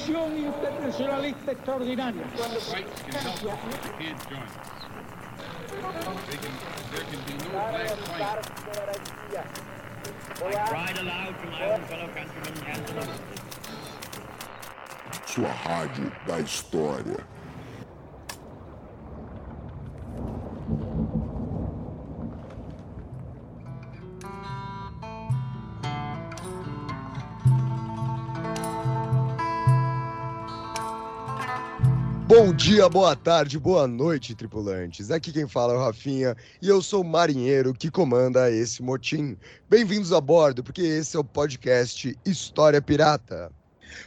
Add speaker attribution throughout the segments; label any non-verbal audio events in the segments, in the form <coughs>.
Speaker 1: misión internacionalista extraordinaria.
Speaker 2: Right can help can't
Speaker 3: Bom dia, boa tarde, boa noite, tripulantes. Aqui quem fala é o Rafinha e eu sou o marinheiro que comanda esse motim. Bem-vindos a bordo, porque esse é o podcast História Pirata.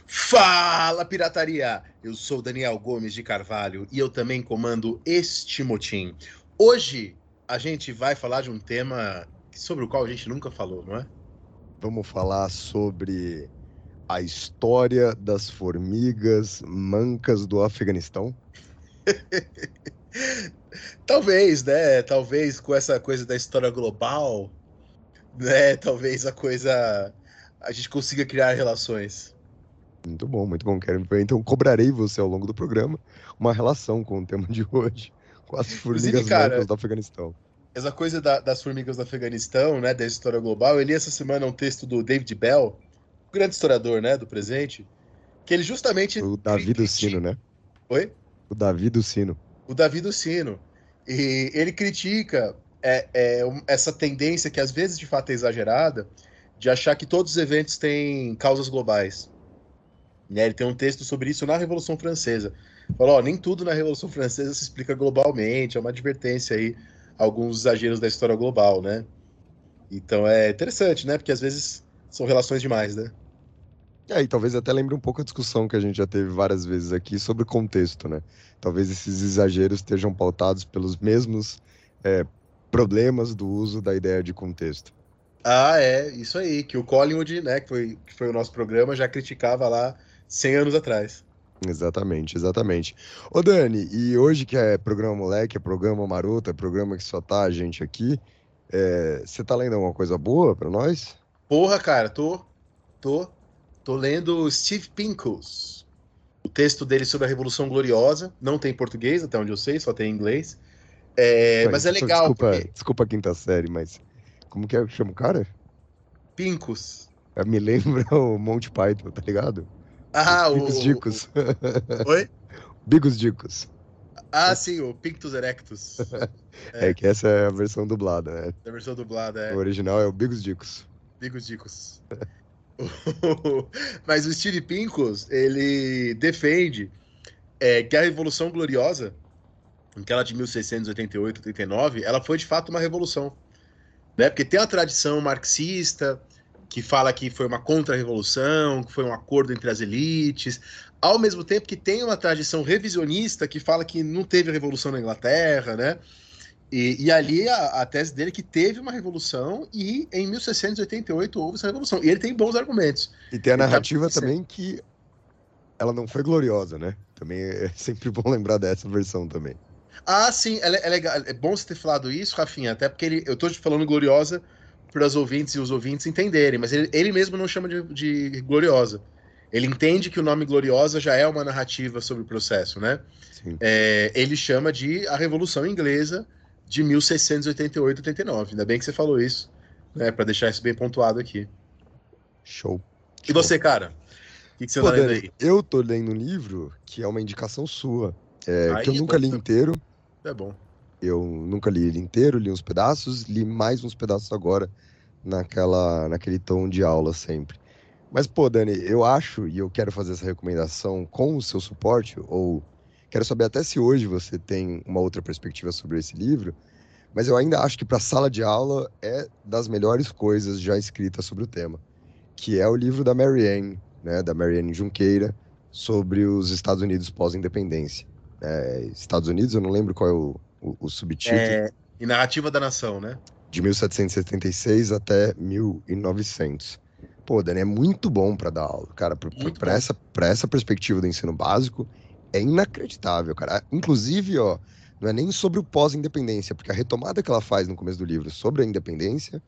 Speaker 4: Fala, pirataria! Eu sou Daniel Gomes de Carvalho e eu também comando este motim. Hoje a gente vai falar de um tema sobre o qual a gente nunca falou, não é?
Speaker 3: Vamos falar sobre a história das formigas mancas do Afeganistão. <laughs>
Speaker 4: Talvez, né? Talvez com essa coisa da história global, né? Talvez a coisa a gente consiga criar relações.
Speaker 3: Muito bom, muito bom. Quero então cobrarei você ao longo do programa uma relação com o tema de hoje, <laughs> com as formigas
Speaker 4: cara,
Speaker 3: mancas do Afeganistão.
Speaker 4: Essa coisa da- das formigas do Afeganistão, né? Da história global. Eu li essa semana um texto do David Bell, grande historiador, né? Do presente, que ele justamente.
Speaker 3: O Davi do Sino, né?
Speaker 4: Oi?
Speaker 3: O Davi do Sino.
Speaker 4: o Davi do Sino. E ele critica é, é, essa tendência que às vezes de fato é exagerada de achar que todos os eventos têm causas globais. Né, Ele tem um texto sobre isso na Revolução Francesa. Falou, nem tudo na Revolução Francesa se explica globalmente, é uma advertência aí alguns exageros da história global, né? Então é interessante, né? Porque às vezes são relações demais, né?
Speaker 3: É, e talvez até lembre um pouco a discussão que a gente já teve várias vezes aqui sobre contexto, né? Talvez esses exageros estejam pautados pelos mesmos é, problemas do uso da ideia de contexto.
Speaker 4: Ah, é, isso aí, que o Collingwood, né, que foi, que foi o nosso programa, já criticava lá 100 anos atrás.
Speaker 3: Exatamente, exatamente. Ô Dani, e hoje que é programa moleque, é programa maroto, é programa que só tá a gente aqui, é, você tá lendo alguma coisa boa pra nós?
Speaker 4: Porra, cara, tô, tô, tô lendo Steve Pinkles. O texto dele sobre a Revolução Gloriosa, não tem em português, até onde eu sei, só tem em inglês. É,
Speaker 3: Ué,
Speaker 4: mas é legal,
Speaker 3: Desculpa,
Speaker 4: porque
Speaker 3: desculpa a quinta série, mas como que é que chama o cara?
Speaker 4: Pincus.
Speaker 3: É, Me lembra <laughs> o Monty Python, tá ligado?
Speaker 4: Ah, o...
Speaker 3: Bigos Dicos.
Speaker 4: o- <laughs> Oi?
Speaker 3: Bigos Dicos.
Speaker 4: Ah, sim, o Pinctus Erectus. <laughs>
Speaker 3: É. que essa é a versão dublada, né?
Speaker 4: da versão dublada, é.
Speaker 3: O original é o Bigos Dicos.
Speaker 4: Bigos Dicos. <laughs> Mas o Steve Pincus, ele defende é, que a Revolução Gloriosa, aquela de 1688, 89, ela foi de fato uma revolução. Né? Porque tem a tradição marxista, que fala que foi uma contra-revolução, que foi um acordo entre as elites, ao mesmo tempo que tem uma tradição revisionista que fala que não teve revolução na Inglaterra, né? E, e ali a, a tese dele é que teve uma revolução e em 1688 houve essa revolução. E ele tem bons argumentos.
Speaker 3: E tem a
Speaker 4: tá
Speaker 3: narrativa
Speaker 4: dizendo.
Speaker 3: também que ela não foi gloriosa, né? Também é <laughs> sempre bom lembrar dessa versão também.
Speaker 4: Ah, sim, é, é legal. É bom você ter falado isso, Rafinha, até porque ele, eu tô te falando gloriosa para os ouvintes e os ouvintes entenderem, mas ele, ele mesmo não chama de, de gloriosa. Ele entende que o nome gloriosa já é uma narrativa sobre o processo, né? É, ele chama de a Revolução Inglesa de 1688-89. Ainda bem que você falou isso, né? Para deixar isso bem pontuado aqui.
Speaker 3: Show.
Speaker 4: E você, cara? O que, que você
Speaker 3: Pô,
Speaker 4: tá lendo aí?
Speaker 3: eu tô lendo um livro que é uma indicação sua, é,
Speaker 4: Aí,
Speaker 3: que eu nunca li inteiro.
Speaker 4: É bom.
Speaker 3: Eu nunca li ele inteiro, li uns pedaços, li mais uns pedaços agora naquela, naquele tom de aula sempre. Mas, pô, Dani, eu acho, e eu quero fazer essa recomendação com o seu suporte, ou quero saber até se hoje você tem uma outra perspectiva sobre esse livro, mas eu ainda acho que para sala de aula é das melhores coisas já escritas sobre o tema, que é o livro da Marianne, né, da Marianne Junqueira, sobre os Estados Unidos pós-independência. É, Estados Unidos, eu não lembro qual é o, o, o subtítulo,
Speaker 4: É, e narrativa da nação, né?
Speaker 3: de 1776 até 1900. Pô, Dani, é muito bom para dar aula, cara.
Speaker 4: Bom.
Speaker 3: essa, pra essa perspectiva do ensino básico, é inacreditável, cara. Inclusive, ó, não é nem sobre o pós-independência, porque a retomada que ela faz no começo do livro sobre a independência,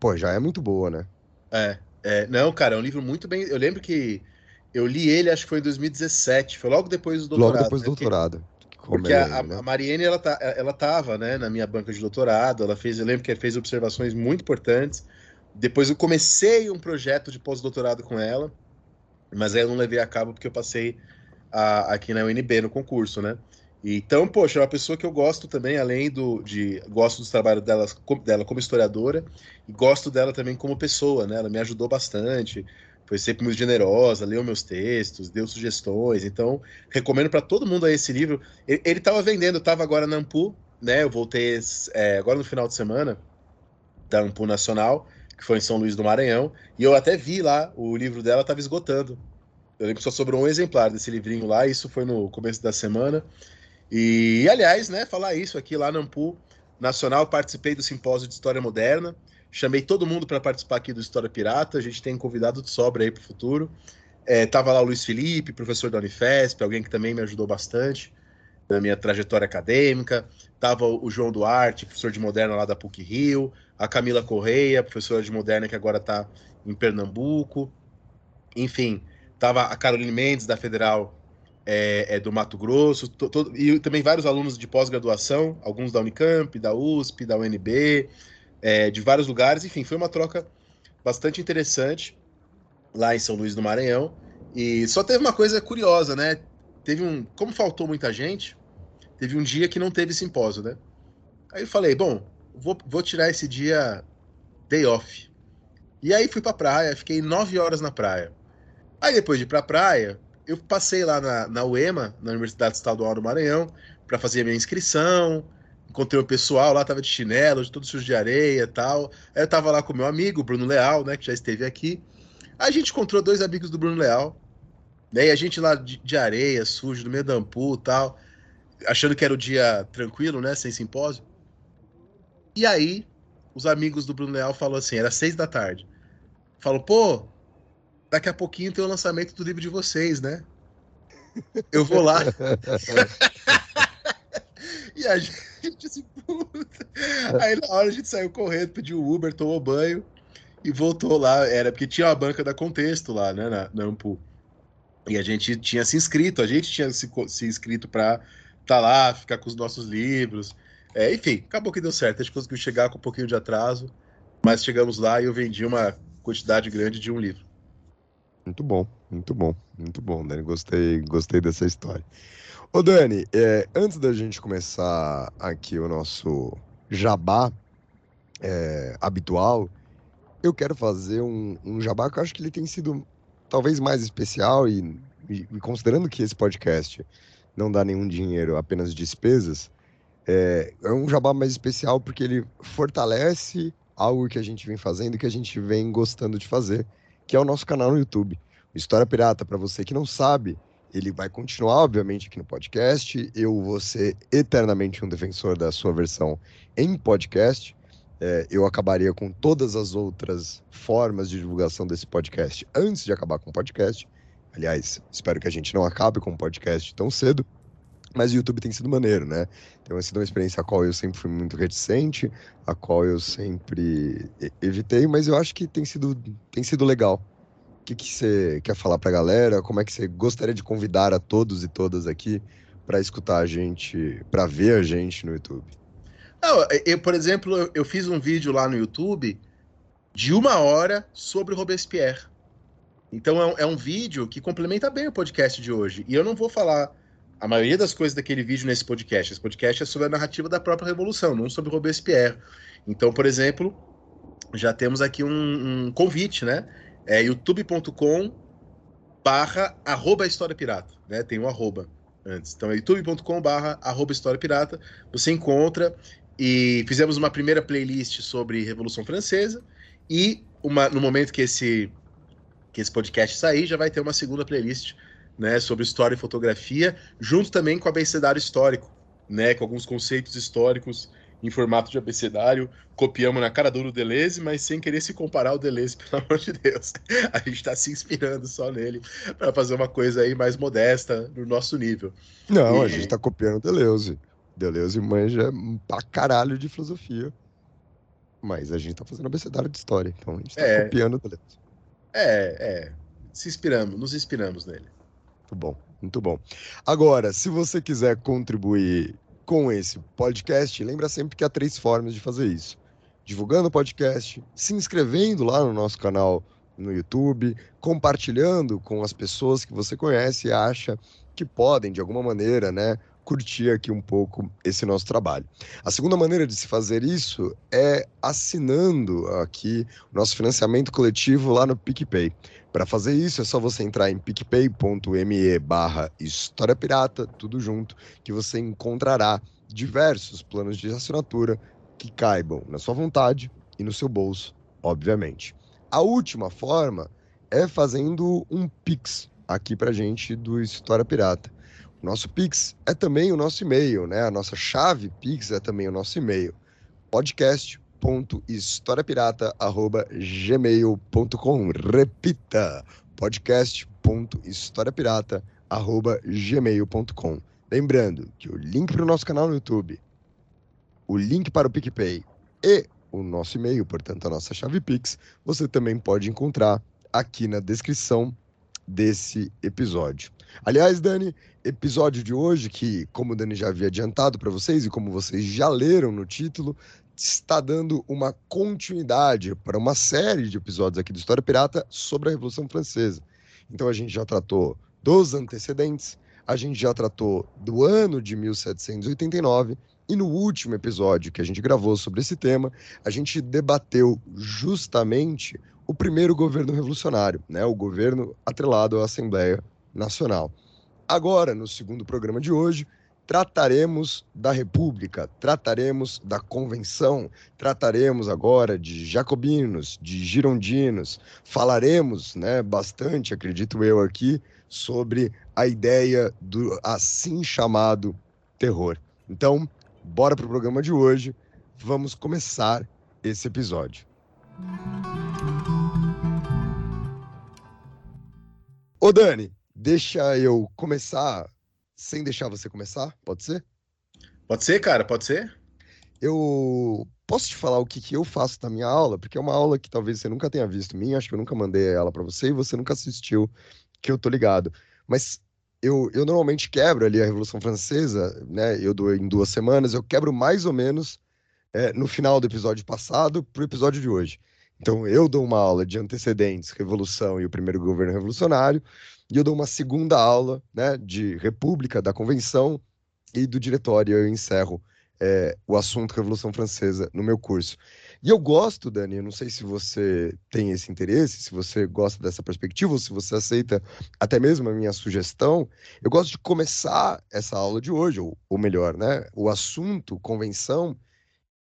Speaker 3: pô, já é muito boa, né?
Speaker 4: É, é, não, cara, é um livro muito bem. Eu lembro que Eu li ele, acho que foi em 2017, foi logo depois do doutorado.
Speaker 3: Logo depois do
Speaker 4: né?
Speaker 3: doutorado.
Speaker 4: Porque a, a, a Mariene, ela, tá, ela tava, né, na minha banca de doutorado, ela fez, eu lembro que ela fez observações muito importantes. Depois eu comecei um projeto de pós-doutorado com ela, mas aí eu não levei a cabo porque eu passei a, aqui na UNB no concurso, né? Então, poxa, é uma pessoa que eu gosto também, além do de gosto dos trabalhos dela, dela como historiadora e gosto dela também como pessoa, né? Ela me ajudou bastante, foi sempre muito generosa, leu meus textos, deu sugestões. Então, recomendo para todo mundo aí esse livro. Ele estava vendendo, estava agora na Ampu, né? Eu voltei é, agora no final de semana da Ampu Nacional, que foi em São Luís do Maranhão, e eu até vi lá o livro dela estava esgotando. Eu lembro que só sobrou um exemplar desse livrinho lá, isso foi no começo da semana. E, aliás, né, falar isso aqui lá na Ampu Nacional, participei do simpósio de História Moderna, chamei todo mundo para participar aqui do História Pirata, a gente tem convidado de sobra aí para o futuro. É, tava lá o Luiz Felipe, professor da Unifesp, alguém que também me ajudou bastante na minha trajetória acadêmica. Tava o João Duarte, professor de Moderna lá da PUC Rio, a Camila Correia, professora de Moderna que agora está em Pernambuco. Enfim, tava a Caroline Mendes da Federal é, é, do Mato Grosso, to, to, e também vários alunos de pós-graduação, alguns da Unicamp, da USP, da UNB, é, de vários lugares. Enfim, foi uma troca bastante interessante lá em São Luís do Maranhão. E só teve uma coisa curiosa, né? Teve um. Como faltou muita gente, teve um dia que não teve simpósio, né? Aí eu falei, bom, vou, vou tirar esse dia day off. E aí fui pra praia, fiquei nove horas na praia. Aí depois de ir pra praia, eu passei lá na, na UEMA, na Universidade Estadual do Maranhão, para fazer a minha inscrição. Encontrei o pessoal lá, tava de chinelo, de todo sujo de areia tal. Aí eu tava lá com meu amigo, Bruno Leal, né, que já esteve aqui. Aí a gente encontrou dois amigos do Bruno Leal. Né, e a gente lá de, de areia, sujo, no meio da ampu tal. Achando que era o dia tranquilo, né, sem simpósio. E aí, os amigos do Bruno Leal falou assim, era seis da tarde. Falou, pô, daqui a pouquinho tem o lançamento do livro de vocês, né? Eu vou lá. <laughs> e a gente puta. Aí na hora a gente saiu correndo, pediu Uber, tomou banho e voltou lá. Era porque tinha a banca da Contexto lá, né, na, na Ampu. E a gente tinha se inscrito, a gente tinha se, se inscrito para estar tá lá, ficar com os nossos livros. É, enfim, acabou que deu certo. A gente conseguiu chegar com um pouquinho de atraso, mas chegamos lá e eu vendi uma quantidade grande de um livro.
Speaker 3: Muito bom, muito bom, muito bom, Dani. Gostei, gostei dessa história. Ô, Dani, é, antes da gente começar aqui o nosso jabá é, habitual, eu quero fazer um, um, jabá que eu acho que ele tem sido talvez mais especial e, e, e considerando que esse podcast não dá nenhum dinheiro, apenas despesas, é, é um jabá mais especial porque ele fortalece algo que a gente vem fazendo que a gente vem gostando de fazer, que é o nosso canal no YouTube. História Pirata, para você que não sabe, ele vai continuar, obviamente, aqui no podcast. Eu vou ser eternamente um defensor da sua versão em podcast. É, eu acabaria com todas as outras formas de divulgação desse podcast antes de acabar com o podcast. Aliás, espero que a gente não acabe com o podcast tão cedo. Mas o YouTube tem sido maneiro, né? Tem sido uma experiência a qual eu sempre fui muito reticente, a qual eu sempre evitei, mas eu acho que tem sido, tem sido legal. O que, que você quer falar para a galera? Como é que você gostaria de convidar a todos e todas aqui para escutar a gente, para ver a gente no YouTube?
Speaker 4: Não, eu, por exemplo, eu, eu fiz um vídeo lá no YouTube de uma hora sobre Robespierre. Então é um, é um vídeo que complementa bem o podcast de hoje. E eu não vou falar a maioria das coisas daquele vídeo nesse podcast. Esse podcast é sobre a narrativa da própria Revolução, não sobre Robespierre. Então, por exemplo, já temos aqui um, um convite, né? É youtube.com barra arroba história pirata, né? Tem um arroba antes. Então é youtube.com barra arroba história pirata. Você encontra e fizemos uma primeira playlist sobre Revolução Francesa e uma, no momento que esse, que esse podcast sair, já vai ter uma segunda playlist né, sobre história e fotografia, junto também com o abecedário histórico, né, com alguns conceitos históricos em formato de abecedário. Copiamos na cara do Deleuze, mas sem querer se comparar ao Deleuze, <laughs> pelo amor de Deus. A gente está se inspirando só nele para fazer uma coisa aí mais modesta no nosso nível.
Speaker 3: Não, e... a gente está copiando o Deleuze. Deleuze manja pra caralho de filosofia. Mas a gente tá fazendo abecedário de história, então a gente tá é... copiando o Deleuze.
Speaker 4: É, é. se inspiramos, nos inspiramos nele.
Speaker 3: Muito bom, muito bom. Agora, se você quiser contribuir com esse podcast, lembra sempre que há três formas de fazer isso: divulgando o podcast, se inscrevendo lá no nosso canal no YouTube, compartilhando com as pessoas que você conhece e acha que podem, de alguma maneira, né, curtir aqui um pouco esse nosso trabalho. A segunda maneira de se fazer isso é assinando aqui o nosso financiamento coletivo lá no PicPay. Para fazer isso é só você entrar em picpay.me barra História Pirata, tudo junto, que você encontrará diversos planos de assinatura que caibam na sua vontade e no seu bolso, obviamente. A última forma é fazendo um Pix aqui para gente do História Pirata. Nosso Pix é também o nosso e-mail, né? A nossa chave Pix é também o nosso e-mail. podcast.historiapirata.gmail.com Repita, podcast.historiapirata.gmail.com Lembrando que o link para o nosso canal no YouTube, o link para o PicPay e o nosso e-mail, portanto a nossa chave Pix, você também pode encontrar aqui na descrição desse episódio. Aliás, Dani, episódio de hoje, que, como o Dani já havia adiantado para vocês e como vocês já leram no título, está dando uma continuidade para uma série de episódios aqui do História Pirata sobre a Revolução Francesa. Então a gente já tratou dos antecedentes, a gente já tratou do ano de 1789 e no último episódio que a gente gravou sobre esse tema, a gente debateu justamente o primeiro governo revolucionário, né, o governo atrelado à Assembleia Nacional. Agora, no segundo programa de hoje, trataremos da República, trataremos da Convenção, trataremos agora de jacobinos, de girondinos, falaremos né, bastante, acredito eu aqui, sobre a ideia do assim chamado terror. Então, bora para o programa de hoje, vamos começar esse episódio. Ô Dani, Deixa eu começar sem deixar você começar, pode ser?
Speaker 4: Pode ser, cara, pode ser.
Speaker 3: Eu posso te falar o que, que eu faço na minha aula, porque é uma aula que talvez você nunca tenha visto minha, acho que eu nunca mandei ela para você e você nunca assistiu, que eu tô ligado. Mas eu, eu normalmente quebro ali a Revolução Francesa, né? Eu dou em duas semanas, eu quebro mais ou menos é, no final do episódio passado pro episódio de hoje. Então eu dou uma aula de antecedentes, Revolução e o primeiro governo revolucionário e eu dou uma segunda aula né, de República, da Convenção e do Diretório. Eu encerro é, o assunto Revolução Francesa no meu curso. E eu gosto, Dani, eu não sei se você tem esse interesse, se você gosta dessa perspectiva, ou se você aceita até mesmo a minha sugestão. Eu gosto de começar essa aula de hoje, ou, ou melhor, né, o assunto convenção,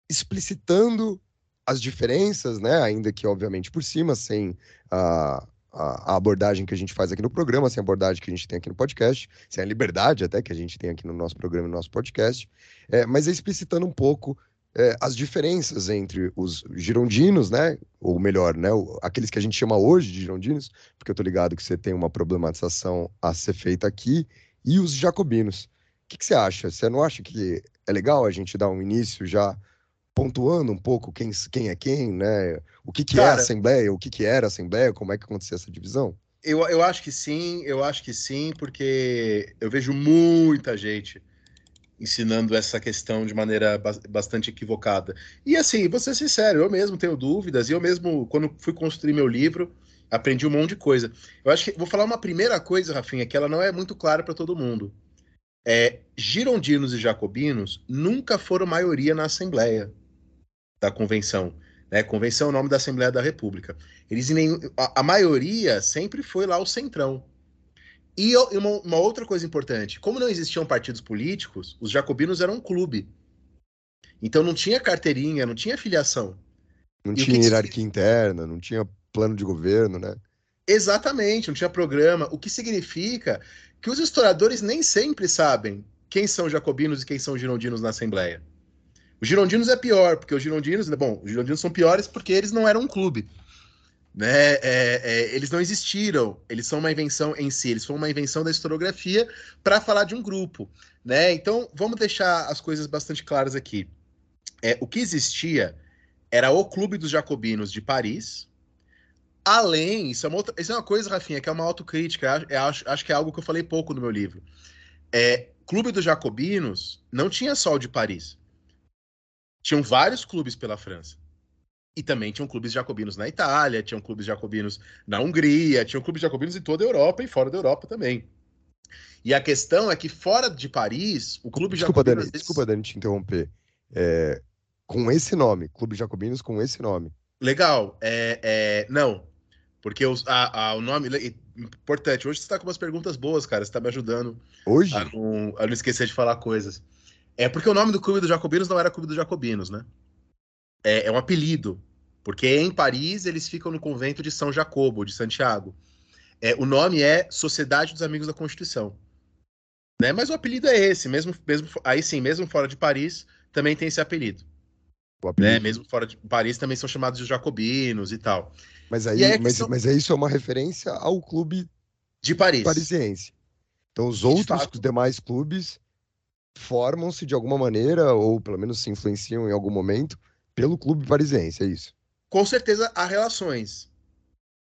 Speaker 3: explicitando as diferenças, né, ainda que obviamente por cima, sem a, a, abordagem que a gente faz aqui no programa, sem a abordagem que a gente tem aqui no podcast, sem a liberdade até que a gente tem aqui no nosso programa e no nosso podcast, é, mas é explicitando um pouco é, as diferenças entre os girondinos, né, ou melhor, né, aqueles que a gente chama hoje de girondinos, porque eu tô ligado que você tem uma problematização a ser feita aqui, e os jacobinos. O que, que você acha? Você não acha que é legal a gente dar um início já pontuando um pouco quem, quem é quem, né? O que, que Cara, é a Assembleia, o que, que era a Assembleia, como é que acontecia essa divisão?
Speaker 4: Eu, eu acho que sim, eu acho que sim, porque eu vejo muita gente ensinando essa questão de maneira bastante equivocada. E assim, vou ser sincero, eu mesmo tenho dúvidas, e eu mesmo, quando fui construir meu livro, aprendi um monte de coisa. Eu acho que vou falar uma primeira coisa, Rafinha, que ela não é muito clara para todo mundo. É, girondinos e jacobinos nunca foram maioria na Assembleia da convenção. Né? Convenção é o nome da Assembleia da República. Eles nem, a, a maioria sempre foi lá o centrão. E uma, uma, outra coisa importante: como não existiam partidos políticos, os jacobinos eram um clube. Então não tinha carteirinha, não tinha filiação.
Speaker 3: Não e tinha hierarquia interna, não tinha plano de governo, né?
Speaker 4: Exatamente, não tinha programa. O que significa que os historiadores nem sempre sabem quem são jacobinos e quem são girondinos na Assembleia. Os Girondinos é pior, porque os Girondinos, né, bom, os Girondinos são piores porque eles não eram um clube. Né? É, é, eles não existiram, eles são uma invenção em si, eles foram uma invenção da historiografia para falar de um grupo. Né? Então, vamos deixar as coisas bastante claras aqui. É, o que existia era o Clube dos Jacobinos de Paris, Além, isso é, uma outra, isso é uma coisa, Rafinha, que é uma autocrítica. É, acho, acho que é algo que eu falei pouco no meu livro. É, Clube dos Jacobinos não tinha só o de Paris. Tinham vários clubes pela França. E também tinham clubes jacobinos na Itália, tinham clubes jacobinos na Hungria, tinham clubes jacobinos em toda a Europa e fora da Europa também. E a questão é que fora de Paris, o clube
Speaker 3: desculpa,
Speaker 4: jacobino...
Speaker 3: Dani, vezes... Desculpa, Dani, te interromper. É, com esse nome, Clube Jacobinos com esse nome.
Speaker 4: Legal. É, é, não, porque os, a, a, o nome... Importante, hoje você está com umas perguntas boas, cara, você está me ajudando.
Speaker 3: Hoje?
Speaker 4: A não, a não esquecer de falar coisas. É porque o nome do Clube dos Jacobinos não era Clube dos Jacobinos, né? É, é um apelido, porque em Paris eles ficam no convento de São Jacobo, de Santiago. É, o nome é Sociedade dos Amigos da Constituição. Né? Mas o apelido é esse, mesmo, mesmo aí sim, mesmo fora de Paris, também tem esse apelido. Né? Mesmo fora de Paris também são chamados de jacobinos e tal.
Speaker 3: Mas aí, aí mas, mas isso é uma referência ao clube
Speaker 4: de Paris.
Speaker 3: parisiense. Então os outros os demais clubes formam-se de alguma maneira, ou pelo menos se influenciam em algum momento, pelo clube parisiense, é isso?
Speaker 4: Com certeza há relações.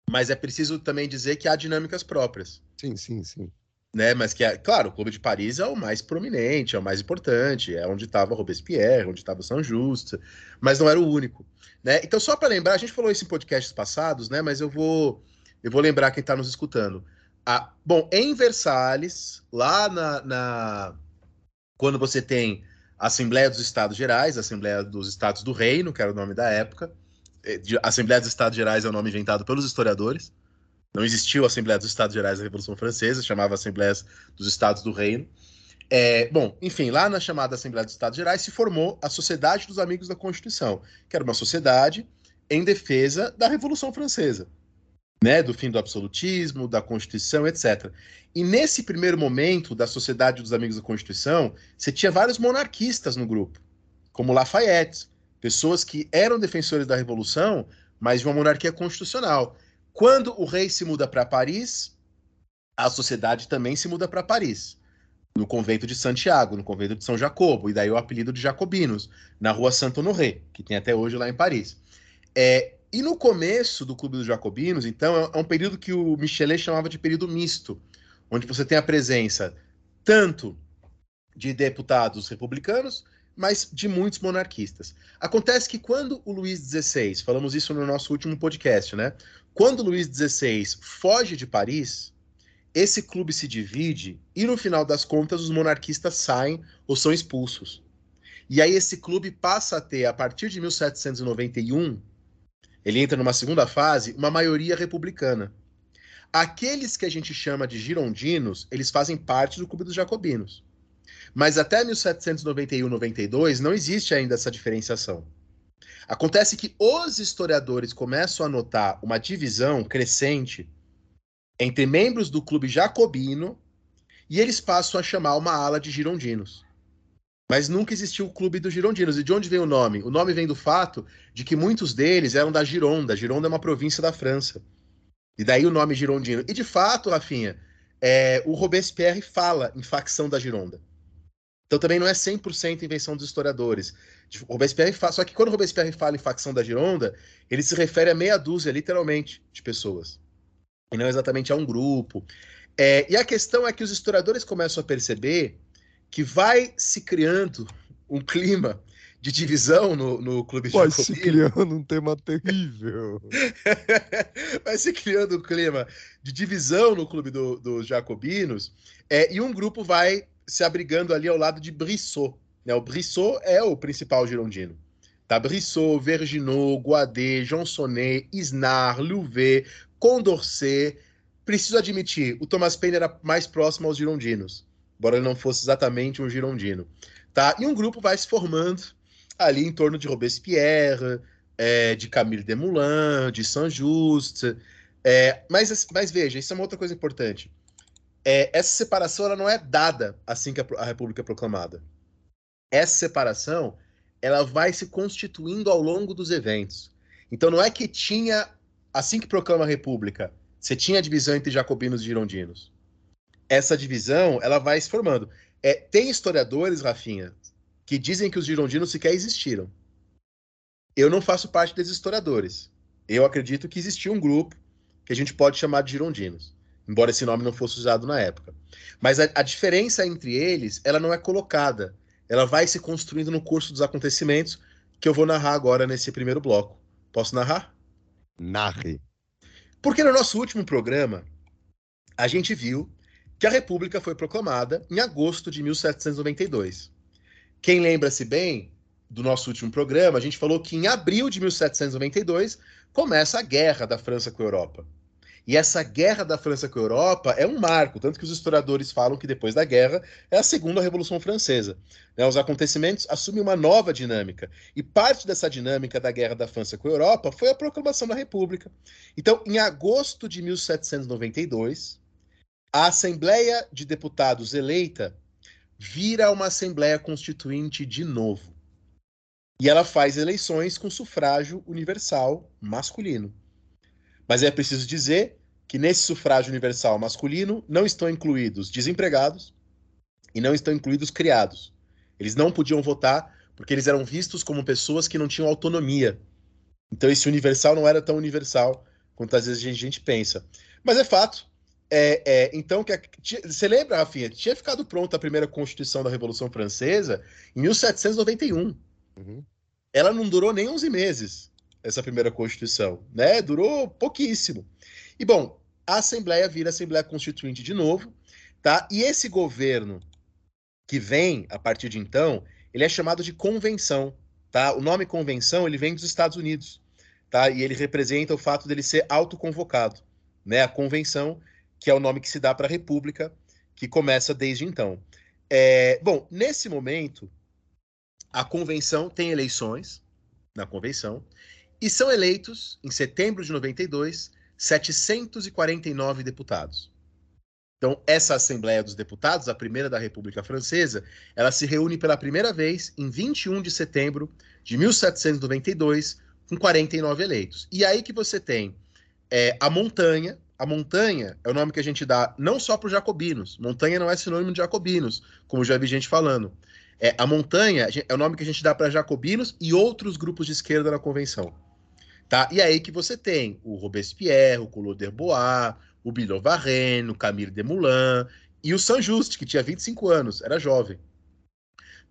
Speaker 4: Mas é preciso também dizer que há dinâmicas próprias.
Speaker 3: Sim, sim, sim.
Speaker 4: Né, mas que, é, claro, o Clube de Paris é o mais prominente, é o mais importante, é onde estava Robespierre, onde estava Saint Just, mas não era o único. Né? Então, só para lembrar, a gente falou isso em podcasts passados, né, mas eu vou, eu vou lembrar quem está nos escutando. Ah, bom, em Versalhes, lá na, na, quando você tem a Assembleia dos Estados Gerais, a Assembleia dos Estados do Reino, que era o nome da época. É, Assembleia dos Estados Gerais é o nome inventado pelos historiadores. Não existiu a Assembleia dos Estados Gerais da Revolução Francesa, chamava Assembleia dos Estados do Reino. É, bom, enfim, lá na chamada Assembleia dos Estados Gerais se formou a Sociedade dos Amigos da Constituição, que era uma sociedade em defesa da Revolução Francesa né, do fim do absolutismo, da Constituição, etc. E nesse primeiro momento da Sociedade dos Amigos da Constituição, você tinha vários monarquistas no grupo, como Lafayette, pessoas que eram defensores da Revolução, mas de uma monarquia constitucional. Quando o rei se muda para Paris, a sociedade também se muda para Paris, no convento de Santiago, no convento de São Jacobo, e daí o apelido de Jacobinos, na rua Santo Honoré, que tem até hoje lá em Paris. É, e no começo do Clube dos Jacobinos, então, é, é um período que o Michelet chamava de período misto, onde você tem a presença tanto de deputados republicanos, mas de muitos monarquistas. Acontece que quando o Luís XVI, falamos isso no nosso último podcast, né? Quando o Luís XVI foge de Paris, esse clube se divide e no final das contas os monarquistas saem ou são expulsos. E aí esse clube passa a ter, a partir de 1791, ele entra numa segunda fase, uma maioria republicana. Aqueles que a gente chama de girondinos, eles fazem parte do Clube dos Jacobinos. Mas até 1791-92 não existe ainda essa diferenciação. Acontece que os historiadores começam a notar uma divisão crescente entre membros do clube jacobino e eles passam a chamar uma ala de girondinos. Mas nunca existiu o Clube dos Girondinos. E de onde vem o nome? O nome vem do fato de que muitos deles eram da Gironda. Gironda é uma província da França. E daí o nome girondino. E de fato, Rafinha, é, o Robespierre fala em facção da Gironda. Então também não é 100% invenção dos historiadores. Robespierre fala, só que quando Robespierre fala em facção da Gironda, ele se refere a meia dúzia, literalmente, de pessoas. E não exatamente a um grupo. É, e a questão é que os historiadores começam a perceber que vai se criando um clima de divisão no, no clube
Speaker 3: Vai se criando um tema terrível. <laughs>
Speaker 4: vai se criando um clima de divisão no clube dos do Jacobinos, é, e um grupo vai se abrigando ali ao lado de Brissot. Né? O Brissot é o principal girondino. Tá? Brissot, Verginot, Guadet, Johnsonnet, Isnar, Louvet, Condorcet. Preciso admitir, o Thomas Paine era mais próximo aos girondinos embora ele não fosse exatamente um girondino. Tá? E um grupo vai se formando ali em torno de Robespierre, é, de Camille Desmoulins, de Saint-Just. É, mas, mas veja, isso é uma outra coisa importante. É, essa separação ela não é dada assim que a, a República é proclamada. Essa separação ela vai se constituindo ao longo dos eventos. Então não é que tinha, assim que proclama a República, você tinha a divisão entre jacobinos e girondinos essa divisão ela vai se formando. É, tem historiadores, Rafinha, que dizem que os girondinos sequer existiram. Eu não faço parte desses historiadores. Eu acredito que existia um grupo que a gente pode chamar de girondinos, embora esse nome não fosse usado na época. Mas a, a diferença entre eles, ela não é colocada, ela vai se construindo no curso dos acontecimentos que eu vou narrar agora nesse primeiro bloco. Posso narrar?
Speaker 3: Narre.
Speaker 4: Porque no nosso último programa, a gente viu que a República foi proclamada em agosto de 1792. Quem lembra-se bem do nosso último programa, a gente falou que em abril de 1792 começa a guerra da França com a Europa. E essa guerra da França com a Europa é um marco, tanto que os historiadores falam que depois da guerra é a segunda Revolução Francesa. Né? Os acontecimentos assumem uma nova dinâmica. E parte dessa dinâmica da guerra da França com a Europa foi a proclamação da República. Então, em agosto de 1792, a Assembleia de Deputados eleita vira uma Assembleia Constituinte de novo. E ela faz eleições com sufrágio universal masculino. Mas é preciso dizer que nesse sufrágio universal masculino não estão incluídos desempregados e não estão incluídos criados. Eles não podiam votar porque eles eram vistos como pessoas que não tinham autonomia. Então esse universal não era tão universal quanto às vezes a gente pensa. Mas é fato. É, é, então, que você lembra, Rafinha? Tinha ficado pronta a primeira Constituição da Revolução Francesa em 1791. Uhum. Ela não durou nem 11 meses, essa primeira Constituição, né? Durou pouquíssimo. E, bom, a Assembleia vira Assembleia Constituinte de novo, tá? E esse governo que vem a partir de então, ele é chamado de convenção, tá? O nome convenção, ele vem dos Estados Unidos, tá? E ele representa o fato dele ser autoconvocado, né? A convenção, que é o nome que se dá para a República, que começa desde então. É, bom, nesse momento, a convenção tem eleições na convenção e são eleitos, em setembro de 92, 749 deputados. Então, essa Assembleia dos Deputados, a primeira da República Francesa, ela se reúne pela primeira vez em 21 de setembro de 1792, com 49 eleitos. E aí que você tem é, a montanha. A montanha é o nome que a gente dá não só para os jacobinos. Montanha não é sinônimo de jacobinos, como já vi gente falando. É, a montanha é o nome que a gente dá para jacobinos e outros grupos de esquerda na convenção. Tá? E aí que você tem o Robespierre, o Collot d'Herbois, o Billaud Varenne, o Camille Desmoulins e o Saint-Just, que tinha 25 anos, era jovem.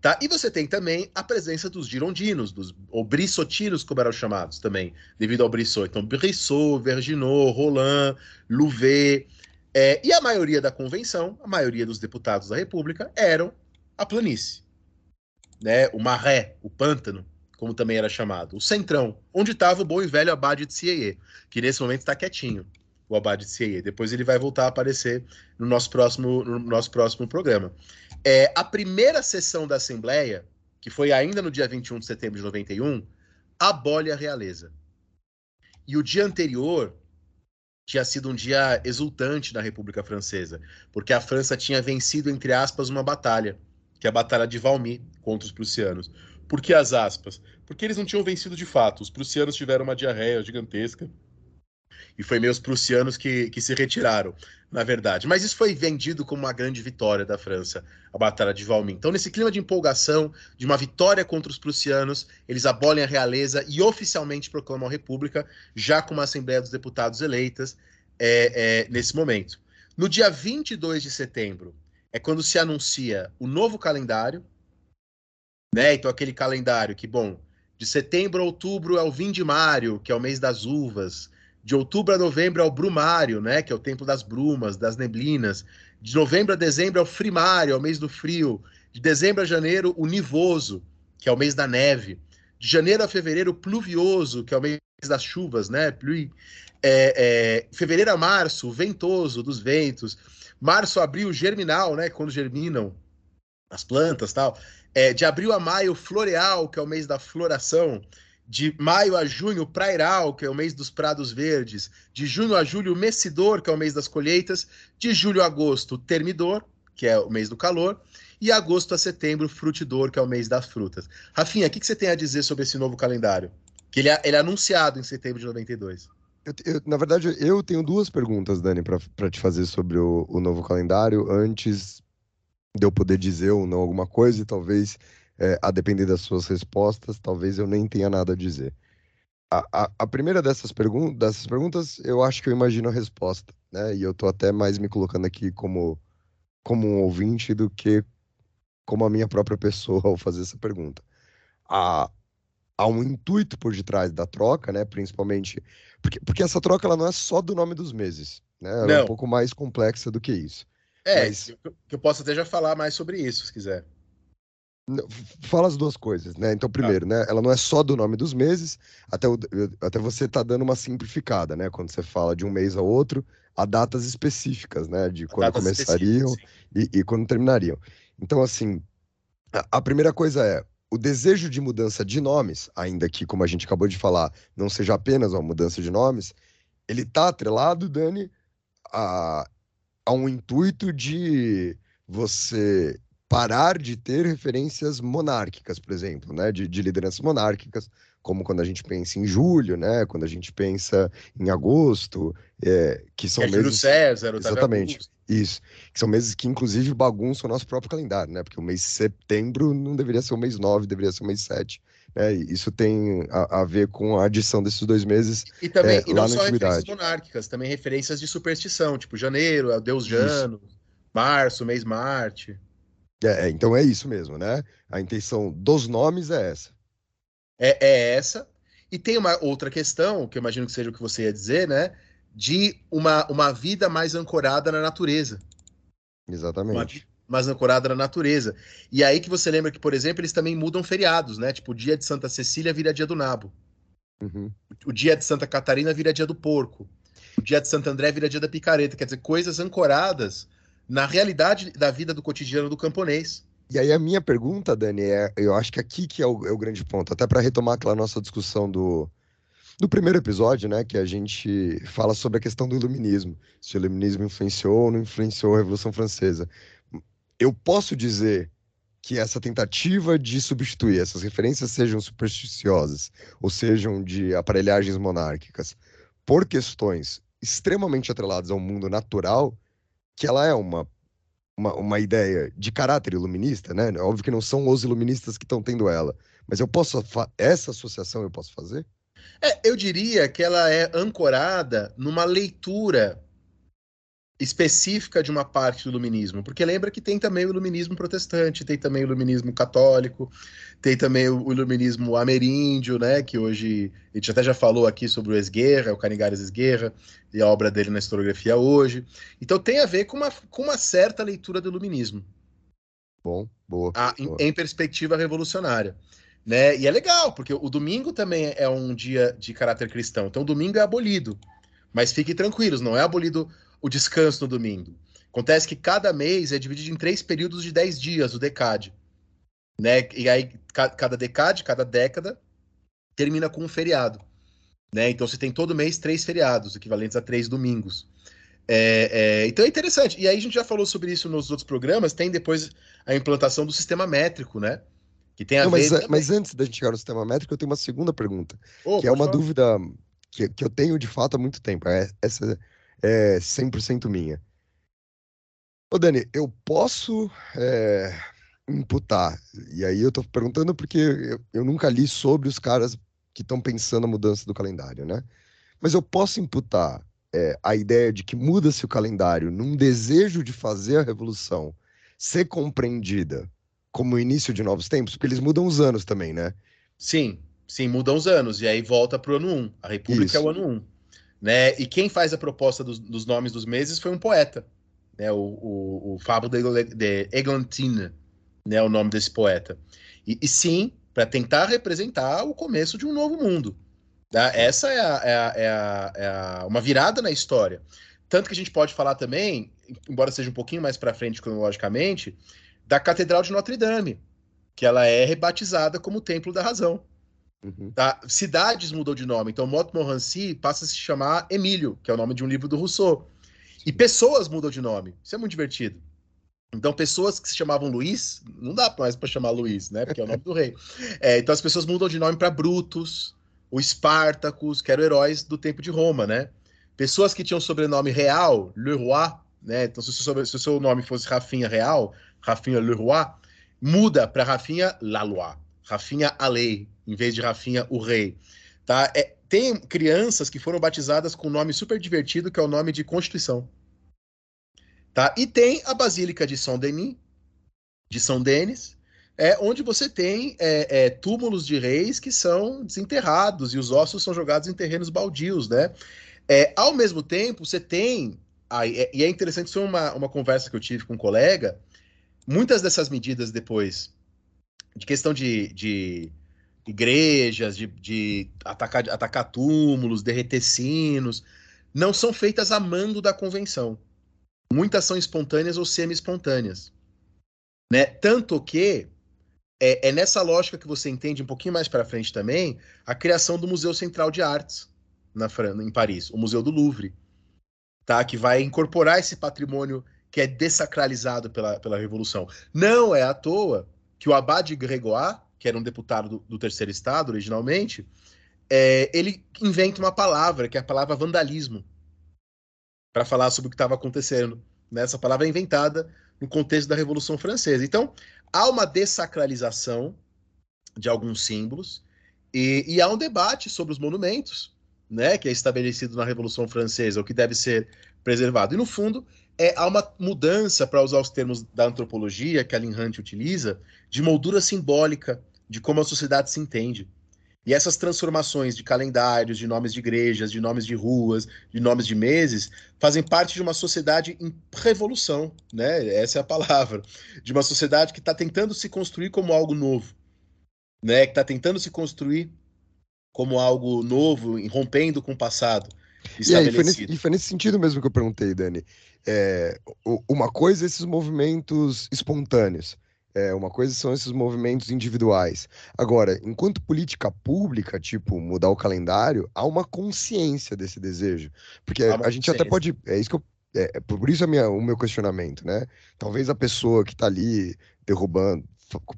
Speaker 4: Tá? E você tem também a presença dos girondinos, dos, ou brissotinos, como eram chamados também, devido ao Brissot. Então, Brissot, Verginot, Roland, Louvet. É, e a maioria da convenção, a maioria dos deputados da República, eram a planície. Né? O Marais, o pântano, como também era chamado, o Centrão, onde estava o bom e velho Abade de Cieye, que nesse momento está quietinho, o Abade de Cieye. Depois ele vai voltar a aparecer no nosso próximo, no nosso próximo programa. É, a primeira sessão da Assembleia, que foi ainda no dia 21 de setembro de 91, abole a realeza. E o dia anterior tinha sido um dia exultante na República Francesa, porque a França tinha vencido, entre aspas, uma batalha, que é a Batalha de Valmy contra os prussianos. Por que as aspas? Porque eles não tinham vencido de fato. Os prussianos tiveram uma diarreia gigantesca. E foi meio os prussianos que, que se retiraram, na verdade. Mas isso foi vendido como uma grande vitória da França, a Batalha de Valmy. Então, nesse clima de empolgação, de uma vitória contra os prussianos, eles abolem a realeza e oficialmente proclamam a República, já com uma Assembleia dos Deputados eleitas é, é, nesse momento. No dia 22 de setembro, é quando se anuncia o novo calendário, né? Então, aquele calendário que, bom, de setembro a outubro é o vindimário, que é o mês das uvas. De outubro a novembro é o brumário, né? Que é o tempo das brumas, das neblinas. De novembro a dezembro é o frimário, é o mês do frio. De dezembro a janeiro, o nivoso, que é o mês da neve. De janeiro a fevereiro, pluvioso, que é o mês das chuvas, né? Pluie. É, é, fevereiro a março, ventoso, dos ventos. Março, abril, germinal, né? Quando germinam as plantas tal. É, de abril a maio, floreal, que é o mês da floração. De maio a junho, prairal, que é o mês dos prados verdes. De junho a julho, messidor, que é o mês das colheitas. De julho a agosto, termidor, que é o mês do calor. E agosto a setembro, frutidor, que é o mês das frutas. Rafinha, o que, que você tem a dizer sobre esse novo calendário? Que ele é, ele é anunciado em setembro de 92.
Speaker 3: Eu, eu, na verdade, eu tenho duas perguntas, Dani, para te fazer sobre o, o, novo calendário, antes de eu poder dizer ou não alguma coisa, e talvez, é, a depender das suas respostas, talvez eu nem tenha nada a dizer. A, a, a primeira dessas, pergun dessas perguntas, eu acho que eu imagino a resposta, né? E eu tô até mais me colocando aqui como, como um ouvinte do que como a minha própria pessoa <laughs> ao fazer essa pergunta. Há, há um intuito por detrás da troca, né? Principalmente porque, porque essa troca ela não é só do nome dos meses, né? Ela é um pouco mais complexa do que isso.
Speaker 4: É,
Speaker 3: Mas-
Speaker 4: eu posso até já falar mais sobre isso, se quiser.
Speaker 3: Fala as duas coisas, né? Então, primeiro, né? Ela não é só do nome dos meses, até, o- até você tá dando uma simplificada, né? Quando você fala de um mês ao outro, há datas específicas, né? De quando
Speaker 4: Datas
Speaker 3: começariam e, e quando terminariam. Então, assim, a, a primeira coisa é o desejo de mudança de nomes, ainda que, como a gente acabou de falar, não seja apenas uma mudança de nomes, ele tá atrelado, Dani, a, a um intuito de você parar de ter referências monárquicas, por exemplo, né? De, de lideranças monárquicas, como quando a gente pensa em julho, né? Quando a gente pensa em agosto, é, que são
Speaker 4: É Júlio
Speaker 3: meses.
Speaker 4: César, Otávio
Speaker 3: Exatamente.
Speaker 4: Augusto.
Speaker 3: Isso. Que são meses que, inclusive, bagunçam o nosso próprio calendário, né? Porque o mês de setembro não deveria ser o mês 9, deveria ser o mês 7. Né? Isso tem a, a ver com a adição desses dois meses.
Speaker 4: E também,
Speaker 3: É,
Speaker 4: e não só referências monárquicas, também referências de superstição, tipo janeiro, é o deus
Speaker 3: Isso.
Speaker 4: Jano, março, mês Marte.
Speaker 3: É, é, então é isso mesmo, né? A intenção dos nomes é essa.
Speaker 4: É, é essa. E tem uma outra questão, que eu imagino que seja o que você ia dizer, né? De uma, uma vida mais ancorada na natureza. Uma
Speaker 3: Exatamente.
Speaker 4: vida mais ancorada na natureza. E aí que você lembra que, por exemplo, eles também mudam feriados, né? Tipo, o dia de Santa Cecília vira dia do nabo.
Speaker 3: Uhum.
Speaker 4: O dia de Santa Catarina vira dia do porco. O dia de Santo André vira dia da picareta. Quer dizer, coisas ancoradas na realidade da vida do cotidiano do camponês.
Speaker 3: E aí a minha pergunta, Dani, é, eu acho que aqui que é o, é o grande ponto, até para retomar aquela nossa discussão do, do primeiro episódio, né, que a gente fala sobre a questão do iluminismo, se o iluminismo influenciou ou não influenciou a Revolução Francesa. Eu posso dizer que essa tentativa de substituir essas referências sejam supersticiosas ou sejam de aparelhagens monárquicas por questões extremamente atreladas ao mundo natural, que ela é uma uma, uma ideia de caráter iluminista, né? Óbvio que não são os iluministas que estão tendo ela, mas eu posso essa associação eu posso fazer?
Speaker 4: É, eu diria que ela é ancorada numa leitura específica de uma parte do iluminismo, porque lembra que tem também o iluminismo protestante, tem também o iluminismo católico, tem também o iluminismo ameríndio, né, que hoje a gente até já falou aqui sobre o Esguerra, o Canigares Esguerra, e a obra dele na historiografia hoje. Então tem a ver com uma, com uma certa leitura do iluminismo
Speaker 3: Bom, boa.
Speaker 4: a- em,
Speaker 3: boa.
Speaker 4: em perspectiva revolucionária. Né? E é legal, porque o domingo também é um dia de caráter cristão. Então, o domingo é abolido. Mas fiquem tranquilos, não é abolido o descanso no domingo. Acontece que cada mês é dividido em três períodos de dez dias, o decade. Né? E aí, ca- cada decade, cada década, termina com um feriado. Né? Então, você tem todo mês três feriados, equivalentes a três domingos. É, é, então é interessante. E aí a gente já falou sobre isso nos outros programas. Tem depois a implantação do sistema métrico, né? Que tem a
Speaker 3: Não,
Speaker 4: ver.
Speaker 3: mas,
Speaker 4: também-
Speaker 3: mas antes da gente chegar no sistema métrico, eu tenho uma segunda pergunta,
Speaker 4: Ô,
Speaker 3: que é uma
Speaker 4: falar.
Speaker 3: dúvida que, que eu tenho de fato há muito tempo. É, essa é 100% minha. Ô, Dani, eu posso é, imputar, e aí eu tô perguntando porque eu, eu nunca li sobre os caras que estão pensando a mudança do calendário, né? Mas eu posso imputar é, a ideia de que muda-se o calendário num desejo de fazer a revolução ser compreendida como o início de novos tempos, porque eles mudam os anos também, né?
Speaker 4: Sim, sim, mudam os anos. E aí volta pro ano 1. A República
Speaker 3: Isso.
Speaker 4: é o ano 1. Né? E quem faz a proposta dos, dos nomes dos meses foi um poeta. Né? O, o, o Fábio de, de Eglantine, né? o nome desse poeta. E, e sim, para tentar representar o começo de um novo mundo. Tá? Essa é, a- é a- é a- é uma virada na história. Tanto que a gente pode falar também, embora seja um pouquinho mais para frente cronologicamente, da Catedral de Notre Dame, que ela é rebatizada como Templo da Razão.
Speaker 3: Uhum.
Speaker 4: Tá? Cidades mudou de nome, então Montmorency passa a se chamar Emílio, que é o nome de um livro do Rousseau. E pessoas mudam de nome, isso é muito divertido. Então, pessoas que se chamavam Luiz, não dá mais para chamar Luiz, né? Porque é o nome do rei. <laughs> É, então, as pessoas mudam de nome para Brutus, o Espartacus, que eram heróis do tempo de Roma, né? Pessoas que tinham sobrenome real, Leroy, né? Então, se o seu, se o seu nome fosse Rafinha Real, Rafinha Leroy, muda para Rafinha Laloy, Rafinha a lei, em vez de Rafinha o rei. Tá? É, tem crianças que foram batizadas com um nome super divertido, que é o nome de Constituição. Tá? E tem a Basílica de São Denis, de São Denis, é, onde você tem é, é, túmulos de reis que são desenterrados e os ossos são jogados em terrenos baldios, né? É, ao mesmo tempo, você tem. É, e é interessante, isso é uma, uma conversa que eu tive com um colega. Muitas dessas medidas depois, de questão de, de igrejas, de, de atacar, atacar túmulos, derreter sinos, não são feitas a mando da convenção. Muitas são espontâneas ou semi-espontâneas. Né? Tanto que é, é, nessa lógica que você entende um pouquinho mais para frente também a criação do Museu Central de Artes na França, em Paris, o Museu do Louvre, tá? Que vai incorporar esse patrimônio que é desacralizado pela, pela Revolução. Não é à toa que o Abade Grégoire, que era um deputado do, do terceiro estado originalmente, é, ele inventa uma palavra que é a palavra vandalismo para falar sobre o que estava acontecendo. Né? Essa palavra é inventada no contexto da Revolução Francesa. Então, há uma dessacralização de alguns símbolos e, e, há um debate sobre os monumentos, né, que é estabelecido na Revolução Francesa, o que deve ser preservado. E no fundo, é, há uma mudança, para usar os termos da antropologia que a Lin Hunt utiliza, de moldura simbólica de como a sociedade se entende. E essas transformações de calendários, de nomes de igrejas, de nomes de ruas, de nomes de meses, fazem parte de uma sociedade em revolução, né? Essa é a palavra. De uma sociedade que está tentando se construir como algo novo, né? Que está tentando se construir como algo novo, rompendo com o passado.
Speaker 3: E, aí, foi nesse, e foi nesse sentido mesmo que eu perguntei, Dani. É, uma coisa é esses movimentos espontâneos. É, uma coisa são esses movimentos individuais. Agora, enquanto política pública, tipo, mudar o calendário, há uma consciência desse desejo. Porque a gente até pode. É isso que eu. É, é, por isso minha, o meu questionamento, né? Talvez a pessoa que está ali derrubando,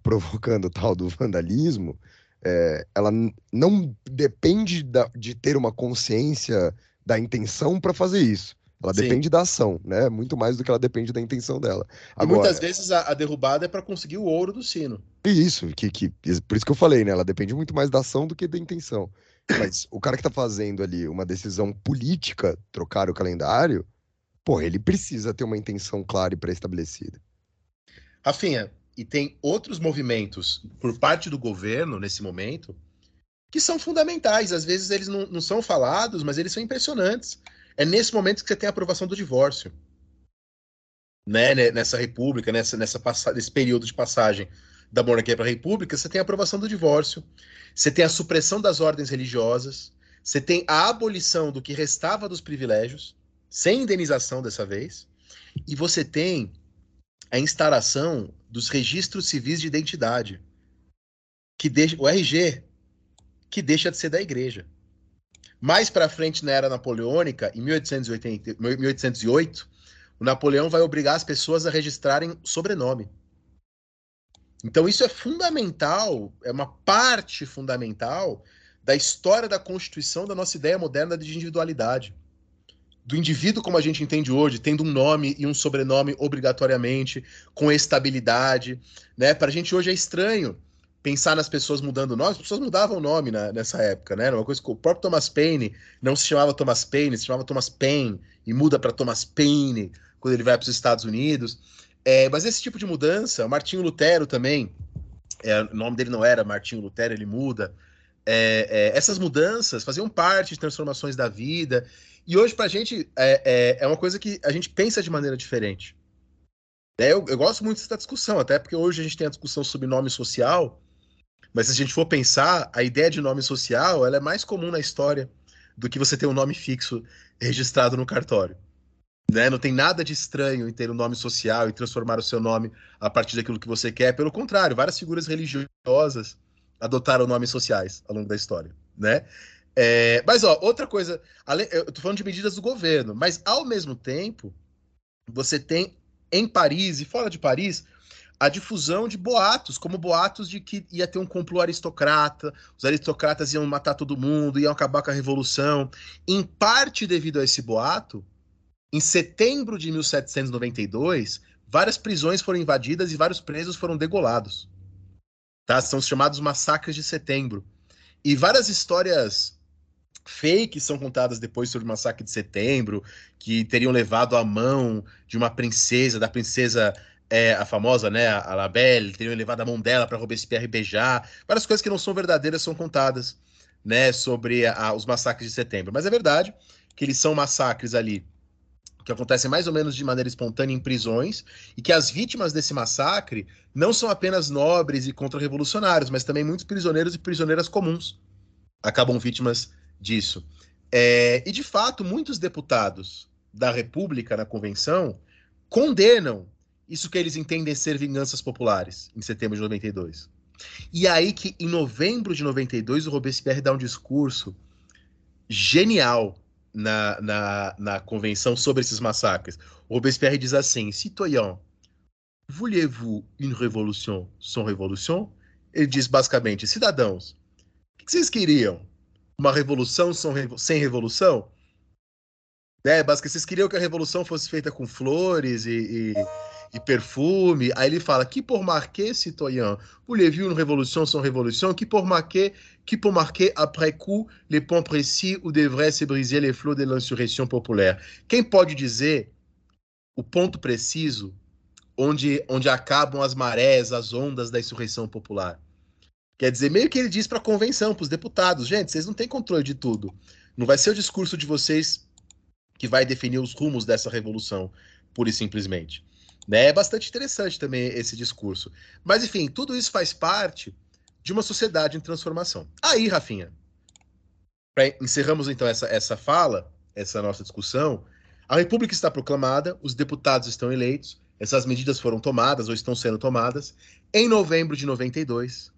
Speaker 3: provocando o tal do vandalismo, é, ela não depende da, de ter uma consciência da intenção para fazer isso. Ela Sim. depende da ação, né? Muito mais do que ela depende da intenção dela.
Speaker 4: Agora, e muitas vezes a, a derrubada é para conseguir o ouro do sino.
Speaker 3: Isso, que, que, por isso que eu falei, né? Ela depende muito mais da ação do que da intenção. Mas o cara que tá fazendo ali uma decisão política, trocar o calendário, pô, ele precisa ter uma intenção clara e pré-estabelecida.
Speaker 4: Rafinha, e tem outros movimentos por parte do governo nesse momento que são fundamentais. Às vezes eles não, não são falados, mas eles são impressionantes. É nesse momento que você tem a aprovação do divórcio. Né? Nessa república, nessa, nessa nesse período de passagem da monarquia para a república, você tem a aprovação do divórcio, você tem a supressão das ordens religiosas, você tem a abolição do que restava dos privilégios, sem indenização dessa vez, e você tem a instalação dos registros civis de identidade, que deixa, o RG, que deixa de ser da igreja. Mais para frente, na era napoleônica, em 1880, 1808, o Napoleão vai obrigar as pessoas a registrarem sobrenome. Então, isso é fundamental, é uma parte fundamental da história da constituição da nossa ideia moderna de individualidade. Do indivíduo como a gente entende hoje, tendo um nome e um sobrenome obrigatoriamente, com estabilidade. Né? Para a gente hoje é estranho pensar nas pessoas mudando o nome, as pessoas mudavam o nome na, nessa época, né? Era uma coisa que o próprio Thomas Paine não se chamava Thomas Paine, se chamava Thomas Paine e muda para Thomas Paine quando ele vai para os Estados Unidos. É, mas esse tipo de mudança, Martinho Lutero também, é, o nome dele não era Martinho Lutero, ele muda. É, é essas mudanças faziam parte de transformações da vida. E hoje, para a gente, é, é, é uma coisa que a gente pensa de maneira diferente. Eu, eu, gosto muito dessa discussão, até porque hoje a gente tem a discussão sobre nome social, mas se a gente for pensar, a ideia de nome social ela é mais comum na história do que você ter um nome fixo registrado no cartório. Né? Não tem nada de estranho em ter um nome social e transformar o seu nome a partir daquilo que você quer. Pelo contrário, várias figuras religiosas adotaram nomes sociais ao longo da história. Né? É, mas, ó, outra coisa, eu tô falando de medidas do governo, mas ao mesmo tempo, você tem em Paris e fora de Paris a difusão de boatos, como boatos de que ia ter um complô aristocrata, os aristocratas iam matar todo mundo, iam acabar com a revolução. Em parte devido a esse boato, em setembro de 1792, várias prisões foram invadidas e vários presos foram degolados. Tá? São os chamados massacres de setembro. E várias histórias fakes são contadas depois sobre o massacre de setembro, que teriam levado a mão de uma princesa, da princesa é, a famosa, né, a Labelle, teriam levado a mão dela para Robespierre beijar. Várias coisas que não são verdadeiras são contadas, né, sobre a, os massacres de setembro. Mas é verdade que eles são massacres ali que acontecem mais ou menos de maneira espontânea em prisões, e que as vítimas desse massacre não são apenas nobres e contra-revolucionários, mas também muitos prisioneiros e prisioneiras comuns acabam vítimas disso. É, e, de fato, muitos deputados da República na convenção condenam isso que eles entendem ser vinganças populares, em setembro de 92. E aí que, em novembro de 92, o Robespierre dá um discurso genial na, na, na convenção sobre esses massacres. O Robespierre diz assim: Citoyen, voulez-vous une révolution sans révolution? Ele diz basicamente: cidadãos, o que vocês queriam? Uma revolução sem revolução? É, basicamente, vocês queriam que a revolução fosse feita com flores e, e e perfume. Aí ele fala que por marquer, citoyen, voulez-vous une révolution sans révolution, que por marquer, que pour marquer après coup les ponts précis où devraient se briser les flots de l'insurrection populaire. Quem pode dizer o ponto preciso onde, onde acabam as marés, as ondas da insurreição popular? Quer dizer, meio que ele diz para a convenção, para os deputados, gente, vocês não têm controle de tudo. Não vai ser o discurso de vocês que vai definir os rumos dessa revolução, pura e simplesmente. Né? É bastante interessante também esse discurso. Mas, enfim, tudo isso faz parte de uma sociedade em transformação. Aí, Rafinha, encerramos então essa, essa fala, essa nossa discussão. A República está proclamada, os deputados estão eleitos, essas medidas foram tomadas ou estão sendo tomadas. Em novembro de 92,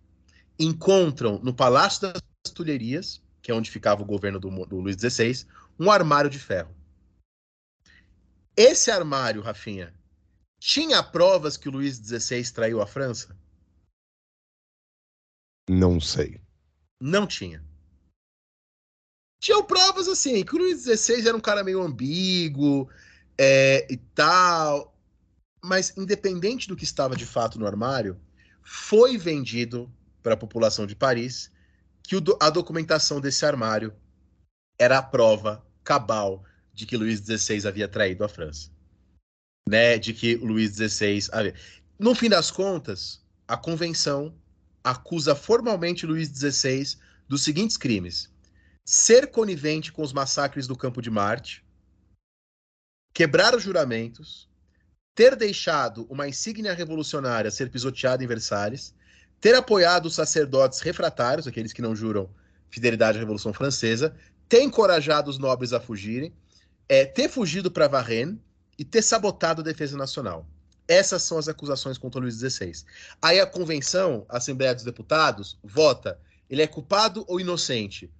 Speaker 4: encontram no Palácio das Tulherias, que é onde ficava o governo do, do Luiz XVI, um armário de ferro. Esse armário, Rafinha, tinha provas que o Luís XVI traiu a França?
Speaker 3: Não sei.
Speaker 4: Não tinha. Tinham provas assim, que o Luís XVI era um cara meio ambíguo é, e tal. Mas, independente do que estava de fato no armário, foi vendido para a população de Paris que o, a documentação desse armário era a prova cabal de que Luís XVI havia traído a França né, de que Luís XVI. No fim das contas, a convenção acusa formalmente Luís XVI dos seguintes crimes: ser conivente com os massacres do Campo de Marte, quebrar os juramentos, ter deixado uma insígnia revolucionária ser pisoteada em Versalhes, ter apoiado os sacerdotes refratários, aqueles que não juram fidelidade à Revolução Francesa, ter encorajado os nobres a fugirem, é, ter fugido para Varennes e ter sabotado a defesa nacional. Essas são as acusações contra o Luiz XVI. Aí a convenção, a Assembleia dos Deputados, vota. Ele é culpado ou inocente?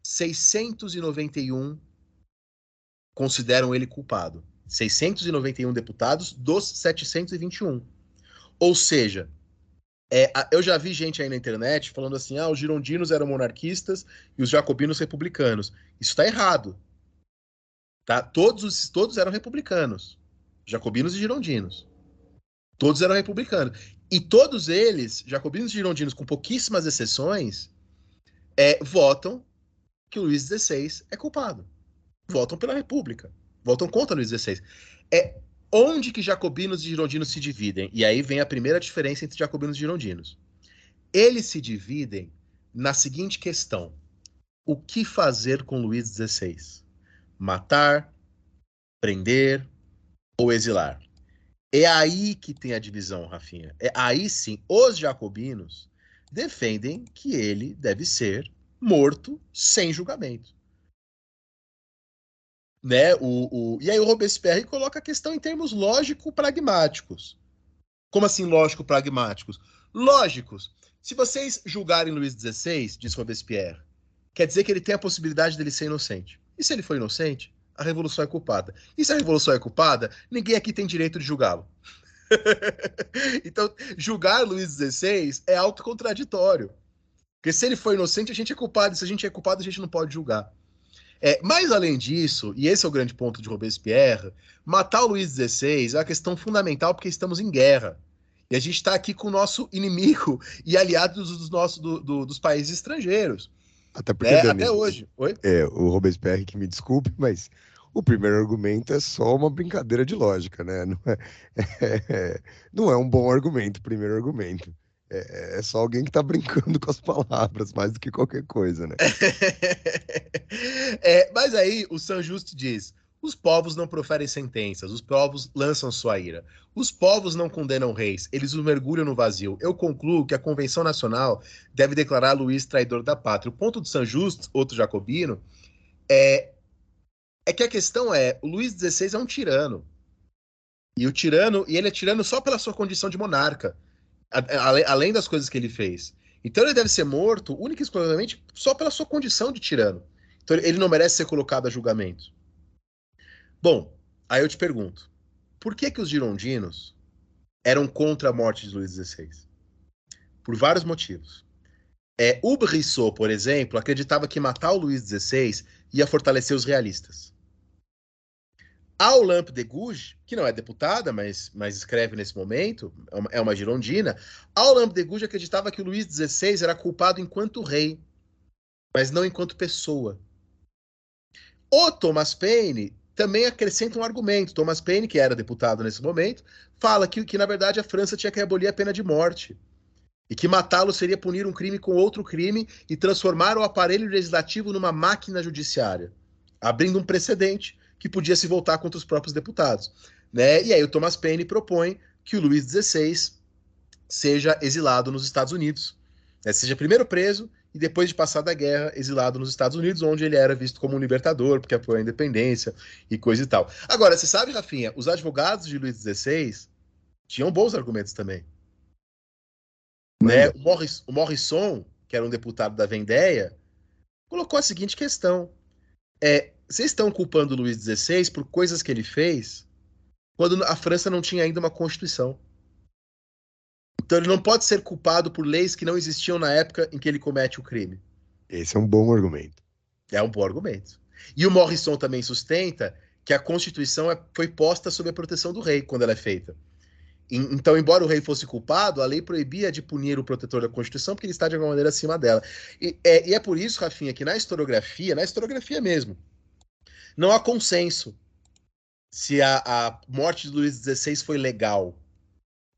Speaker 4: 691 consideram ele culpado. 691 deputados dos 721. Ou seja, é, eu já vi gente aí na internet falando assim: ah, os girondinos eram monarquistas e os jacobinos republicanos. Isso está errado. Tá? Todos, os, todos eram republicanos, jacobinos e girondinos. Todos eram republicanos. E todos eles, jacobinos e girondinos, com pouquíssimas exceções, é, votam que o Luís XVI é culpado. Votam pela República. Votam contra o Luís XVI. É onde que jacobinos e girondinos se dividem. E aí vem a primeira diferença entre jacobinos e girondinos. Eles se dividem na seguinte questão: o que fazer com Luís XVI? Matar, prender ou exilar. É aí que tem a divisão, Rafinha. É aí sim, os jacobinos defendem que ele deve ser morto sem julgamento. Né? O, o... E aí o Robespierre coloca a questão em termos lógico-pragmáticos. Como assim lógico-pragmáticos? Lógicos. Se vocês julgarem Luís XVI, diz Robespierre, quer dizer que ele tem a possibilidade dele ser inocente. E se ele for inocente, a revolução é culpada. E se a revolução é culpada, ninguém aqui tem direito de julgá-lo. <laughs> então, julgar Luiz XVI é autocontraditório. Porque se ele for inocente, a gente é culpado. Se a gente é culpado, a gente não pode julgar. É, mas além disso, e esse é o grande ponto de Robespierre, matar o Luiz XVI é uma questão fundamental porque estamos em guerra. E a gente está aqui com o noso inimigo e aliado dos, nossos, do, do, dos países estrangeiros.
Speaker 3: Até porque? Dani,
Speaker 4: Até hoje. Oi?
Speaker 3: É, o Robespierre que me desculpe, mas o primeiro argumento é só uma brincadeira de lógica, né? Não é, <laughs> é- não é um bom argumento, o primeiro argumento. É, é só alguém que tá brincando com as palavras, mais do que qualquer coisa, né? <laughs>
Speaker 4: É, mas aí o San Just diz: os povos não proferem sentenças, os povos lançam sua ira. Os povos não condenam reis, eles os mergulham no vazio. Eu concluo que a Convenção Nacional deve declarar Luís traidor da pátria. O ponto do San Just, outro jacobino, é, é que a questão é: o Luís XVI é um tirano. E o tirano, e ele é tirano só pela sua condição de monarca, a- ale- além das coisas que ele fez. Então ele deve ser morto única e exclusivamente só pela sua condição de tirano. Então ele não merece ser colocado a julgamento. Bom, aí eu te pergunto: por que que os girondinos eram contra a morte de Luís XVI? Por vários motivos. É, o Brissot, por exemplo, acreditava que matar o Luís XVI ia fortalecer os realistas. A Olympe de Gouges, que não é deputada, mas, mas escreve nesse momento, é uma, é uma girondina, a Olympe de Gouges acreditava que o Luís XVI era culpado enquanto rei, mas não enquanto pessoa. O Thomas Paine também acrescenta um argumento. Thomas Paine, que era deputado nesse momento, fala que, que na verdade a França tinha que abolir a pena de morte e que matá-lo seria punir um crime com outro crime e transformar o aparelho legislativo numa máquina judiciária, abrindo um precedente que podia se voltar contra os próprios deputados. Né? E aí o Thomas Paine propõe que o Luís XVI seja exilado nos Estados Unidos, né? seja primeiro preso e depois de passar da guerra, exilado nos Estados Unidos, onde ele era visto como um libertador, porque apoiou a independência e coisa e tal. Agora, você sabe, Rafinha, os advogados de Luís XVI tinham bons argumentos também. Né? O, Morris, o Morrison, que era um deputado da Vendéia, colocou a seguinte questão: é, vocês estão culpando Luís XVI por coisas que ele fez quando a França não tinha ainda uma constituição. Então ele não pode ser culpado por leis que não existiam na época em que ele comete o crime.
Speaker 3: Esse é um bom argumento.
Speaker 4: É um bom argumento. E o Morrison também sustenta que a Constituição é- foi posta sob a proteção do rei quando ela é feita. Então, embora o rei fosse culpado, a lei proibia de punir o protetor da Constituição porque ele está de alguma maneira acima dela. E é, e é por isso, Rafinha, que na historiografia, na historiografia mesmo, não há consenso se a, a morte de Luís XVI foi legal,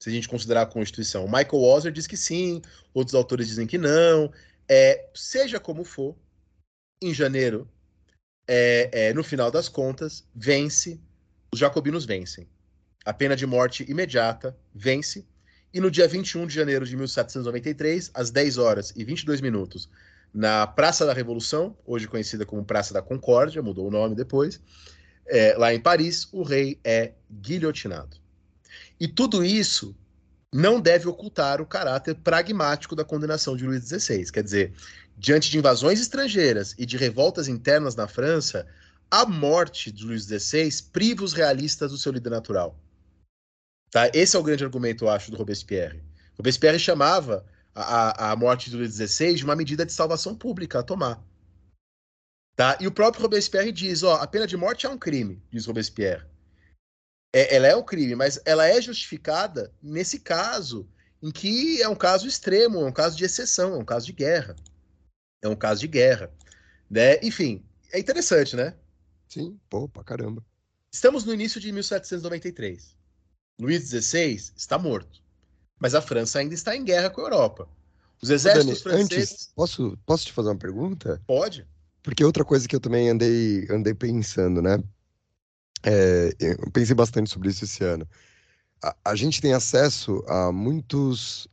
Speaker 4: se a gente considerar a Constituição. Michael Walzer diz que sim, outros autores dizem que não. É, seja como for, em janeiro, é, é, no final das contas, vence, os jacobinos vencem. A pena de morte imediata vence, e no dia 21 de janeiro de 1793, às 10 horas e 22 minutos, na Praça da Revolução, hoje conhecida como Praça da Concórdia, mudou o nome depois, é, lá em Paris, o rei é guilhotinado. E tudo isso não deve ocultar o caráter pragmático da condenação de Luís XVI. Quer dizer, diante de invasões estrangeiras e de revoltas internas na França, a morte de Luís XVI priva os realistas do seu líder natural. Tá? Esse é o grande argumento, eu acho, do Robespierre. Robespierre chamava a, a, morte de Luís XVI de uma medida de salvação pública a tomar. Tá? E o próprio Robespierre diz: ó, a pena de morte é um crime, diz Robespierre. É, ela é um crime, mas ela é justificada nesse caso, em que é um caso extremo, é um caso de exceção, é um caso de guerra. É um caso de guerra. Né? Enfim, é interessante, né?
Speaker 3: Sim, pô, pra caramba.
Speaker 4: Estamos no início de 1793. Luís XVI está morto. Mas a França ainda está em guerra com a Europa. Os
Speaker 3: Ô,
Speaker 4: exércitos
Speaker 3: Dani,
Speaker 4: franceses.
Speaker 3: antes, posso, posso te fazer uma pergunta?
Speaker 4: Pode?
Speaker 3: Porque outra coisa que eu também andei, andei pensando, né? É, eu pensei bastante sobre isso esse ano. A, a gente tem acesso a muitos.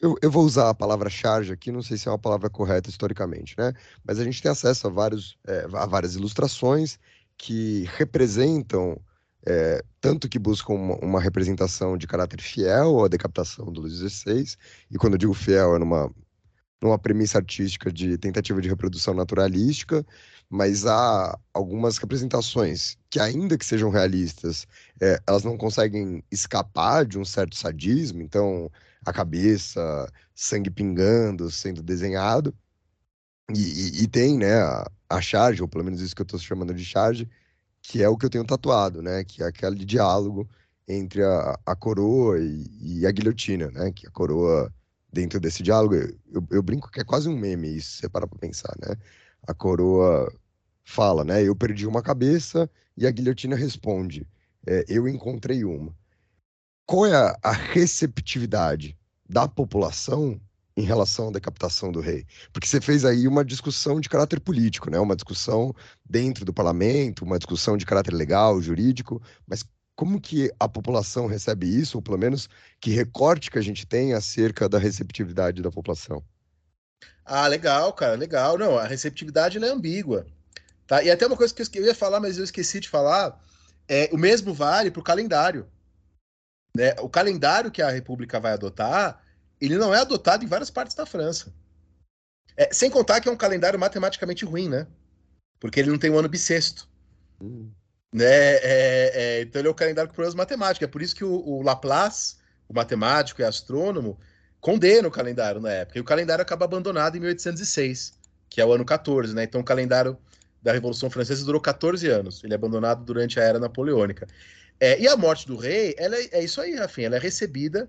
Speaker 3: Eu, eu vou usar a palavra charge aqui, não sei se é uma palavra correta historicamente, né? Mas a gente tem acesso a, vários, é, a várias ilustrações que representam, é, tanto que buscam uma, uma representação de caráter fiel à decapitação do Luís XVI, e quando eu digo fiel é numa, numa premissa artística de tentativa de reprodução naturalística, mas há algumas representações que, ainda que sejam realistas, é, elas não conseguem escapar de um certo sadismo, então a cabeça, sangue pingando, sendo desenhado, e, e- e tem, né, a, a charge, ou pelo menos isso que eu estou chamando de charge, que é o que eu tenho tatuado, né, que é aquele diálogo entre a, a coroa e, e a guilhotina, né, que a coroa dentro desse diálogo, eu, eu brinco que é quase um meme isso, se você parar pra pensar, né? A coroa fala, né? Eu perdi uma cabeça e a guilhotina responde, é, eu encontrei uma. Qual é a, a receptividade da população em relação à decapitação do rei? Porque você fez aí uma discussão de caráter político, né? Uma discussão dentro do parlamento, uma discussão de caráter legal, jurídico, mas como que a população recebe isso, ou pelo menos que recorte que a gente tem acerca da receptividade da população?
Speaker 4: Ah, legal, cara, legal. Não, a receptividade é ambígua. Tá? E até uma coisa que eu ia falar, mas eu esqueci de falar, é o mesmo vale para o calendário. Né? O calendário que a República vai adotar, ele não é adotado em várias partes da França. É, sem contar que é um calendário matematicamente ruim, né? Porque ele não tem um ano bissexto. Hum. Né? É, é, então ele é o calendário com problemas matemáticos. É por isso que o, o, Laplace, o matemático e astrônomo, condena o calendário na época. E o calendário acaba abandonado em 1806, que é o ano 14, né? Então o calendário da Revolução Francesa durou 14 anos. Ele é abandonado durante a Era Napoleônica. É, e a morte do rei, ela é, é isso aí, Rafinha. Ela é recebida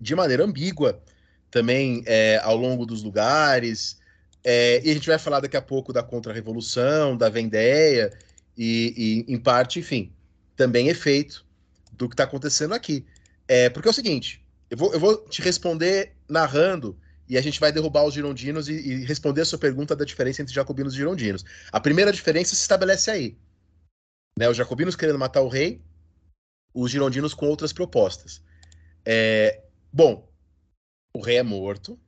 Speaker 4: de maneira ambígua também é, ao longo dos lugares. É, e a gente vai falar daqui a pouco da Contra-Revolução, da Vendéia, e, e, em parte, enfim, também efeito do que está acontecendo aqui. É, porque é o seguinte, eu vou, eu vou te responder narrando e a gente vai derrubar os girondinos e, e, responder a sua pergunta da diferença entre jacobinos e girondinos. A primeira diferença se estabelece aí. Né, os jacobinos querendo matar o rei, os girondinos com outras propostas. É, bom, o rei é morto,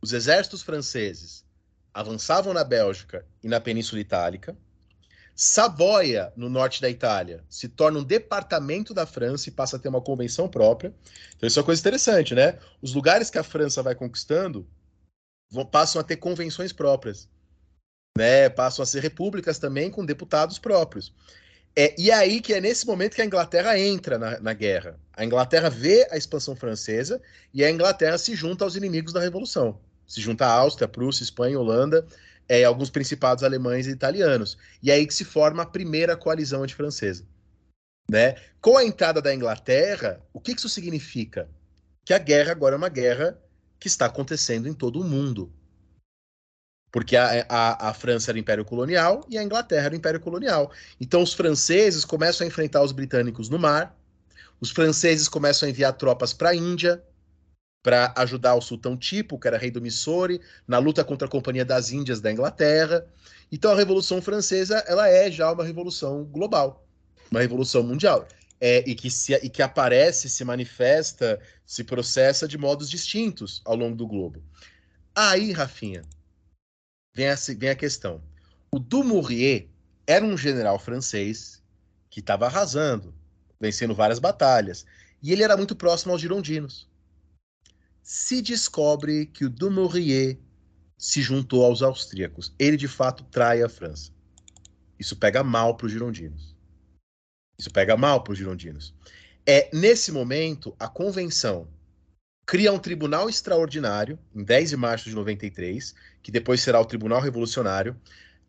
Speaker 4: os exércitos franceses avançavam na Bélgica e na Península Itálica, Savoia, no norte da Itália, se torna um departamento da França e passa a ter uma convenção própria. Então, isso é uma coisa interessante, né? Os lugares que a França vai conquistando vão, passam a ter convenções próprias. Né? Passam a ser repúblicas também com deputados próprios. É, e é aí que é nesse momento que a Inglaterra entra na, na, guerra. A Inglaterra vê a expansão francesa e a Inglaterra se junta aos inimigos da Revolução. Se junta a Áustria, Prússia, Espanha, Holanda é, alguns principados alemães e italianos. E é aí que se forma a primeira coalizão antifrancesa. Né? Com a entrada da Inglaterra, o que isso significa? Que a guerra agora é uma guerra que está acontecendo em todo o mundo. Porque a, a, a, França era o Império Colonial e a Inglaterra era o Império Colonial. Então os franceses começam a enfrentar os britânicos no mar, os franceses começam a enviar tropas para a Índia, para ajudar o sultão Tipo, que era rei do Mysore, na luta contra a Companhia das Índias da Inglaterra. Então a Revolução Francesa ela é já uma revolução global, uma revolução mundial. É, e, que se, e que aparece, se manifesta, se processa de modos distintos ao longo do globo. Aí, Rafinha, vem a, vem a questão. O Dumouriez era um general francês que estava arrasando, vencendo várias batalhas, e ele era muito próximo aos girondinos se descobre que o Dumouriez se juntou aos austríacos. Ele, de fato, trai a França. Isso pega mal para os girondinos. Isso pega mal para os girondinos. É Nesse momento, a convenção cria um tribunal extraordinário, em 10 de março de 93, que depois será o Tribunal Revolucionário.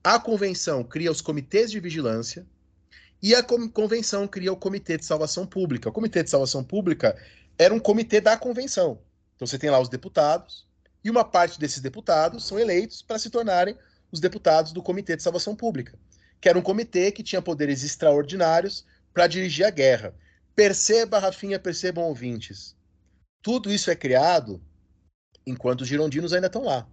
Speaker 4: A convenção cria os comitês de vigilância, e a convenção cria o Comitê de Salvação Pública. O Comitê de Salvação Pública era um comitê da convenção. Então você tem lá os deputados, e uma parte desses deputados são eleitos para se tornarem os deputados do Comitê de Salvação Pública, que era um comitê que tinha poderes extraordinários para dirigir a guerra. Perceba, Rafinha, percebam ouvintes. Tudo isso é criado enquanto os girondinos ainda estão lá.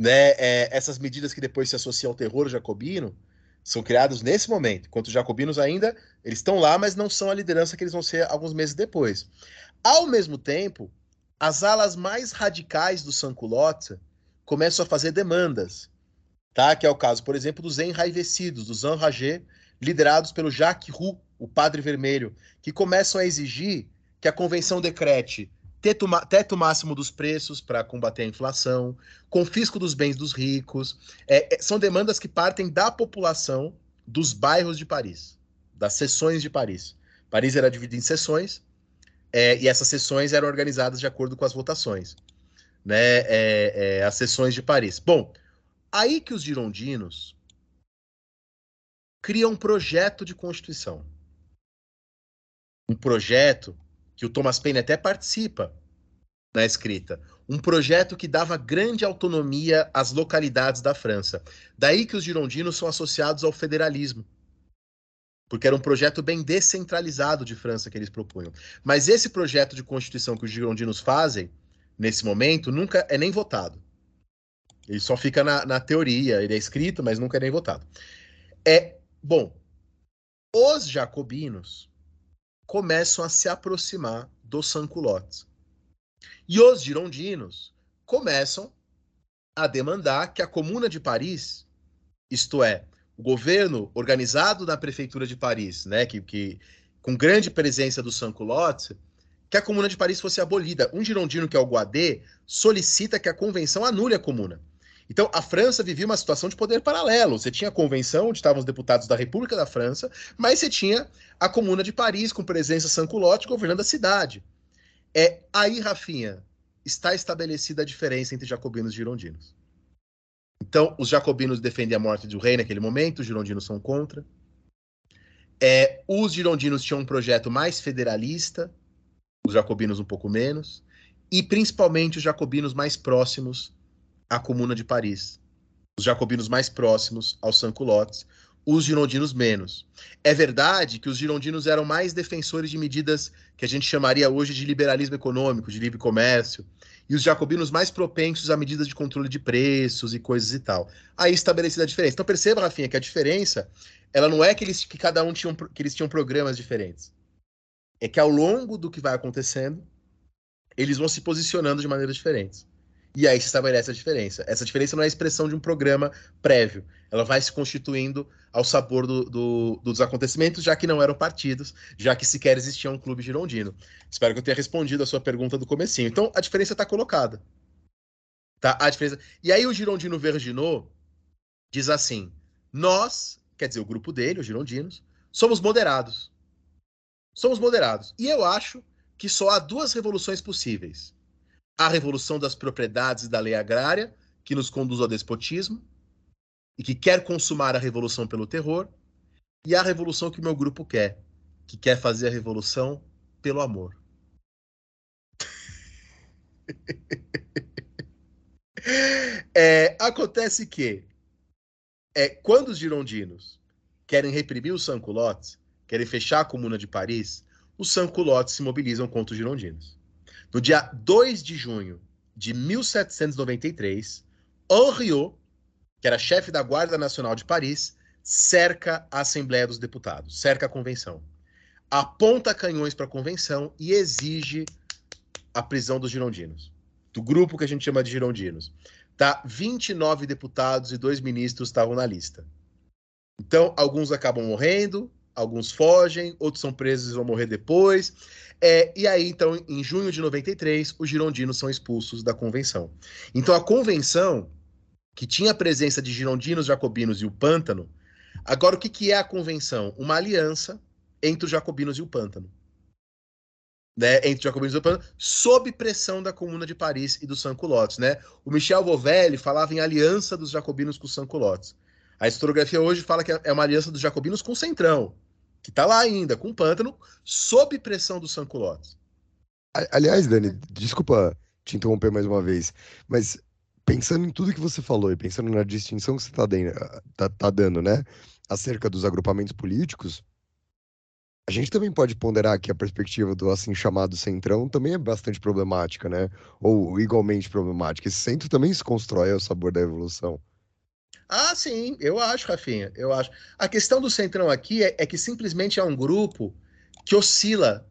Speaker 4: Né? É, essas medidas que depois se associam ao terror jacobino são criadas nesse momento, enquanto os jacobinos ainda eles estão lá, mas não são a liderança que eles vão ser alguns meses depois. Ao mesmo tempo, as alas mais radicais do Sanculotte começam a fazer demandas, tá? Que é o caso, por exemplo, dos enraivecidos, dos enragés, liderados pelo Jacques Roux, o Padre Vermelho, que começam a exigir que a convenção decrete teto, teto máximo dos preços para combater a inflação, confisco dos bens dos ricos. É, é, são demandas que partem da população dos bairros de Paris, das seções de Paris. Paris era dividido em seções, é, e essas sessões eram organizadas de acordo com as votações, né? É, é, as sessões de Paris. Bom, aí que os girondinos criam um projeto de constituição, um projeto que o Thomas Paine até participa, na escrita. Um projeto que dava grande autonomia às localidades da França. Daí que os girondinos são associados ao federalismo. Porque era um projeto bem descentralizado de França que eles propunham. Mas esse projeto de constituição que os girondinos fazem, nesse momento, nunca é nem votado. Ele só fica na, na teoria, ele é escrito, mas nunca é nem votado. É, bom, os jacobinos começam a se aproximar dos sanculotes. E os girondinos começam a demandar que a Comuna de Paris, isto é, o governo organizado na prefeitura de Paris, né, que, que com grande presença do sans-culottes, que a Comuna de Paris fosse abolida. Um girondino, que é o Guadé, solicita que a convenção anule a Comuna. Então, a França vivia uma situação de poder paralelo. Você tinha a convenção, onde estavam os deputados da República da França, mas você tinha a Comuna de Paris, com presença sans-culotte, governando a cidade. É aí, Rafinha, está estabelecida a diferença entre jacobinos e girondinos. Então, os jacobinos defendem a morte do rei naquele momento, os girondinos são contra. É, os girondinos tinham um projeto mais federalista, os jacobinos um pouco menos, e principalmente os jacobinos mais próximos à Comuna de Paris, os jacobinos mais próximos aos sans-culottes, os girondinos menos. É verdade que os girondinos eram mais defensores de medidas que a gente chamaria hoje de liberalismo econômico, de livre comércio, e os jacobinos mais propensos a medidas de controle de preços e coisas e tal. Aí estabelecida a diferença. Então perceba, Rafinha, que a diferença ela não é que eles que cada um tinham que eles tinham programas diferentes. É que ao longo do que vai acontecendo, eles vão se posicionando de maneiras diferentes. E aí se estabelece a diferença. Essa diferença não é a expressão de um programa prévio. Ela vai se constituindo ao sabor do, do, dos acontecimentos, já que não eram partidos, já que sequer existia um clube girondino. Espero que eu tenha respondido a sua pergunta do comecinho. Então, a diferença está colocada. Tá? A diferença... E aí o girondino Verginot diz assim, nós, quer dizer, o grupo dele, os girondinos, somos moderados. Somos moderados. E eu acho que só há duas revoluções possíveis a revolução das propriedades e da lei agrária, que nos conduz ao despotismo, e que quer consumar a revolução pelo terror, e a revolução que meu grupo quer, que quer fazer a revolução pelo amor. <laughs> é, acontece que é, quando os girondinos querem reprimir os sans-culottes, querem fechar a Comuna de Paris, os sans-culottes se mobilizam contra os girondinos. No dia 2 de junho de 1793, Henriot, que era chefe da Guarda Nacional de Paris, cerca a Assembleia dos Deputados, cerca a convenção. Aponta canhões para a convenção e exige a prisão dos girondinos, do grupo que a gente chama de girondinos. Tá? 29 deputados e dois ministros estavam na lista. Então, alguns acabam morrendo, alguns fogem, outros são presos e vão morrer depois. É, e aí, então, em junho de 93, os girondinos são expulsos da convenção. Então, a convenção, que tinha a presença de girondinos, jacobinos e o pântano, agora o que, que é a convenção? Uma aliança entre os jacobinos e o pântano. Né, entre os jacobinos e o pântano, sob pressão da Comuna de Paris e dos Sans-Culottes. Né? O Michel Vovelli falava em aliança dos jacobinos com os Sans-Culottes. A historiografia hoje fala que é uma aliança dos jacobinos com o Centrão que está lá ainda, com o pântano, sob pressão do Sanculotes.
Speaker 3: Aliás, Dani, desculpa te interromper mais uma vez, mas pensando em tudo que você falou e pensando na distinção que você está tá, tá dando, né, acerca dos agrupamentos políticos, a gente também pode ponderar que a perspectiva do assim chamado centrão também é bastante problemática, né? Ou igualmente problemática. Esse centro também se constrói ao sabor da evolução.
Speaker 4: Ah, sim, eu acho, Rafinha, eu acho. A questão do Centrão aqui é, é que simplesmente é um grupo que oscila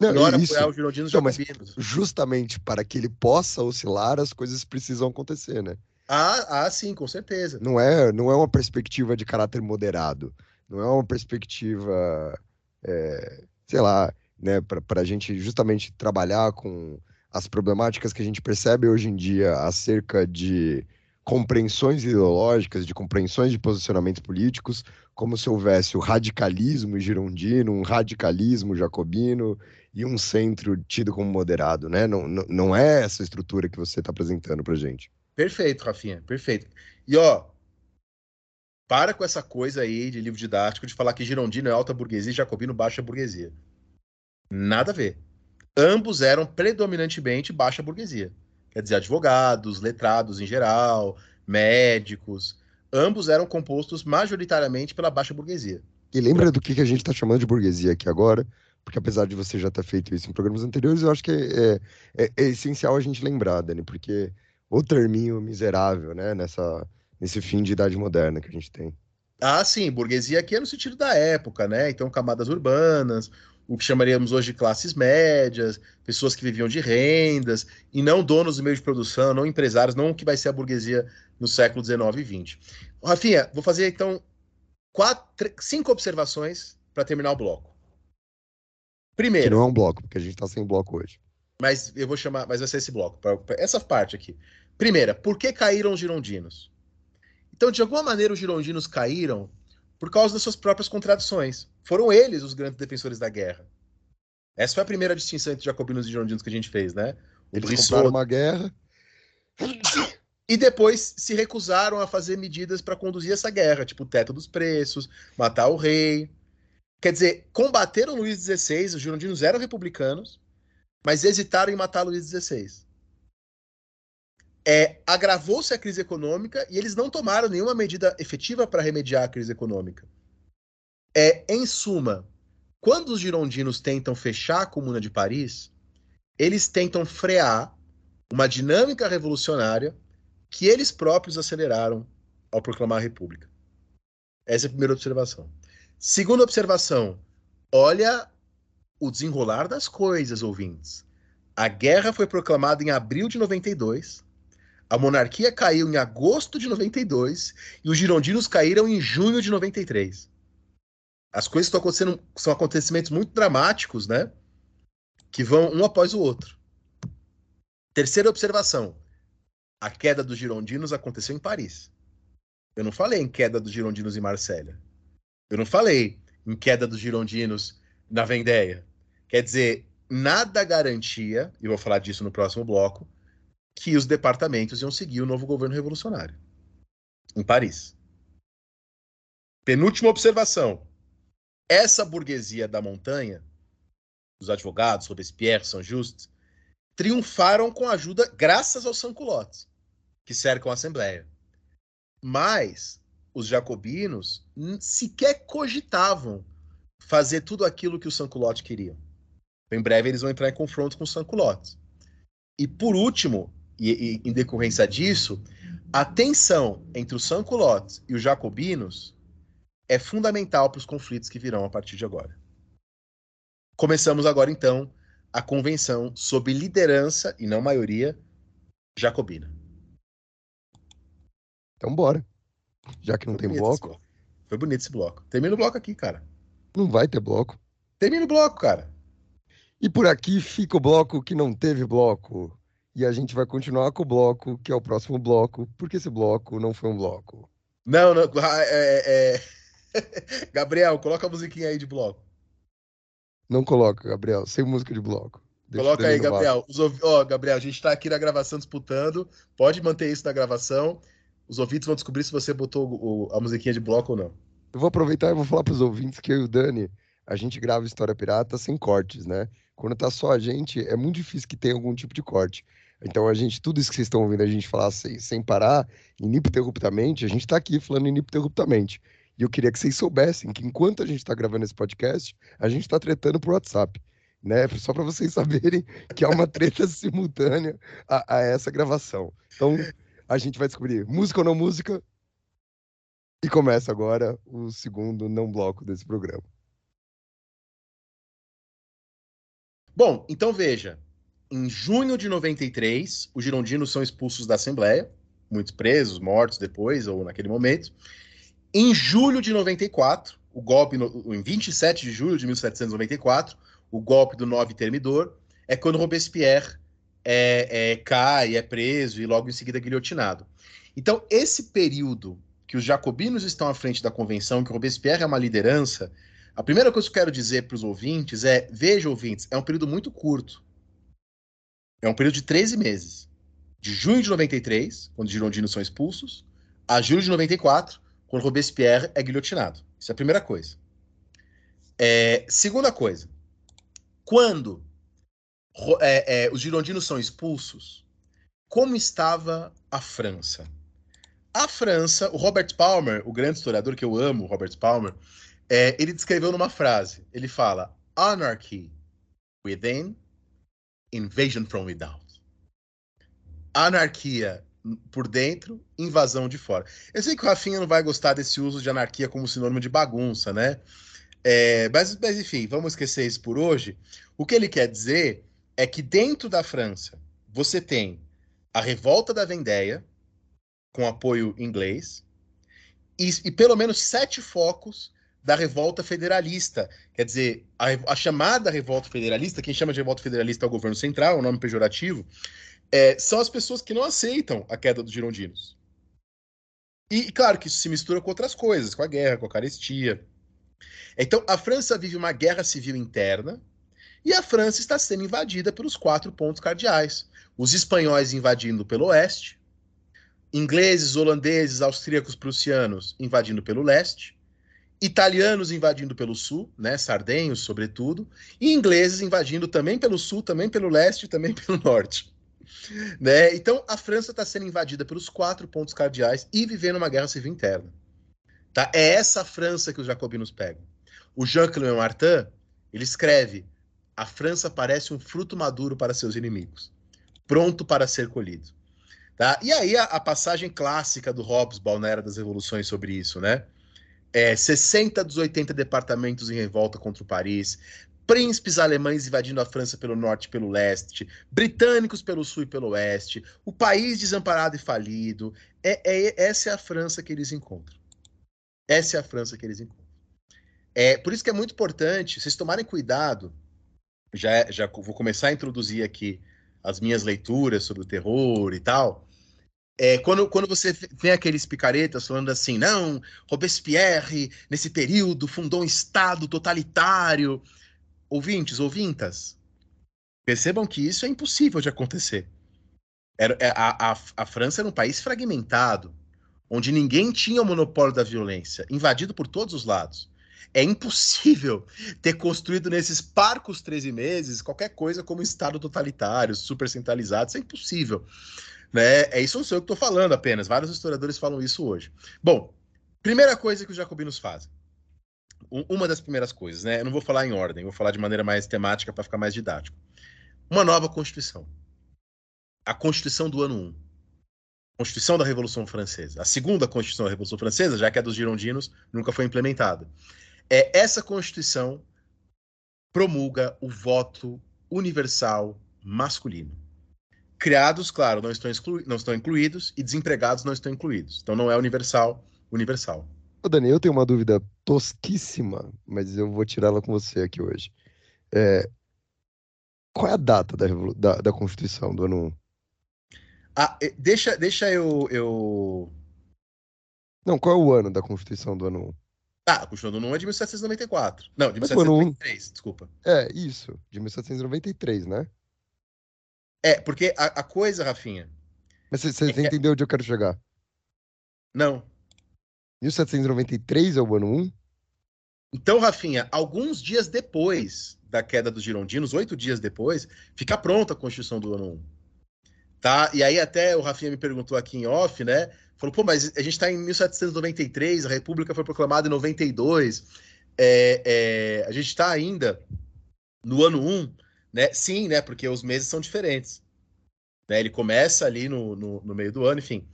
Speaker 3: não, hora isso. apoiar os Girondinos não, mas justamente para que ele possa oscilar, as coisas precisam acontecer, né?
Speaker 4: Ah, ah, sim, com certeza.
Speaker 3: Não é, não é uma perspectiva de caráter moderado. Não é uma perspectiva, é, sei lá, né, para a gente justamente trabalhar com as problemáticas que a gente percebe hoje em dia acerca de compreensões ideológicas, de compreensões de posicionamentos políticos, como se houvesse o radicalismo girondino, um radicalismo jacobino e um centro tido como moderado, né? Não, não, não é essa estrutura que você está apresentando para gente.
Speaker 4: Perfeito, Rafinha, perfeito. E ó, para com essa coisa aí de livro didático de falar que girondino é alta burguesia e jacobino baixa burguesia. Nada a ver. ambos eram predominantemente baixa burguesia. Quer dizer, advogados, letrados em geral, médicos, ambos eram compostos majoritariamente pela baixa burguesia.
Speaker 3: E lembra do que, que a gente está chamando de burguesia aqui agora? Porque apesar de você já ter feito isso em programas anteriores, eu acho que é, é, é essencial a gente lembrar, Dani, porque o terminho miserável, né, nessa, nesse fim de idade moderna que a gente tem.
Speaker 4: Ah, sim, burguesia aqui é no sentido da época, né? Então, camadas urbanas, o que chamaríamos hoje de classes médias, pessoas que viviam de rendas, e não donos do meio de produção, não empresários, não o que vai ser a burguesia no século XIX e XX. Rafinha, vou fazer então quatro, cinco observações para terminar o bloco. Primeiro.
Speaker 3: Que não é um bloco, porque a gente está sem bloco hoje.
Speaker 4: Mas eu vou chamar, mas vai ser esse bloco, pra, pra essa parte aqui. Primeira, por que caíram os girondinos? Então, de alguma maneira, os girondinos caíram por causa das suas próprias contradições. Foram eles os grandes defensores da guerra. Essa foi a primeira distinção entre jacobinos e girondinos que a gente fez, né?
Speaker 3: O eles Brissot... compraram uma guerra. <coughs>
Speaker 4: E depois se recusaram a fazer medidas para conduzir essa guerra, tipo o teto dos preços, matar o rei. Quer dizer, combateram Luís XVI, os girondinos eram republicanos, mas hesitaram em matar Luís XVI é, agravou-se a crise econômica e eles não tomaram nenhuma medida efetiva para remediar a crise econômica. É, em suma, quando os girondinos tentam fechar a Comuna de Paris, eles tentam frear uma dinâmica revolucionária que eles próprios aceleraram ao proclamar a República. Essa é a primeira observação. Segunda observação, olha o desenrolar das coisas, ouvintes. A guerra foi proclamada em abril de 92 a monarquia caiu em agosto de 92 e os girondinos caíram em junho de 93. As coisas estão acontecendo, são acontecimentos muito dramáticos, né? Que vão um após o outro. Terceira observação: a queda dos girondinos aconteceu em Paris. Eu não falei em queda dos girondinos em Marsella. Eu não falei em queda dos girondinos na Vendéia. Quer dizer, nada garantia, e vou falar disso no próximo bloco, que os departamentos iam seguir o novo governo revolucionário em Paris. Penúltima observação. Essa burguesia da montanha, os advogados, Robespierre, Saint-Just, triunfaram com a ajuda graças aos sans-culottes, que cercam a Assembleia. Mas os jacobinos sequer cogitavam fazer tudo aquilo que os sans-culottes queriam. Em breve eles vão entrar em confronto com os sans-culottes. E por último, e, e, em decorrência disso, a tensão entre os sans-culottes e os jacobinos é fundamental para os conflitos que virão a partir de agora. Começamos agora, então, a convenção sob liderança, e não maioria, jacobina.
Speaker 3: Então, bora. Já que não Foi tem bloco.
Speaker 4: Foi bonito esse bloco. Termina o bloco aqui, cara.
Speaker 3: Não vai ter bloco.
Speaker 4: Termina o bloco, cara.
Speaker 3: E por aqui fica o bloco que não teve bloco. E a gente vai continuar com o bloco, que é o próximo bloco, porque esse bloco não foi um bloco.
Speaker 4: Não, não. Ah, é, é... <laughs> Gabriel, coloca a musiquinha aí de bloco.
Speaker 3: Não coloca, Gabriel, sem música de bloco.
Speaker 4: Deixa coloca aí, Gabriel. Os, ó, Gabriel, a gente tá aqui na gravação disputando. Pode manter isso na gravação. Os ouvintes vão descobrir se você botou o, a musiquinha de bloco ou não.
Speaker 3: Eu vou aproveitar e vou falar para os ouvintes que eu e o Dani, a gente grava História Pirata sem cortes, né? Quando tá só a gente, é muito difícil que tenha algum tipo de corte. Então a gente, tudo isso que vocês estão ouvindo a gente falar sem, sem parar, ininterruptamente, a gente está aqui falando ininterruptamente. E eu queria que vocês soubessem que enquanto a gente está gravando esse podcast, a gente está tretando por WhatsApp. Né? Só para vocês <laughs> saberem que há uma treta <laughs> simultânea a, a, essa gravação. Então, a gente vai descobrir música ou não música. E começa agora o segundo não bloco desse programa.
Speaker 4: Bom, então veja em junho de 93, os girondinos são expulsos da Assembleia, muitos presos, mortos depois ou naquele momento. Em julho de 94, o golpe no, em 27 de julho de 1794, o golpe do Nove Termidor, é quando Robespierre é, é, cai, é preso e logo em seguida guilhotinado. Então, esse período que os jacobinos estão à frente da convenção, que Robespierre é uma liderança, a primeira coisa que eu quero dizer para os ouvintes é: veja, ouvintes, é um período muito curto. É um período de 13 meses. De junho de 93, quando os girondinos são expulsos, a julho de 94, quando Robespierre é guilhotinado. Isso é a primeira coisa. É, segunda coisa. Quando é, é, os girondinos são expulsos, como estava a França? A França, o Robert Palmer, o grande historiador que eu amo, Robert Palmer, é, ele descreveu numa frase. Ele fala: anarchy within, invasion from without. Anarquia por dentro, invasão de fora. Eu sei que o Rafinha não vai gostar desse uso de anarquia como sinônimo de bagunça, né? É, mas, mas, enfim, vamos esquecer isso por hoje. O que ele quer dizer é que dentro da França você tem a revolta da Vendéia, com apoio inglês, e, e pelo menos sete focos da revolta federalista. Quer dizer, a, a, chamada revolta federalista, quem chama de revolta federalista é o governo central, é um nome pejorativo, é, são as pessoas que não aceitam a queda dos girondinos. E, e, claro que isso se mistura com outras coisas, com a guerra, com a carestia. Então, a França vive uma guerra civil interna e a França está sendo invadida pelos quatro pontos cardeais. Os espanhóis invadindo pelo oeste, ingleses, holandeses, austríacos, prussianos invadindo pelo leste, italianos invadindo pelo sul, né, sardenhos sobretudo, e ingleses invadindo também pelo sul, também pelo leste também <laughs> pelo norte. Né? Então, a França está sendo invadida pelos quatro pontos cardeais e vivendo uma guerra civil interna. Tá? É essa França que os jacobinos pegam. O Jean-Clément Martin, ele escreve, a França parece um fruto maduro para seus inimigos, pronto para ser colhido. Tá? E aí a, a passagem clássica do na Era das Revoluções sobre isso, né? É, 60 dos 80 departamentos em revolta contra o Paris, príncipes alemães invadindo a França pelo norte e pelo leste, britânicos pelo sul e pelo oeste, o país desamparado e falido. É, é, essa é a França que eles encontram. Essa é a França que eles encontram. É, por isso que é muito importante vocês tomarem cuidado. Já, já vou começar a introduzir aqui as minhas leituras sobre o terror e tal. É, quando, quando você vê aqueles picaretas falando assim, não, Robespierre, nesse período, fundou um Estado totalitário. Ouvintes, ouvintas, percebam que isso é impossível de acontecer. Era, a, a, a França era um país fragmentado, onde ninguém tinha o monopólio da violência, invadido por todos os lados. É impossível <laughs> ter construído nesses parcos 13 meses qualquer coisa como Estado totalitário, super centralizado. Isso é impossível. Né? É isso não sou eu que estou falando apenas. Vários historiadores falam isso hoje. Bom, primeira coisa que os jacobinos fazem. Uma das primeiras coisas, né? Eu não vou falar em ordem, vou falar de maneira mais temática para ficar mais didático. Uma nova Constituição. A Constituição do ano 1. Constituição da Revolução Francesa. A segunda Constituição da Revolução Francesa, já que a dos girondinos nunca foi implementada. É, essa Constituição promulga o voto universal masculino. Criados, claro, não estão, exclu... não estão incluídos e desempregados não estão incluídos. Então não é universal, universal.
Speaker 3: Ô Dani, eu tenho uma dúvida tosquíssima, mas eu vou tirá-la com você aqui hoje. É... Qual é a data da, Revolu... da, da Constituição do ano 1?
Speaker 4: Ah, deixa, deixa eu, eu.
Speaker 3: Não, qual é o ano da Constituição do ano 1?
Speaker 4: Ah, a Constituição do ano 1 é de 1794. Não, de 1793, desculpa.
Speaker 3: É, isso, de 1793, né?
Speaker 4: É, porque a, a coisa, Rafinha.
Speaker 3: Mas você é entendeu onde eu quero chegar?
Speaker 4: Não.
Speaker 3: 1793 é o ano 1?
Speaker 4: Então, Rafinha, alguns dias depois da queda dos girondinos, oito dias depois, fica pronta a Constituição do ano 1. Tá? E aí até o Rafinha me perguntou aqui em off, né? Falou, pô, mas a gente está em 1793, a República foi proclamada em 92, é, é, a gente está ainda no ano 1, né? Sim, né? Porque os meses são diferentes. Né? Ele começa ali no, no, no meio do ano, enfim.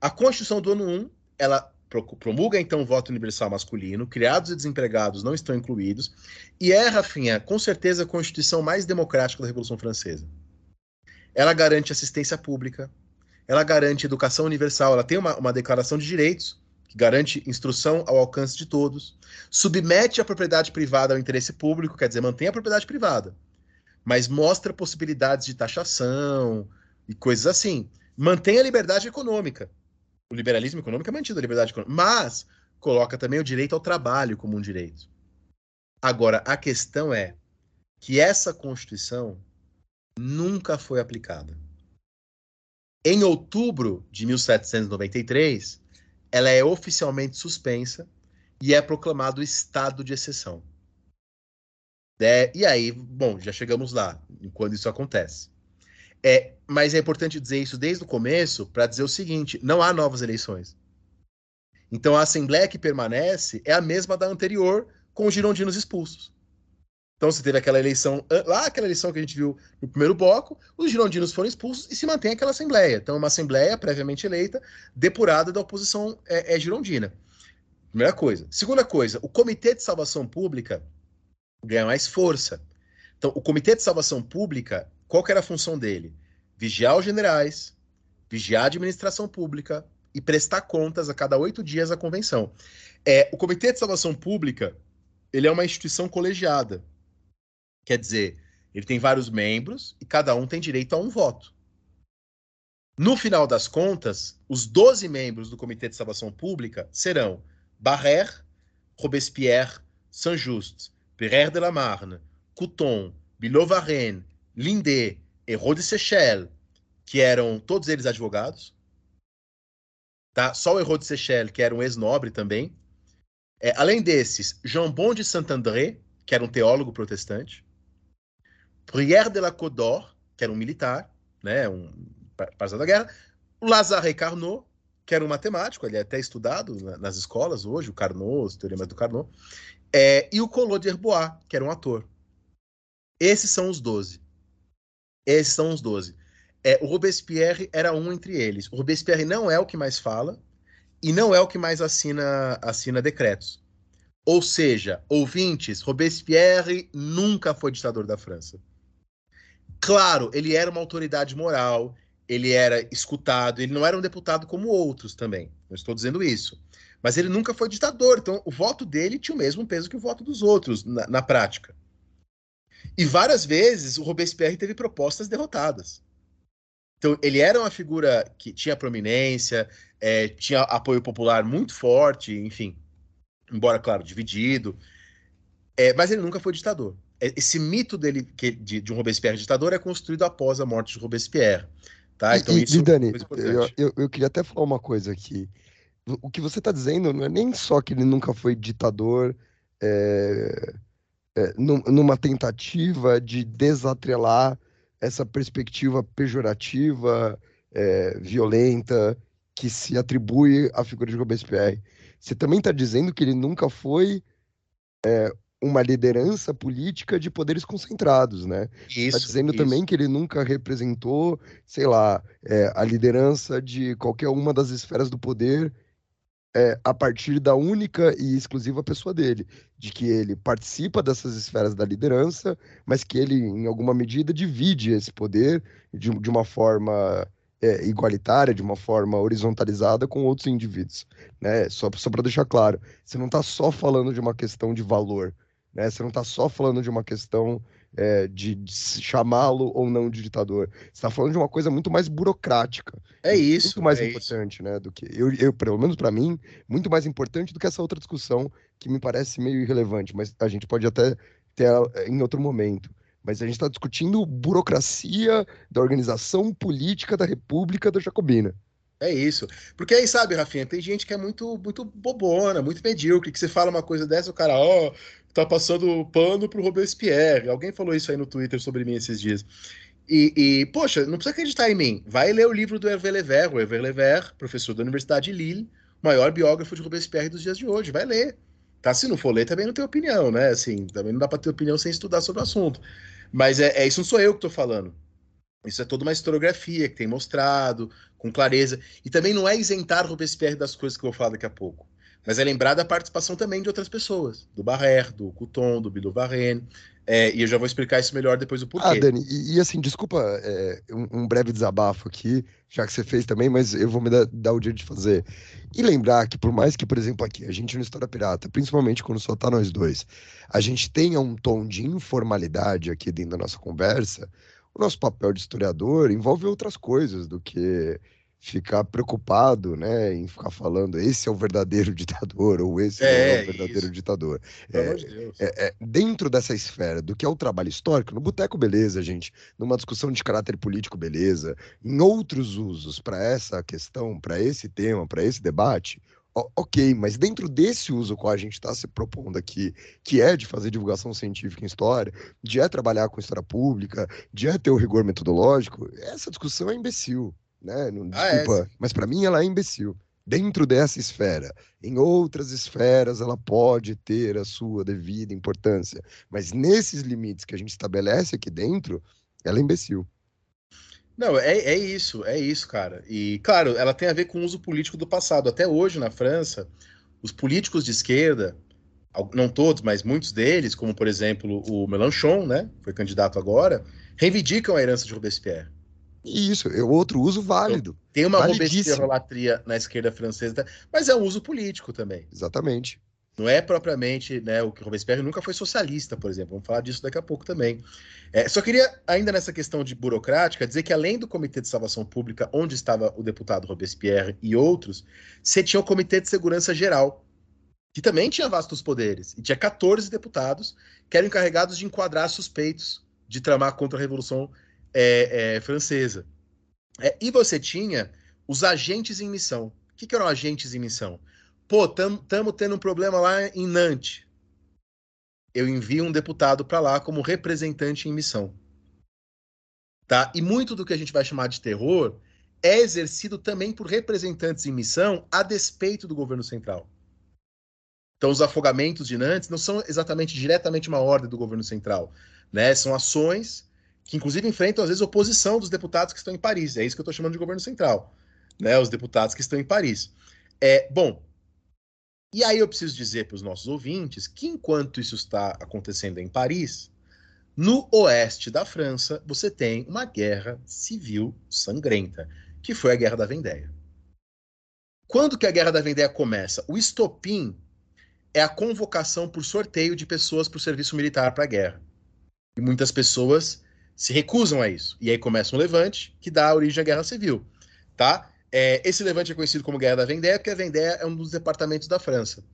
Speaker 4: A Constituição do ano 1, ela promulga então o voto universal masculino, criados e desempregados não estão incluídos, e é, Rafinha, com certeza a Constituição mais democrática da Revolução Francesa. Ela garante assistência pública, ela garante educação universal, ela tem uma, uma declaração de direitos que garante instrução ao alcance de todos, submete a propriedade privada ao interesse público, quer dizer, mantém a propriedade privada, mas mostra possibilidades de taxação e coisas assim. Mantém a liberdade econômica. O liberalismo econômico é mantido, a liberdade econômica, mas coloca também o direito ao trabalho como um direito. Agora, a questão é que essa Constituição nunca foi aplicada. Em outubro de 1793, ela é oficialmente suspensa e é proclamado estado de exceção. Né? E aí, bom, já chegamos lá, quando isso acontece. É, mas é importante dizer isso desde o começo para dizer o seguinte: não há novas eleições. Então a Assembleia que permanece é a mesma da anterior, com os girondinos expulsos. Então você teve aquela eleição, lá aquela eleição que a gente viu no primeiro bloco, os girondinos foram expulsos e se mantém aquela Assembleia. Então é uma Assembleia previamente eleita, depurada da oposição é, é girondina. Primeira coisa. Segunda coisa, o Comitê de Salvação Pública ganha mais força. Então, o Comitê de Salvação Pública, qual era a função dele? Vigiar os generais, vigiar a administração pública e prestar contas a cada oito dias à convenção. É, o Comitê de Salvação Pública, ele é uma instituição colegiada. Quer dizer, ele tem vários membros e cada um tem direito a um voto. No final das contas, os 12 membros do Comitê de Salvação Pública serão Barrère, Robespierre, Saint-Just, Pereire de la Marne, Couton, Bilot-Varenne, Lindet e Rode Sechel, que eram todos eles advogados. Tá? Só o Hérode Sechel, que era um ex-nobre também. É, além desses, Jambon de Saint-André, que era um teólogo protestante. Prière de la Côte d'Or, que era um militar, né, um parceiro da guerra. Lazare Carnot, que era um matemático, ele é até estudado nas escolas hoje, o Carnot, os teoremas do Carnot, é, e o Collot d'Herbois, que era um ator. Esses são os doze. Esses são os doze. É, o Robespierre era um entre eles. O Robespierre não é o que mais fala e não é o que mais assina, assina decretos. Ou seja, ouvintes, Robespierre nunca foi ditador da França. Claro, ele era uma autoridade moral, ele era escutado, ele não era um deputado como outros também. Não estou dizendo isso. Mas ele nunca foi ditador, então o voto dele tinha o mesmo peso que o voto dos outros na, na prática. E várias vezes o Robespierre teve propostas derrotadas. Então, ele era uma figura que tinha prominência, é, tinha apoio popular muito forte, enfim, embora, claro, dividido. É, mas ele nunca foi ditador. É, esse mito dele que, de, de, um Robespierre ditador é construído após a morte de Robespierre. Tá? Então,
Speaker 3: e, isso e Dani, eu, eu, eu, queria até falar uma coisa aqui. O que você está dizendo não é nem só que ele nunca foi ditador é, é, numa tentativa de desatrelar essa perspectiva pejorativa, é, violenta, que se atribui à figura de Robespierre. Você também está dizendo que ele nunca foi é, uma liderança política de poderes concentrados, né? Tá. Está dizendo isso. também que ele nunca representou, sei lá, é, a liderança de qualquer uma das esferas do poder é, a partir da única e exclusiva pessoa dele, de que ele participa dessas esferas da liderança, mas que ele, em alguma medida, divide esse poder de, de uma forma é, igualitária, de uma forma horizontalizada com outros indivíduos. Né? Só, só para deixar claro, você não está só falando de uma questão de valor, né? Você não está só falando de uma questão é, de, de chamá-lo ou não de ditador. Você está falando de uma coisa muito mais burocrática.
Speaker 4: É isso.
Speaker 3: Muito mais
Speaker 4: é
Speaker 3: importante,
Speaker 4: isso.
Speaker 3: né? Do que eu, eu pelo menos para mim, muito mais importante do que essa outra discussão que me parece meio irrelevante, mas a gente pode até ter em outro momento. Mas a gente está discutindo burocracia da organização política da República da Jacobina.
Speaker 4: É isso. Porque aí, sabe, Rafinha, tem gente que é muito, muito bobona, muito medíocre, que você fala uma coisa dessa, o cara, ó, oh, tá passando pano pro Robespierre. Alguém falou isso aí no Twitter sobre mim esses dias. E, e, poxa, não precisa acreditar em mim. Vai ler o livro do Hervé Lever, o Hervé Lever, professor da Universidade de Lille, maior biógrafo de Robespierre dos dias de hoje. Vai ler. Tá? Se não for ler, também não tem opinião, né? Assim, também não dá para ter opinião sem estudar sobre o assunto. Mas é, é isso não sou eu que tô falando. Isso é toda uma historiografia que tem mostrado com clareza. E também não é isentar Robespierre das coisas que eu vou falar daqui a pouco. Mas é lembrar da participação também de outras pessoas, do Barrère, do Couton, do Bido Varenne. É, e eu já vou explicar isso melhor depois do porquê.
Speaker 3: Ah, Dani, e, e assim, desculpa é, um, um, breve desabafo aqui, já que você fez também, mas eu vou me dar, dar, o dia de fazer. E lembrar que, por mais que, por exemplo, aqui, a gente no História Pirata, principalmente quando só tá nós dois, a gente tenha um tom de informalidade aqui dentro da nossa conversa, o nosso papel de historiador envolve outras coisas do que ficar preocupado, né, em ficar falando esse é o verdadeiro <laughs> ditador ou esse é, é o verdadeiro isso. ditador. É, de é, é, dentro dessa esfera do que é o trabalho histórico, no boteco beleza, gente, numa discussão de caráter político beleza, em outros usos para essa questão, para esse tema, para esse debate, ok, mas dentro desse uso qual a gente está se propondo aqui, que é de fazer divulgação científica em história, de é trabalhar com história pública, de é ter o rigor metodológico, essa discussão é imbecil, né? Não, desculpa, ah, é. mas para mim ela é imbecil. Dentro dessa esfera, em outras esferas, ela pode ter a sua devida importância, mas nesses limites que a gente estabelece aqui dentro, ela é imbecil.
Speaker 4: Não, é, é isso, é isso, cara. E, claro, ela tem a ver com o uso político do passado. Até hoje, na França, os políticos de esquerda, não todos, mas muitos deles, como, por exemplo, o Mélenchon, né, foi candidato agora, reivindicam a herança de Robespierre.
Speaker 3: Isso, é outro uso válido. Então,
Speaker 4: tem uma Robespierre-latria na esquerda francesa, mas é um uso político também.
Speaker 3: Exatamente.
Speaker 4: Não é propriamente né, o que Robespierre nunca foi socialista, por exemplo. Vamos falar disso daqui a pouco também. É, só queria, ainda nessa questão de burocrática, dizer que além do Comitê de Salvação Pública, onde estava o deputado Robespierre e outros, você tinha o Comitê de Segurança Geral, que também tinha vastos poderes. E tinha 14 deputados que eram encarregados de enquadrar suspeitos de tramar contra a Revolução é, é, Francesa. É, e você tinha os agentes em missão. O que, que eram agentes em missão? Pô, estamos tendo um problema lá em Nantes. Eu envio um deputado para lá como representante em missão. Tá? E muito do que a gente vai chamar de terror é exercido também por representantes em missão a despeito do governo central. Então, os afogamentos de Nantes não são exatamente diretamente uma ordem do governo central, né? São ações que, inclusive, enfrentam às vezes oposição dos deputados que estão em Paris. É isso que eu estou chamando de governo central, né? Os deputados que estão em Paris. É bom. E aí eu preciso dizer para os nossos ouvintes que enquanto isso está acontecendo em Paris, no oeste da França, você tem uma guerra civil sangrenta, que foi a Guerra da Vendéia. Quando que a Guerra da Vendéia começa? O estopim é a convocação por sorteio de pessoas para o serviço militar para a guerra. E muitas pessoas se recusam a isso. E aí começa um levante que dá origem à Guerra Civil, tá? É, esse levante é conhecido como Guerra da Vendéia, porque a Vendéia é um dos departamentos da França.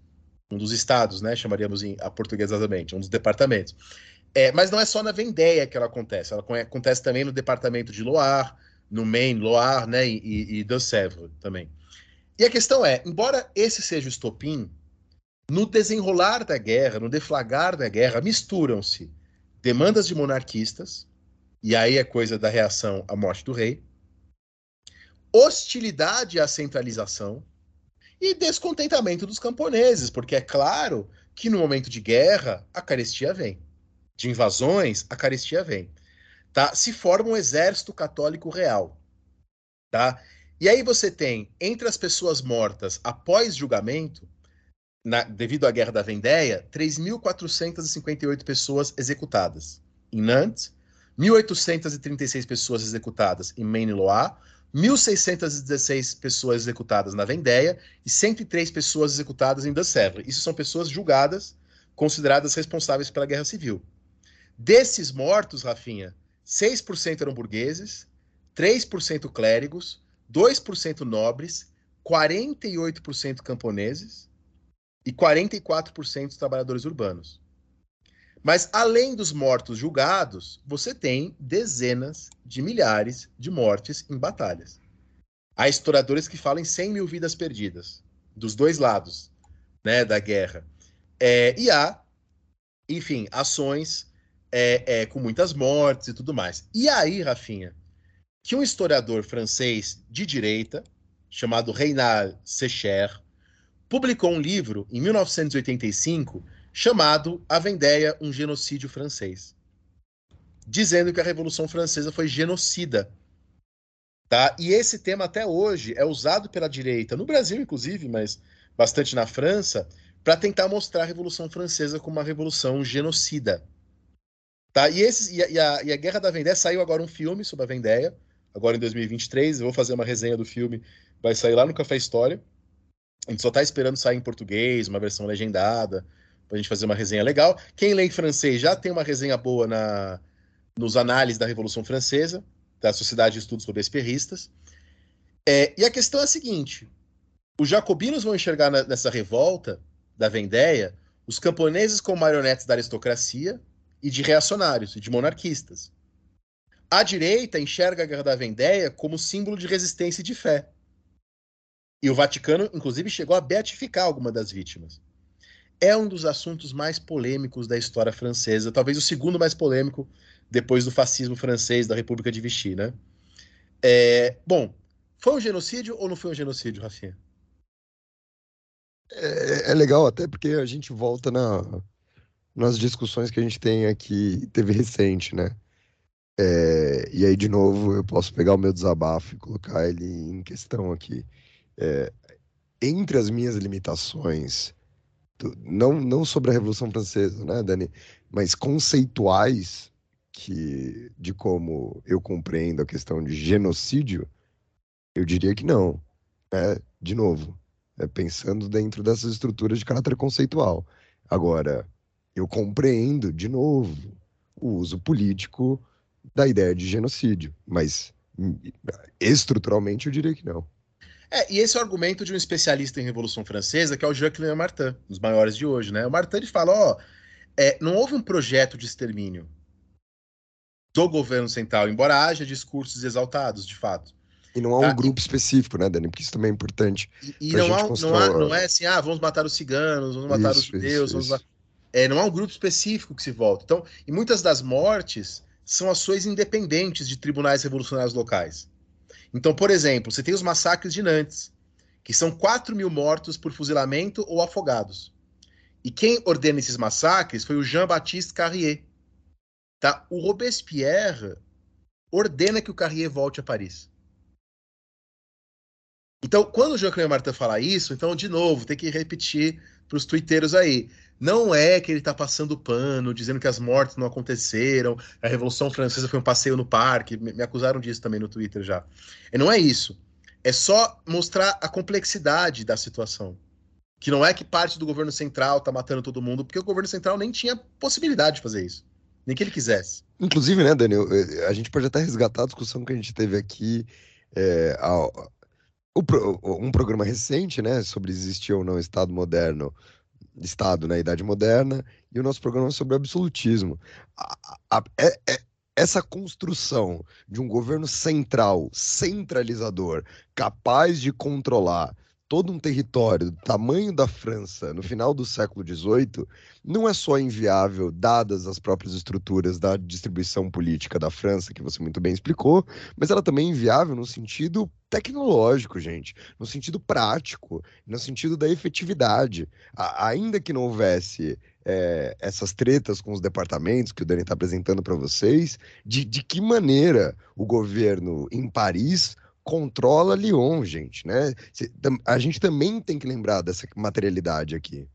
Speaker 4: Um dos estados, né? Chamaríamos em aportuguesadamente, um dos departamentos. É, mas não é só na Vendéia que ela acontece. Ela acontece também no departamento de Loire, no Maine, Loire, né? E, e, e Sèvres também. E a questão é, embora esse seja o estopim, no desenrolar da guerra, no deflagrar da guerra, misturam-se demandas de monarquistas, e aí é coisa da reação à morte do rei, hostilidade à centralização e descontentamento dos camponeses, porque é claro que no momento de guerra a carestia vem, de invasões a carestia vem, tá? Se forma um exército católico real, tá? E aí você tem entre as pessoas mortas após julgamento, na, devido à guerra da Vendéia, 3.458 pessoas executadas em Nantes, 1.836 pessoas executadas em Maine-Loire, 1.616 pessoas executadas na Vendéia e 103 pessoas executadas em Sèvres. Isso são pessoas julgadas, consideradas responsáveis pela Guerra Civil. Desses mortos, Rafinha, 6% eram burgueses, 3% clérigos, 2% nobres, 48% camponeses e 44% trabalhadores urbanos. Mas além dos mortos julgados, você tem dezenas de milhares de mortes em batalhas. Há historiadores que falam em 100 mil vidas perdidas, dos dois lados né, da guerra. É, e há, enfim, ações é, é, com muitas mortes e tudo mais. E aí, Rafinha, que um historiador francês de direita, chamado Reinald Secher, publicou um livro em 1985 chamado A Vendéia, um genocídio francês, dizendo que a Revolução Francesa foi genocida. Tá? E esse tema até hoje é usado pela direita, no Brasil inclusive, mas bastante na França, para tentar mostrar a Revolução Francesa como uma revolução genocida. Tá? E, esse, e, a, e, a, e a Guerra da Vendéia saiu agora um filme sobre a Vendéia, agora em 2023. Eu vou fazer uma resenha do filme, vai sair lá no Café História. A gente só está esperando sair em português, uma versão legendada para a gente fazer uma resenha legal. Quem lê em francês já tem uma resenha boa na, nos análises da Revolução Francesa, da Sociedade de Estudos Robespierristas. É, e a questão é a seguinte: os jacobinos vão enxergar na, nessa revolta da Vendéia os camponeses como marionetes da aristocracia e de reacionários e de monarquistas. A direita enxerga a Guerra da Vendéia como símbolo de resistência e de fé. E o Vaticano, inclusive, chegou a beatificar alguma das vítimas. É um dos assuntos mais polêmicos da história francesa, talvez o segundo mais polêmico depois do fascismo francês da República de Vichy, né? É, bom, foi um genocídio ou não foi um genocídio, Rafinha?
Speaker 3: É, é legal até porque a gente volta na, nas discussões que a gente tem aqui, teve recente, né? É, e aí, de novo, eu posso pegar o meu desabafo e colocar ele em questão aqui. É, entre as minhas limitações, não, não sobre a Revolução Francesa, né, Dani, mas conceituais que, de como eu compreendo a questão de genocídio, eu diria que não. É, de novo, é pensando dentro dessas estruturas de caráter conceitual. Agora, eu compreendo, de novo, o uso político da ideia de genocídio, mas hum, estruturalmente eu diria que não.
Speaker 4: É, e esse é o argumento de um especialista em Revolução Francesa, que é o Jacques Martin, um dos maiores de hoje, né? O Martin ele fala, ó, é, não houve um projeto de extermínio do governo central, embora haja discursos exaltados, de fato.
Speaker 3: E não há um tá? grupo específico, né, Dani? Porque isso também é importante.
Speaker 4: E, e não, há, não, há, não, é assim, ah, vamos matar os ciganos, vamos matar isso, os judeus, isso, isso. É, não há um grupo específico que se volta. Então, e muitas das mortes são ações independentes de tribunais revolucionários locais. Então, por exemplo, você tem os massacres de Nantes, que são 4 mil mortos por fuzilamento ou afogados. E quem ordena esses massacres foi o Jean-Baptiste Carrier. Tá? O Robespierre ordena que o Carrier volte a Paris. Então, quando o Jean-Claude Martin fala isso, então, de novo, tem que repetir para os twitteiros aí. Não é que ele está passando pano, dizendo que as mortes não aconteceram, a Revolução Francesa foi um passeio no parque. Me acusaram disso também no Twitter já. E não é isso. É só mostrar a complexidade da situação. Que não é que parte do governo central está matando todo mundo, porque o governo central nem tinha possibilidade de fazer isso. Nem que ele quisesse.
Speaker 3: Inclusive, né, Daniel, eh, a gente pode até resgatar a discussão que a gente teve aqui é, um programa recente, né, sobre existir ou não Estado moderno Estado na Idade Moderna e o nosso programa sobre absolutismo. A, a, é, é, essa construção de um governo central, centralizador, capaz de controlar todo um território do tamanho da França no final do século XVIII não é só inviável, dadas as próprias estruturas da distribuição política da França, que você muito bem explicou, mas ela também é inviável no sentido tecnológico, gente, no sentido prático, no sentido da efetividade. A, ainda que não houvesse é, essas tretas com os departamentos que o Dani está apresentando para vocês, de, de que maneira o governo em Paris controla Lyon, gente, né? A gente também tem que lembrar dessa materialidade aqui.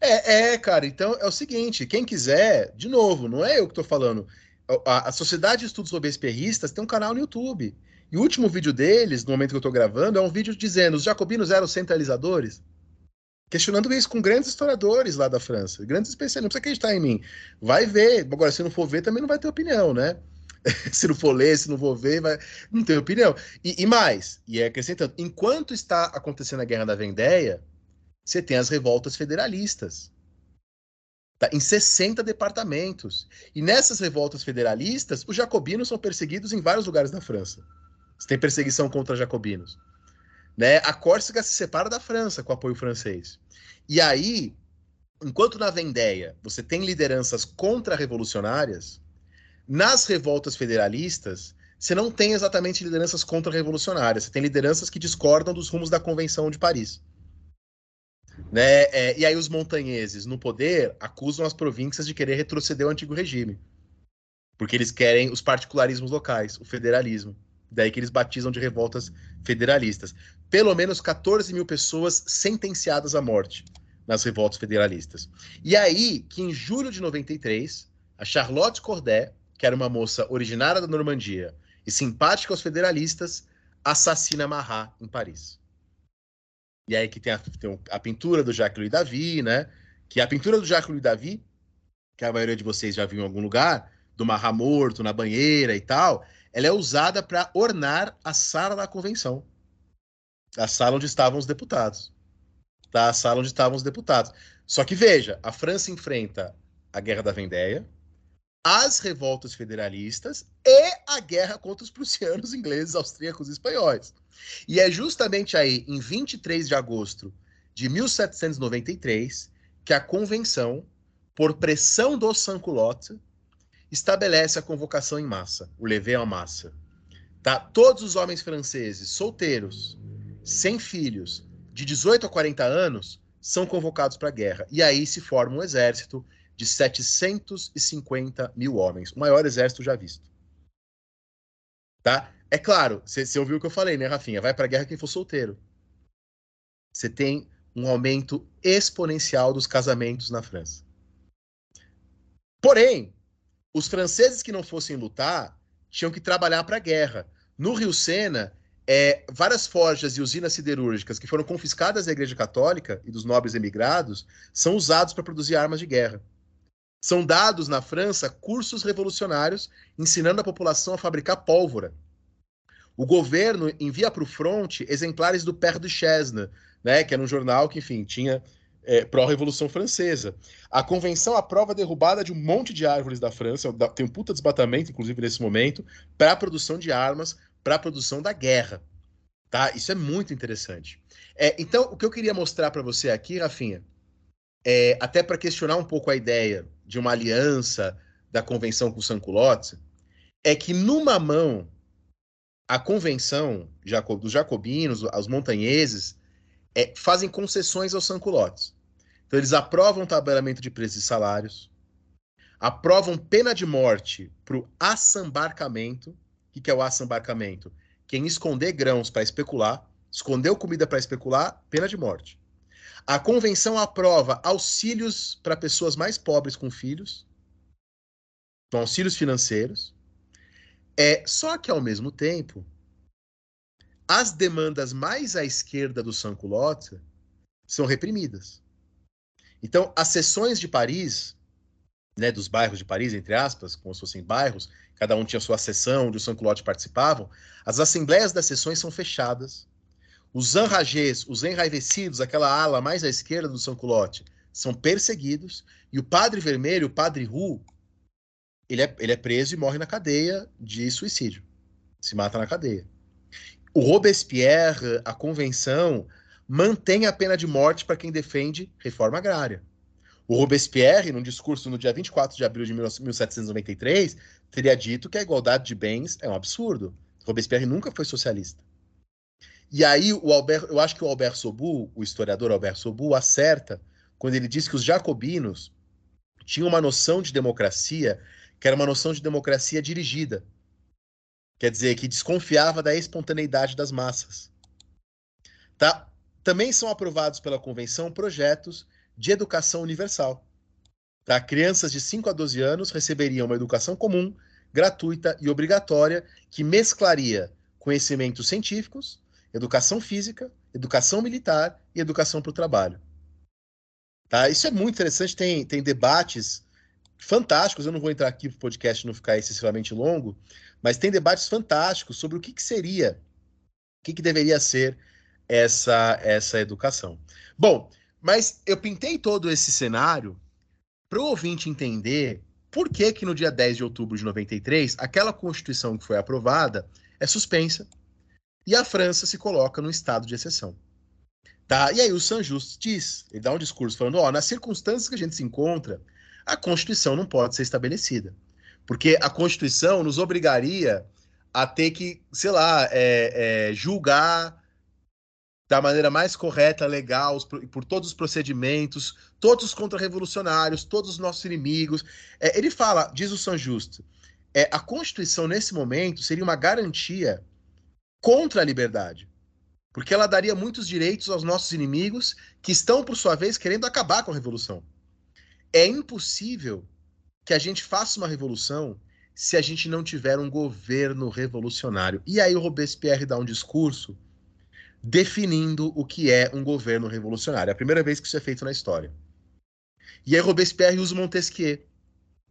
Speaker 4: É, é, cara, então é o seguinte, quem quiser, de novo, não é eu que estou falando, a, a, Sociedade de Estudos Robespierristas tem um canal no YouTube, e o último vídeo deles, no momento que eu estou gravando, é um vídeo dizendo os jacobinos eram centralizadores, questionando isso com grandes historiadores lá da França, grandes especialistas, não precisa acreditar em mim, vai ver, agora se não for ver também não vai ter opinião, né? <laughs> se não for ler, se não vou ver, vai... não tem opinião. E, e, mais, e é acrescentando, enquanto está acontecendo a Guerra da Vendéia, você tem as revoltas federalistas. Tá? Em 60 departamentos. E nessas revoltas federalistas, os jacobinos são perseguidos em vários lugares da França. Você tem perseguição contra jacobinos. Né? A Córcega se separa da França com apoio francês. E aí, enquanto na Vendéia você tem lideranças contra-revolucionárias, nas revoltas federalistas, você não tem exatamente lideranças contra-revolucionárias, você tem lideranças que discordam dos rumos da Convenção de Paris. Né? É, e aí os montanheses, no poder, acusam as províncias de querer retroceder ao antigo regime. Porque eles querem os particularismos locais, o federalismo. Daí que eles batizam de revoltas federalistas. Pelo menos 14 mil pessoas sentenciadas à morte nas revoltas federalistas. E aí que em julho de 93, a Charlotte Corday, que era uma moça originária da Normandia e simpática aos federalistas, assassina Marat em Paris. E aí que tem a, tem a pintura do Jacques-Louis David, né? Que a pintura do Jacques-Louis David, que a maioria de vocês já viu em algum lugar, do Marat morto na banheira e tal, ela é usada para ornar a sala da convenção. A sala onde estavam os deputados. Tá? A sala onde estavam os deputados. Só que veja, a França enfrenta a Guerra da Vendéia, as revoltas federalistas e a guerra contra os prussianos, <laughs> ingleses, austríacos e espanhóis. E é justamente aí, em 23 de agosto de 1793, que a convenção, por pressão do sans-culottes, estabelece a convocação em massa, o lever en massa. Tá? Todos os homens franceses solteiros, sem filhos, de 18 a 40 anos, são convocados para a guerra. E aí se forma um exército de 750 mil homens, o maior exército já visto. Tá? É claro, você ouviu o que eu falei, né, Rafinha? Vai para a guerra quem for solteiro. Você tem um aumento exponencial dos casamentos na França. Porém, os franceses que não fossem lutar tinham que trabalhar para a guerra. No Rio Sena, é, várias forjas e usinas siderúrgicas que foram confiscadas da Igreja Católica e dos nobres emigrados são usados para produzir armas de guerra. São dados na França cursos revolucionários ensinando a população a fabricar pólvora. O governo envia para o fronte exemplares do Père Duchesne, né, que era um jornal que, enfim, tinha é, pró-revolução francesa. A convenção aprova a derrubada de um monte de árvores da França, tem um puta desbatamento, inclusive nesse momento, para a produção de armas, para a produção da guerra. Tá? Isso é muito interessante. É, então, o que eu queria mostrar para você aqui, Rafinha, é, até para questionar um pouco a ideia de uma aliança da convenção com o Sanculotte, é que numa mão a convenção dos jacobinos, os montanheses, é, fazem concessões aos Sanculottes. Então, eles aprovam tabelamento de preços e salários, aprovam pena de morte para o assambarcamento. O que é o assambarcamento? Quem esconder grãos para especular, escondeu comida para especular, pena de morte. A convenção aprova auxílios para pessoas mais pobres com filhos, então, auxílios financeiros. É só que ao mesmo tempo, as demandas mais à esquerda do sans-culotte são reprimidas. Então, as sessões de Paris, né, dos bairros de Paris, entre aspas, como se fossem bairros, cada um tinha sua sessão, onde os sans-culottes participavam, as assembleias das sessões são fechadas. Os enragés, os enraivecidos, aquela ala mais à esquerda do sans-culotte, são perseguidos, e o padre vermelho, o padre Roux, ele é, ele é preso e morre na cadeia de suicídio. Se mata na cadeia. O Robespierre, a convenção, mantém a pena de morte para quem defende reforma agrária. O Robespierre, num discurso no dia 24 de abril de 1793, teria dito que a igualdade de bens é um absurdo. Robespierre nunca foi socialista. E aí o Albert, eu acho que o Albert Sobu, o historiador Albert Sobu, acerta quando ele diz que os jacobinos tinham uma noção de democracia que era uma noção de democracia dirigida. Quer dizer, que desconfiava da espontaneidade das massas. Tá? Também são aprovados pela convenção projetos de educação universal. Tá? Crianças de 5 a 12 anos receberiam uma educação comum, gratuita e obrigatória que mesclaria conhecimentos científicos, educação física, educação militar e educação para o trabalho. Tá? Isso é muito interessante, tem, tem debates fantásticos. Eu não vou entrar aqui para o podcast não ficar excessivamente longo, mas tem debates fantásticos sobre o que, que seria, o que, que deveria ser essa, essa educação. Bom, mas eu pintei todo esse cenário para o ouvinte entender por que, que no dia 10 de outubro de 93, aquela Constituição que foi aprovada é suspensa e a França se coloca no estado de exceção. Tá? E aí o Saint-Just diz, ele dá um discurso falando, ó, nas circunstâncias que a gente se encontra, a Constituição não pode ser estabelecida. Porque a Constituição nos obrigaria a ter que, sei lá, é, é, julgar da maneira mais correta, legal, por todos os procedimentos, todos os contra-revolucionários, todos os nossos inimigos. É, ele fala, diz o São Justo, é, a Constituição, nesse momento, seria uma garantia contra a liberdade. Porque ela daria muitos direitos aos nossos inimigos, que estão, por sua vez, querendo acabar com a revolução. É impossível que a gente faça uma revolução se a gente não tiver um governo revolucionário. E aí o Robespierre dá um discurso definindo o que é um governo revolucionário. É a primeira vez que isso é feito na história. E aí Robespierre usa Montesquieu.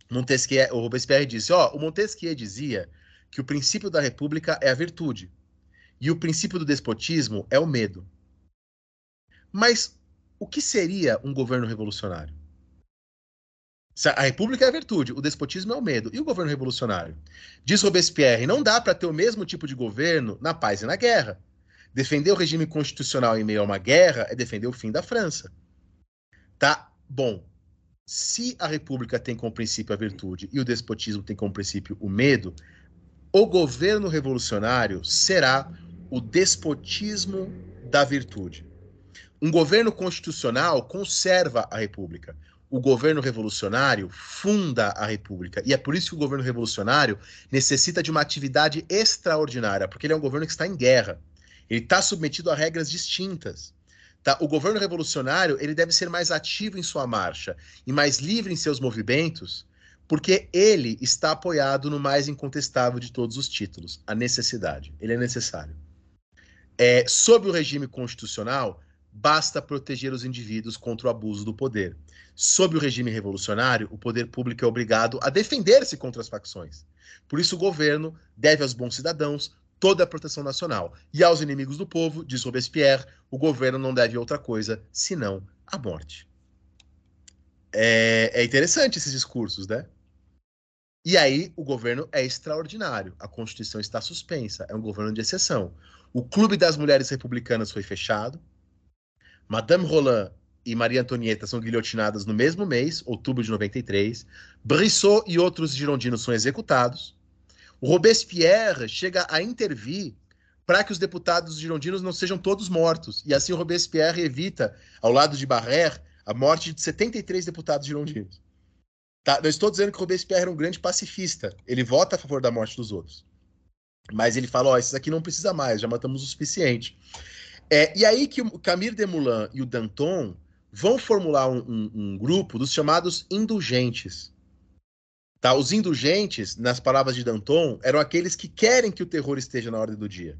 Speaker 4: Montesquieu, o Robespierre disse, ó, o Montesquieu dizia que o princípio da república é a virtude e o princípio do despotismo é o medo. Mas o que seria um governo revolucionário? A república é a virtude, o despotismo é o medo. E o governo revolucionário? Diz Robespierre: não dá para ter o mesmo tipo de governo na paz e na guerra. Defender o regime constitucional em meio a uma guerra é defender o fim da França. Tá bom. Se a república tem como princípio a virtude e o despotismo tem como princípio o medo, o governo revolucionário será o despotismo da virtude. Um governo constitucional conserva a república o governo revolucionário funda a república. E é por isso que o governo revolucionário necessita de uma atividade extraordinária, porque ele é um governo que está em guerra. Ele está submetido a regras distintas. Tá? O governo revolucionário ele deve ser mais ativo em sua marcha e mais livre em seus movimentos, porque ele está apoiado no mais incontestável de todos os títulos, a necessidade. Ele é necessário. É, sob o regime constitucional, basta proteger os indivíduos contra o abuso do poder. Sob o regime revolucionário, o poder público é obrigado a defender-se contra as facções. Por isso, o governo deve aos bons cidadãos toda a proteção nacional. E aos inimigos do povo, diz Robespierre, o governo não deve outra coisa senão a morte. É, é interessante esses discursos, né? E aí, o governo é extraordinário. A Constituição está suspensa. É um governo de exceção. O Clube das Mulheres Republicanas foi fechado. Madame Roland e Maria Antonieta são guilhotinadas no mesmo mês, outubro de 93. Brissot e outros girondinos são executados. O Robespierre chega a intervir para que os deputados girondinos não sejam todos mortos. E assim o Robespierre evita, ao lado de Barrère, a morte de 73 deputados girondinos. Tá? Não estou dizendo que o Robespierre era um grande pacifista. Ele vota a favor da morte dos outros. Mas ele fala: ó, esses aqui não precisa mais, já matamos o suficiente. É, e aí que o Camille Desmoulins e o Danton vão formular um, um, um, grupo dos chamados indulgentes. Tá? Os indulgentes, nas palavras de Danton, eram aqueles que querem que o terror esteja na ordem do dia,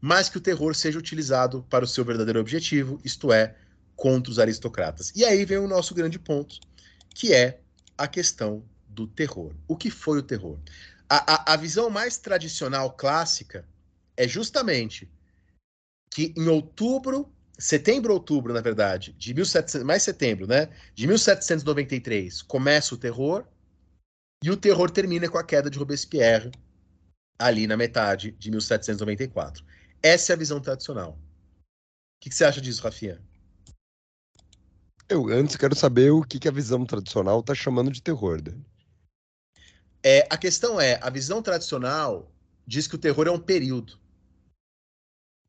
Speaker 4: mas que o terror seja utilizado para o seu verdadeiro objetivo, isto é, contra os aristocratas. E aí vem o nosso grande ponto, que é a questão do terror. O que foi o terror? A, a, a visão mais tradicional, clássica, é justamente que em outubro, setembro, outubro, na verdade, de 1700, mais setembro, né? De 1793 começa o terror e o terror termina com a queda de Robespierre ali na metade de 1794. Essa é a visão tradicional. O que, que você acha disso, Rafinha?
Speaker 3: Eu antes quero saber o que, que a visão tradicional está chamando de terror, Dani.
Speaker 4: É, a questão é, a visão tradicional diz que o terror é um período.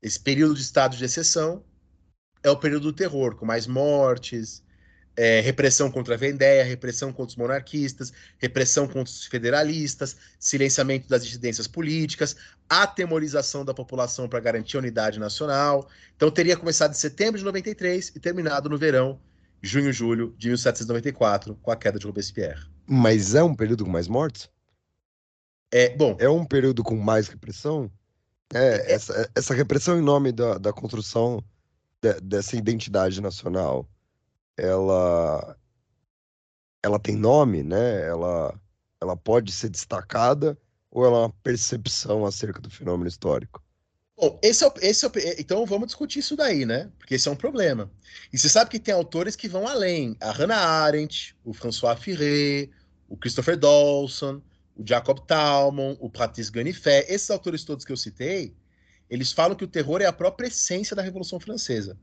Speaker 4: Esse período de estado de exceção é o período do terror, com mais mortes, é, repressão contra a Vendéia, repressão contra os monarquistas, repressão contra os federalistas, silenciamento das dissidências políticas, atemorização da população para garantir a unidade nacional. Então teria começado em setembro de 93 e terminado no verão, junho, julho de 1794, com a queda de Robespierre.
Speaker 3: Mas é um período com mais mortes?
Speaker 4: É, bom.
Speaker 3: É um período com mais repressão? É, é, essa, essa repressão em nome da, da construção de, dessa identidade nacional, ela, ela tem nome, né? Ela, ela pode ser destacada ou ela é uma percepção acerca do fenômeno histórico?
Speaker 4: Bom, esse é, o, esse é o, então vamos discutir isso daí, né? Porque esse é um problema. E você sabe que tem autores que vão além. A Hannah Arendt, o François Furet, o Christopher Dawson, o Jacob Talmon, o Patrice Ganifet, esses autores todos que eu citei, eles falam que o terror é a própria essência da Revolução Francesa.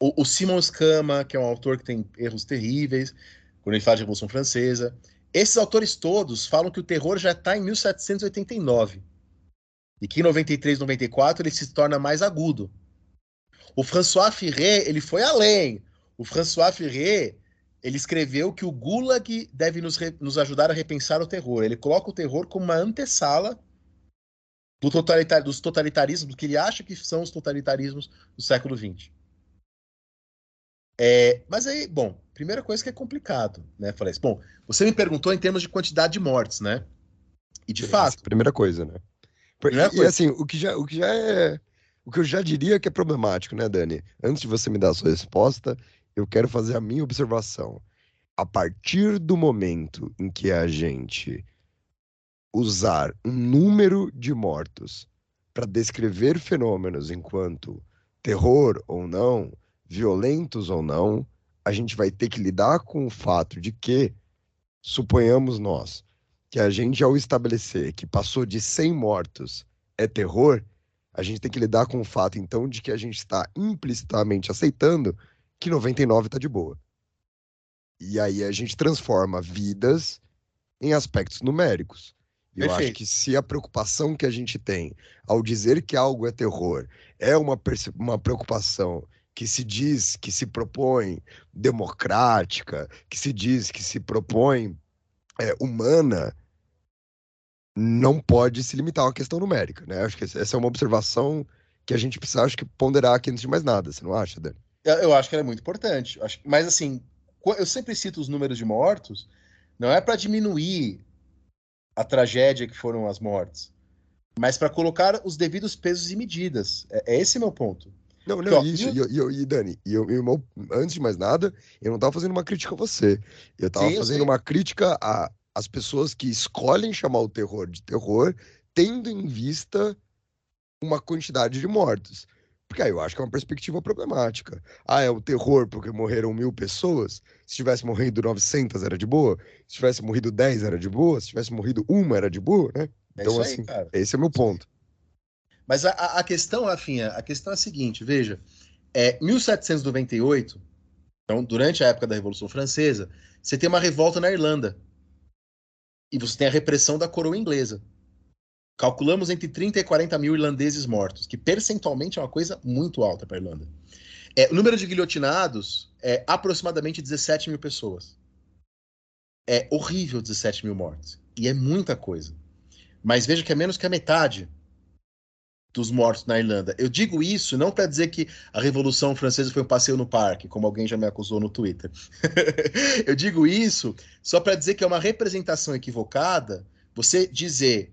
Speaker 4: O, o Simon Scama, que é um autor que tem erros terríveis, quando ele fala de Revolução Francesa, esses autores todos falam que o terror já está em 1789 e que em 93, 94 ele se torna mais agudo. O François Furet, ele foi além. O François Furet, ele escreveu que o Gulag deve nos, nos ajudar a repensar o terror. Ele coloca o terror como uma antessala do totalitar, dos totalitarismos, que ele acha que são os totalitarismos do século XX. É, mas aí, bom, primeira coisa que é complicado, né? Falei assim, bom, você me perguntou em termos de quantidade de mortes, né? E de fato.
Speaker 3: Primeira coisa, né? E coisa. assim, o que, já, o que já é. O que eu já diria que é problemático, né, Dani? Antes de você me dar a sua resposta, eu quero fazer a minha observação. A partir do momento em que a gente usar um número de mortos para descrever fenômenos enquanto terror ou não, violentos ou não, a gente vai ter que lidar com o fato de que suponhamos nós, que a gente, ao estabelecer que passou de 100 mortos é terror, a gente tem que lidar com o fato, então, de que a gente está implicitamente aceitando que 99 está de boa. E aí a gente transforma vidas em aspectos numéricos. E eu acho que se a preocupação que a gente tem ao dizer que algo é terror é uma, uma preocupação que se diz que se propõe democrática, que se diz que se propõe é, humana, não pode se limitar a uma questão numérica, né? Acho que essa é uma observação que a gente precisa, acho que, ponderar aqui antes de mais nada, você não acha, Dani?
Speaker 4: Eu acho que ela é muito importante. Mas, assim, eu sempre cito os números de mortos, não é para diminuir a tragédia que foram as mortes, mas para colocar os devidos pesos e medidas. É, é esse meu ponto.
Speaker 3: Não, não, Porque, isso. E, e, e, Dani, eu, eu, antes de mais nada, eu não estava fazendo uma crítica a você. Eu estava fazendo uma crítica às pessoas que escolhem chamar o terror de terror, tendo em vista uma quantidade de mortos. Porque aí eu acho que é uma perspectiva problemática. Ah, é o terror porque morreram mil pessoas? Se tivesse morrido 900 era de boa? Se tivesse morrido 10 era de boa? Se tivesse morrido uma era de boa, né? É então, assim, aí, esse é meu ponto.
Speaker 4: Mas a, a questão, Rafinha, a questão é a seguinte, veja, é 1798, então durante a época da Revolução Francesa, você tem uma revolta na Irlanda. E você tem a repressão da coroa inglesa. Calculamos entre 30 e 40 mil irlandeses mortos, que percentualmente é uma coisa muito alta para a Irlanda. É, o número de guilhotinados é aproximadamente 17 mil pessoas. É horrível 17 mil mortos. E é muita coisa. Mas veja que é menos que a metade dos mortos na Irlanda. Eu digo isso não para dizer que a Revolução Francesa foi um passeio no parque, como alguém já me acusou no Twitter. <laughs> eu digo isso só para dizer que é uma representação equivocada você dizer,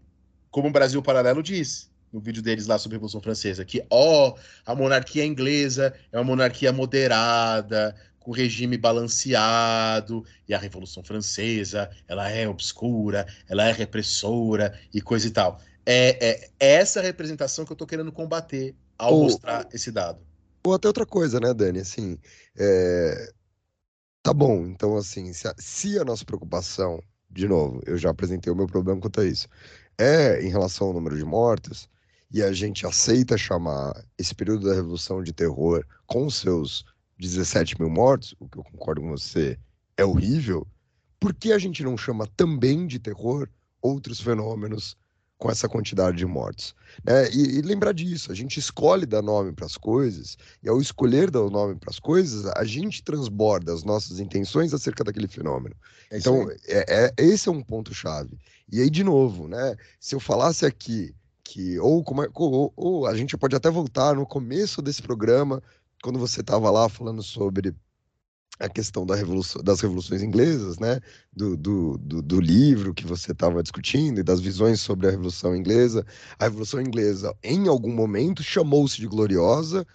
Speaker 4: como o Brasil Paralelo diz no vídeo deles lá sobre a Revolução Francesa, que ó, oh, a monarquia inglesa é uma monarquia moderada, com regime balanceado, e a Revolução Francesa, ela é obscura, ela é repressora e coisa e tal. É, é, é essa representação que eu estou querendo combater ao ou, mostrar esse dado.
Speaker 3: Ou até outra coisa, né, Dani? Assim, é... tá bom. Então, assim, se a, se a nossa preocupação, de novo, eu já apresentei o meu problema quanto a isso, é em relação ao número de mortes, e a gente aceita chamar esse período da Revolução de Terror com seus 17 mil mortos, o que eu concordo com você é horrível, por que a gente não chama também de terror outros fenômenos com essa quantidade de mortes. Né? E, e, lembrar disso, a gente escolhe dar nome para as coisas, e ao escolher dar o nome para as coisas, a gente transborda as nossas intenções acerca daquele fenômeno. É então, é, é, esse é um ponto-chave. E aí, de novo, né? Se eu falasse aqui que, ou, como é, ou, ou a gente pode até voltar no começo desse programa, quando você estava lá falando sobre a questão da revolução, das revoluções inglesas, né? Do, do, do, do livro que você estava discutindo e das visões sobre a Revolução Inglesa. A Revolução Inglesa, em algum momento, chamou-se de gloriosa,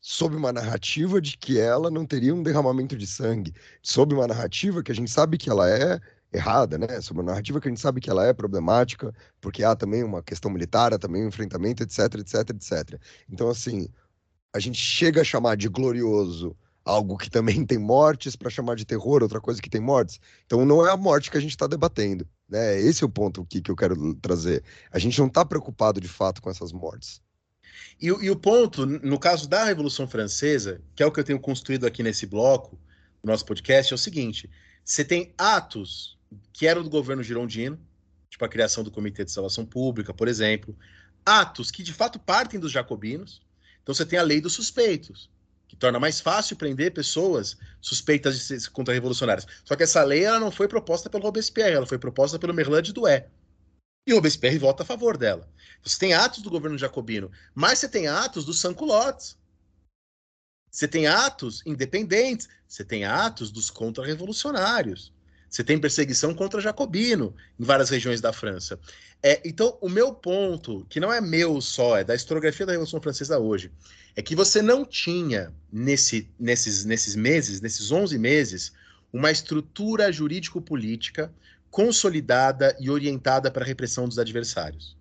Speaker 3: sob uma narrativa de que ela não teria um derramamento de sangue, sob uma narrativa que a gente sabe que ela é errada, né? Sob uma narrativa que a gente sabe que ela é problemática, porque há também uma questão militar, há também um enfrentamento, etc, etc, etc. Então, assim, a gente chega a chamar de glorioso algo que também <laughs> tem mortes para chamar de terror, outra coisa que tem mortes. Então não é a morte que a gente está debatendo. Né? Esse é o ponto que, que eu quero trazer. A gente não está preocupado de fato com essas mortes.
Speaker 4: E, e, o ponto, no caso da Revolução Francesa, que é o que eu tenho construído aqui nesse bloco, no nosso podcast, é o seguinte: você tem atos que eram do governo girondino, tipo a criação do Comitê de Salvação Pública, por exemplo, atos que de fato partem dos jacobinos. Então você tem a lei dos suspeitos que torna mais fácil prender pessoas suspeitas de ser contra-revolucionárias. Só que essa lei ela não foi proposta pelo Robespierre, ela foi proposta pelo Merlin de Douai. E Robespierre vota a favor dela. Você tem atos do governo jacobino, mas você tem atos dos sans-culottes. Você tem atos independentes, você tem atos dos contra-revolucionários. Você tem perseguição contra jacobino em várias regiões da França. É, então, o meu ponto, que não é meu só, é da historiografia da Revolução Francesa hoje, é que você não tinha, nesse, nesses, nesses meses, nesses 11 meses, uma estrutura jurídico-política consolidada e orientada para a repressão dos adversários.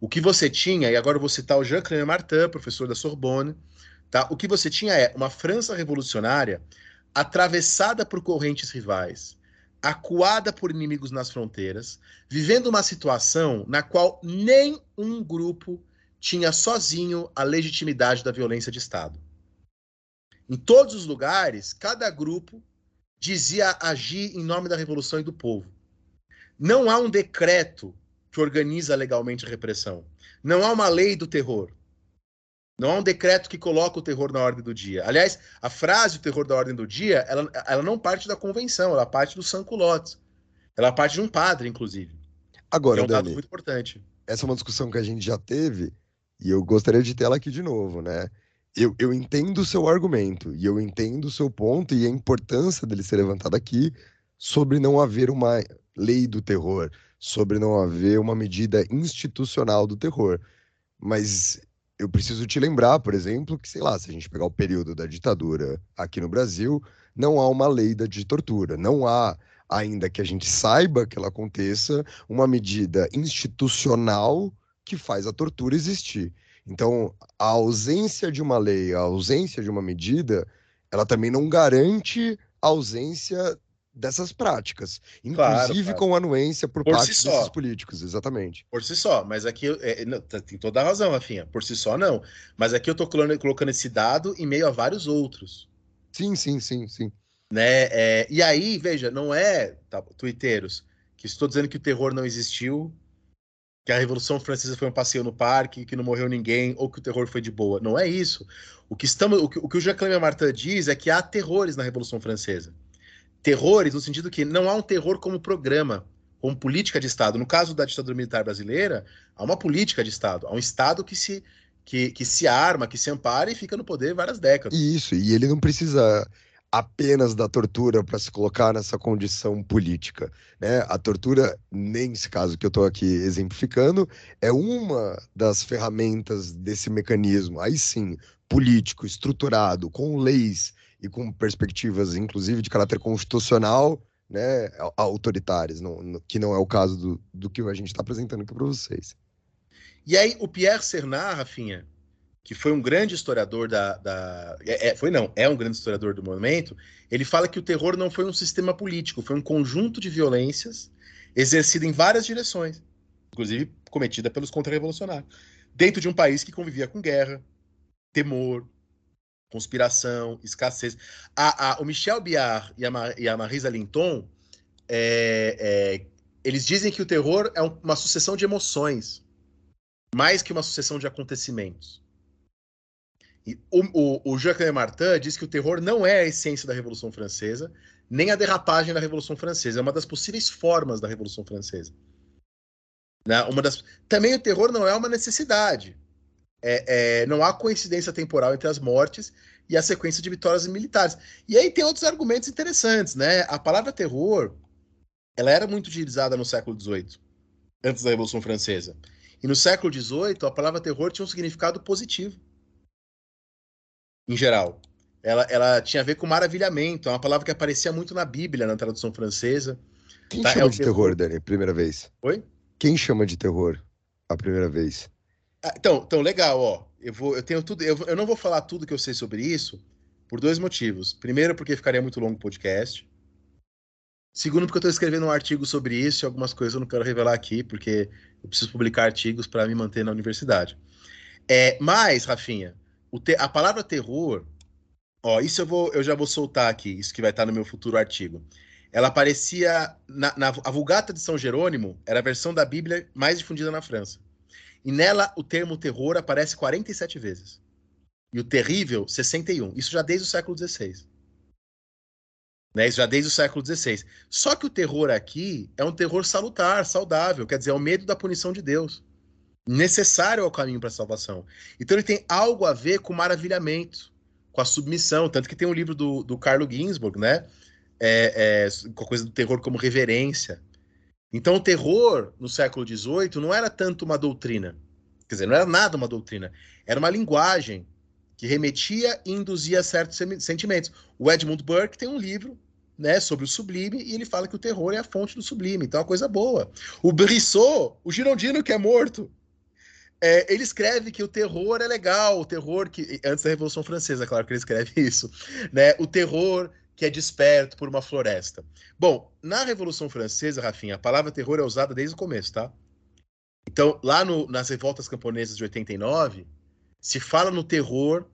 Speaker 4: O que você tinha, e agora eu vou citar o Jean-Claude Martin, professor da Sorbonne, tá? o que você tinha é uma França revolucionária atravessada por correntes rivais, acuada por inimigos nas fronteiras, vivendo uma situação na qual nem um grupo tinha sozinho a legitimidade da violência de Estado. Em todos os lugares, cada grupo dizia agir em nome da revolução e do povo. Não há um decreto que organiza legalmente a repressão. Não há uma lei do terror. Não há um decreto que coloca o terror na ordem do dia. Aliás, a frase o terror da ordem do dia, ela, ela não parte da convenção, ela parte do Sanculottes. Ela parte de um padre, inclusive.
Speaker 3: Agora,
Speaker 4: é um
Speaker 3: Dani,
Speaker 4: dado muito importante.
Speaker 3: essa é uma discussão que a gente já teve e eu gostaria de tê-la aqui de novo, né? Eu, eu entendo o seu argumento e eu entendo o seu ponto e a importância dele ser levantado aqui sobre não haver uma lei do terror, sobre não haver uma medida institucional do terror. Mas eu preciso te lembrar, por exemplo, que, sei lá, se a gente pegar o período da ditadura aqui no Brasil, não há uma lei de tortura, não há, ainda que a gente saiba que ela aconteça, uma medida institucional que faz a tortura existir. Então, a ausência de uma lei, a ausência de uma medida, ela também não garante a ausência dessas práticas, inclusive
Speaker 4: claro.
Speaker 3: com anuência por,
Speaker 4: Por
Speaker 3: parte
Speaker 4: si
Speaker 3: desses políticos, exatamente.
Speaker 4: Por si só, mas aqui é, não, tá- tem toda a razão, Rafinha. Por si só, não. Mas aqui eu tô colocando, esse dado em meio a vários outros.
Speaker 3: Sim, sim, sim, sim.
Speaker 4: né? É, e aí, veja, não é, tá, tuiteiros, que estou dizendo que o terror não existiu, que a Revolução Francesa foi um passeio no parque, que não morreu ninguém, ou que o terror foi de boa. Não é isso. O que, estamos, o que, o que o Jacques Martin diz é que há terrores na Revolução Francesa. Terrores no sentido que não há um terror como programa, como política de Estado. No caso da ditadura militar brasileira, há uma política de Estado, há um Estado que se, que, que se arma, que se ampara e fica no poder várias décadas.
Speaker 3: Isso, e ele não precisa apenas da tortura para se colocar nessa condição política, né? A tortura, nesse caso que eu estou aqui exemplificando, é uma das ferramentas desse mecanismo, aí sim, político, estruturado, com leis e com perspectivas, inclusive de caráter constitucional, né, autoritárias, não- não- que não é o caso do, do que a gente está apresentando aqui para vocês.
Speaker 4: E aí, o Pierre Cernat, Rafinha, que foi um grande historiador da. da é, é, foi não, é um grande historiador do movimento, ele fala que o terror não foi um sistema político, foi um conjunto de violências exercida em várias direções, inclusive cometida pelos contra-revolucionários, dentro de um país que convivia com guerra, temor, conspiração, escassez. A, a- o Michel Biard e a, Ma- e a Marisa Linton, é, é, eles dizem que o terror é um- uma sucessão de emoções mais que uma sucessão de acontecimentos. E o, o, o Jacques Martin diz que o terror não é a essência da Revolução Francesa, nem a derrapagem da Revolução Francesa. É uma das possíveis formas da Revolução Francesa. Né? Uma das... Também o terror não é uma necessidade. É, é, não há coincidência temporal entre as mortes e a sequência de vitórias militares. E aí tem outros argumentos interessantes. Né? A palavra terror ela era muito utilizada no século XVIII, antes da Revolução Francesa. E no século XVIII, a palavra terror tinha um significado positivo. Em geral. Ela, ela tinha a ver com maravilhamento. É uma palavra que aparecia muito na Bíblia, na tradução francesa.
Speaker 3: Quem
Speaker 4: Tá, é
Speaker 3: chama
Speaker 4: o
Speaker 3: de
Speaker 4: terror.
Speaker 3: terror, Dani, primeira vez?
Speaker 4: Oi?
Speaker 3: Quem chama de terror a primeira vez?
Speaker 4: Ah, então, então, legal, ó. Eu, vou, eu tenho tudo. Eu, eu não vou falar tudo que eu sei sobre isso por dois motivos. Primeiro, porque ficaria muito longo o podcast. Segundo, porque eu estou escrevendo um artigo sobre isso e algumas coisas eu não quero revelar aqui, porque eu preciso publicar artigos para me manter na universidade. É, mas, Rafinha, te- a palavra terror, ó, isso eu, vou, eu já vou soltar aqui, isso que vai estar no meu futuro artigo. Ela aparecia na, na a Vulgata de São Jerônimo, era a versão da Bíblia mais difundida na França. E nela o termo terror aparece 47 vezes. E o terrível, 61. Isso já desde o século XVI. Né? Isso já desde o século XVI. Só que o terror aqui é um terror salutar, saudável, quer dizer, é o medo da punição de Deus. Necessário ao caminho para a salvação. Então ele tem algo a ver com maravilhamento, com a submissão. Tanto que tem um livro do, do Carlo Ginsburg, né? É, é, com a coisa do terror como reverência. Então o terror no século XVIII não era tanto uma doutrina. Quer dizer, não era nada uma doutrina. Era uma linguagem que remetia e induzia certos sentimentos. O Edmund Burke tem um livro né, sobre o sublime e ele fala que o terror é a fonte do sublime. Então é uma coisa boa. O Brissot, o girondino que é morto, é, ele escreve que o terror é legal, o terror que. Antes da Revolução Francesa, claro que ele escreve <laughs> isso. Né? O terror que é desperto por uma floresta. Bom, na Revolução Francesa, Rafinha, a palavra terror é usada desde o começo, tá? Então, lá no, nas revoltas camponesas de 89, se fala no terror,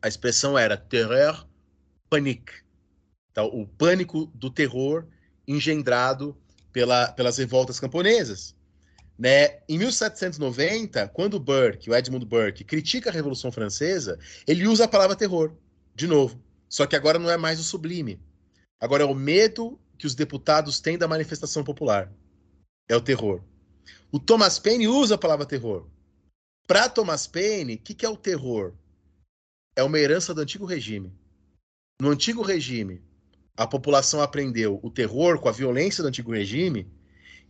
Speaker 4: a expressão era terreur panique. Então, o pânico do terror engendrado pela, pelas revoltas camponesas. Né? Em 1790, quando Burke, o Edmund Burke, critica a Revolução Francesa, ele usa a palavra terror, de novo. Só que agora não é mais o sublime. Agora é o medo que os deputados têm da manifestação popular. É o terror. O Thomas Paine usa a palavra terror. Para Thomas Paine, o que, que é o terror? É uma herança do antigo regime. No antigo regime, a população aprendeu o terror com a violência do antigo regime,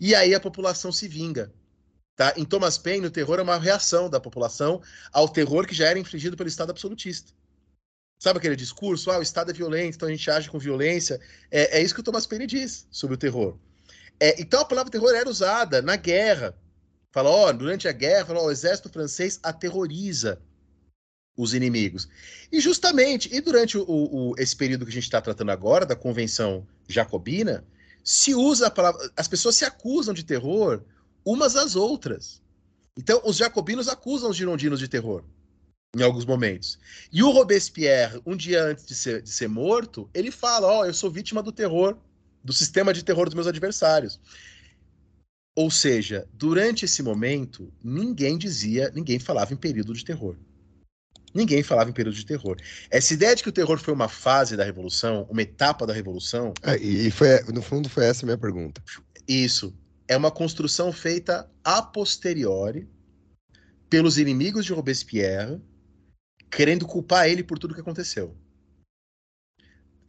Speaker 4: e aí a população se vinga. Tá? Em Thomas Paine, o terror é uma reação da população ao terror que já era infligido pelo Estado absolutista. Sabe aquele discurso? Ah, o Estado é violento, então a gente age com violência. É, é isso que o Thomas Paine diz sobre o terror. É, então a palavra terror era usada na guerra. Fala, ó, durante a guerra, fala, ó, o exército francês aterroriza os inimigos. E justamente, e durante o, o, esse período que a gente está tratando agora, da Convenção Jacobina, se usa a palavra. As pessoas se acusam de terror umas às outras. Então, os jacobinos acusam os girondinos de terror em alguns momentos. E o Robespierre, um dia antes de ser, de ser morto, ele fala: Ó, oh, eu sou vítima do terror, do sistema de terror dos meus adversários. Ou seja, durante esse momento, ninguém dizia, ninguém falava em período de terror. Ninguém falava em período de terror. Essa ideia de que o terror foi uma fase da revolução, uma etapa da revolução.
Speaker 3: É, e foi, no fundo, foi essa a minha pergunta.
Speaker 4: Isso é uma construção feita a posteriori pelos inimigos de Robespierre, querendo culpar ele por tudo que aconteceu.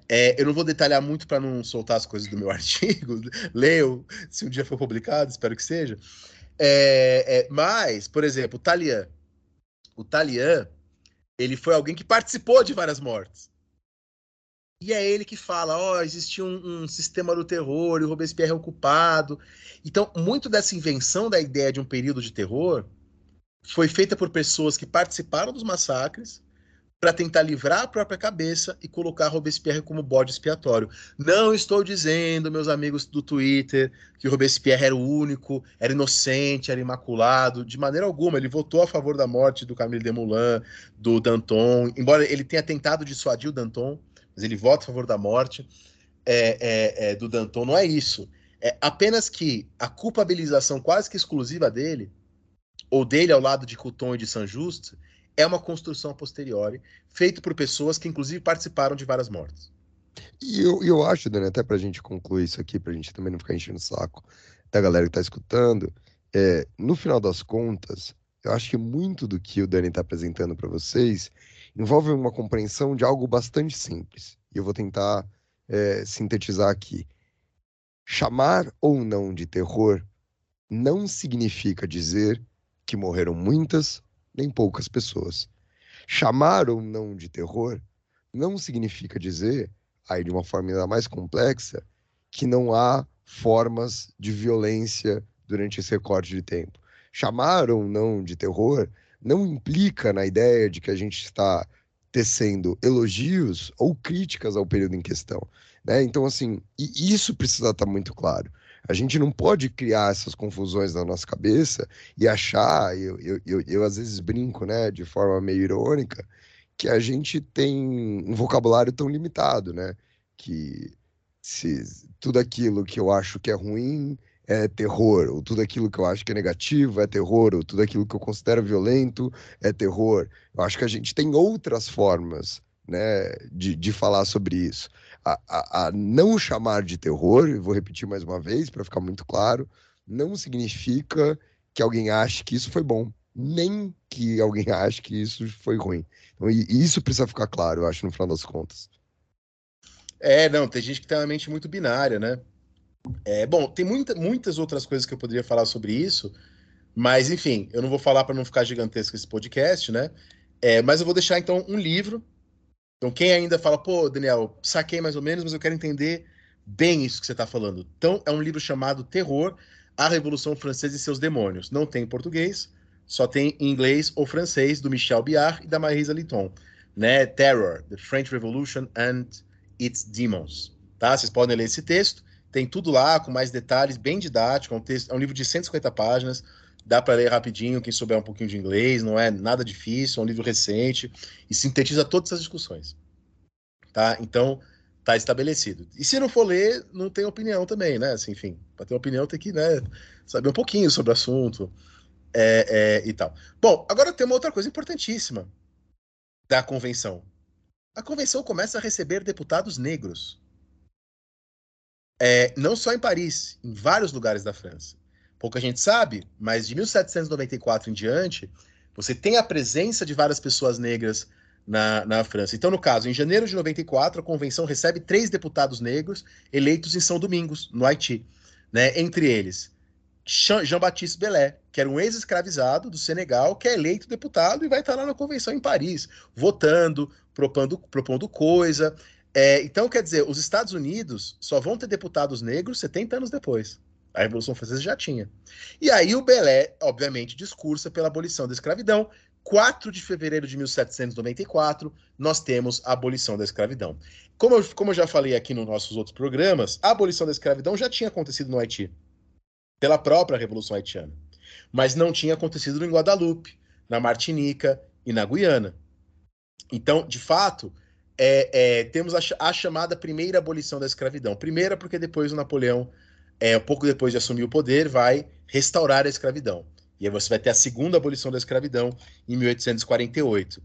Speaker 4: É, eu não vou detalhar muito para não soltar as coisas do meu <laughs> artigo. Leio, se um dia for publicado, espero que seja. É, é, mas, por exemplo, o Talian. O Talian, ele foi alguém que participou de várias mortes. E é ele que fala, ó, oh, existia um, um, sistema do terror e o Robespierre é ocupado. Então, muito dessa invenção da ideia de um período de terror foi feita por pessoas que participaram dos massacres para tentar livrar a própria cabeça e colocar Robespierre como bode expiatório. Não estou dizendo, meus amigos do Twitter, que Robespierre era o único, era inocente, era imaculado, de maneira alguma. Ele votou a favor da morte do Camille Desmoulins, do Danton, embora ele tenha tentado dissuadir o Danton, mas ele vota a favor da morte é, é, é, do Danton. Não é isso. É apenas que a culpabilização quase que exclusiva dele, ou dele ao lado de Couton e de Saint-Just, é uma construção a posteriori, feita por pessoas que inclusive participaram de várias mortes.
Speaker 3: E eu, eu acho, Dani, até para a gente concluir isso aqui, para a gente também não ficar enchendo o saco da galera que está escutando, é, no final das contas, eu acho que muito do que o Dani está apresentando para vocês envolve uma compreensão de algo bastante simples. E eu vou tentar é, sintetizar aqui. Chamar ou não de terror não significa dizer que morreram muitas nem poucas pessoas. Chamar ou não de terror não significa dizer, aí de uma forma ainda mais complexa, que não há formas de violência durante esse recorte de tempo. Chamar ou não de terror não implica na ideia de que a gente está tecendo elogios ou críticas ao período em questão. Né? Então, assim, isso precisa estar muito claro. A gente não pode criar essas confusões na nossa cabeça e achar, eu, eu, eu, eu às vezes brinco, né, de forma meio irônica, que a gente tem um vocabulário tão limitado, né? Que se tudo aquilo que eu acho que é ruim é terror, ou tudo aquilo que eu acho que é negativo é terror, ou tudo aquilo que eu considero violento é terror. Eu acho que a gente tem outras formas né, de, de falar sobre isso. A, a, a não chamar de terror, vou repetir mais uma vez para ficar muito claro, não significa que alguém ache que isso foi bom, nem que alguém <laughs> ache que isso foi ruim. Então, e, e isso precisa ficar claro, eu acho, no final das contas.
Speaker 4: É, não, tem gente que tem uma mente muito binária, né? É, bom, tem muita, muitas outras coisas que eu poderia falar sobre isso, mas enfim, eu não vou falar para não ficar gigantesco esse podcast, né? É, mas eu vou deixar então um livro. Então, quem ainda fala, pô, Daniel, saquei mais ou menos, mas eu quero entender bem isso que você está falando. Então, é um livro chamado Terror, a Revolução Francesa e seus Demônios. Não tem em português, só tem em inglês ou francês, do Michel Biard e da Marisa Litton. Né? Terror, The French Revolution and its demons. Tá? Vocês podem ler esse texto, tem tudo lá com mais detalhes, bem didático, é um, texto, é um livro de 150 páginas, dá para ler rapidinho, quem souber um pouquinho de inglês, não é nada difícil, é um livro recente e sintetiza todas essas discussões. Tá? Então, tá estabelecido. E se não for ler, não tem opinião também, né? Assim, enfim, para ter opinião tem que né, saber um pouquinho sobre o assunto é, é, e tal. Bom, agora tem uma outra coisa importantíssima da convenção. A convenção começa a receber deputados negros. É, não só em Paris, em vários lugares da França. Pouca gente sabe, mas de 1794 em diante, você tem a presença de várias pessoas negras na, na França. Então, no caso, em janeiro de 94, a convenção recebe três deputados negros eleitos em São Domingos, no Haiti. Né? Entre eles, Jean-Baptiste Belé, que era um ex-escravizado do Senegal, que é eleito deputado e vai estar lá na convenção em Paris, votando, propondo, propondo coisa. É, então, quer dizer, os Estados Unidos só vão ter deputados negros 70 anos depois. A Revolução Francesa já tinha. E aí o Belé, obviamente, discursa pela abolição da escravidão, 4 de fevereiro de 1794, nós temos a abolição da escravidão. Como eu, como eu já falei aqui nos nossos outros programas, a abolição da escravidão já tinha acontecido no Haiti, pela própria Revolução Haitiana. Mas não tinha acontecido em Guadalupe, na Martinica e na Guiana. Então, de fato, é, é, temos a, a, chamada primeira abolição da escravidão. Primeira, porque depois o Napoleão, é, pouco depois de assumir o poder, vai restaurar a escravidão. E aí você vai ter a segunda abolição da escravidão em 1848.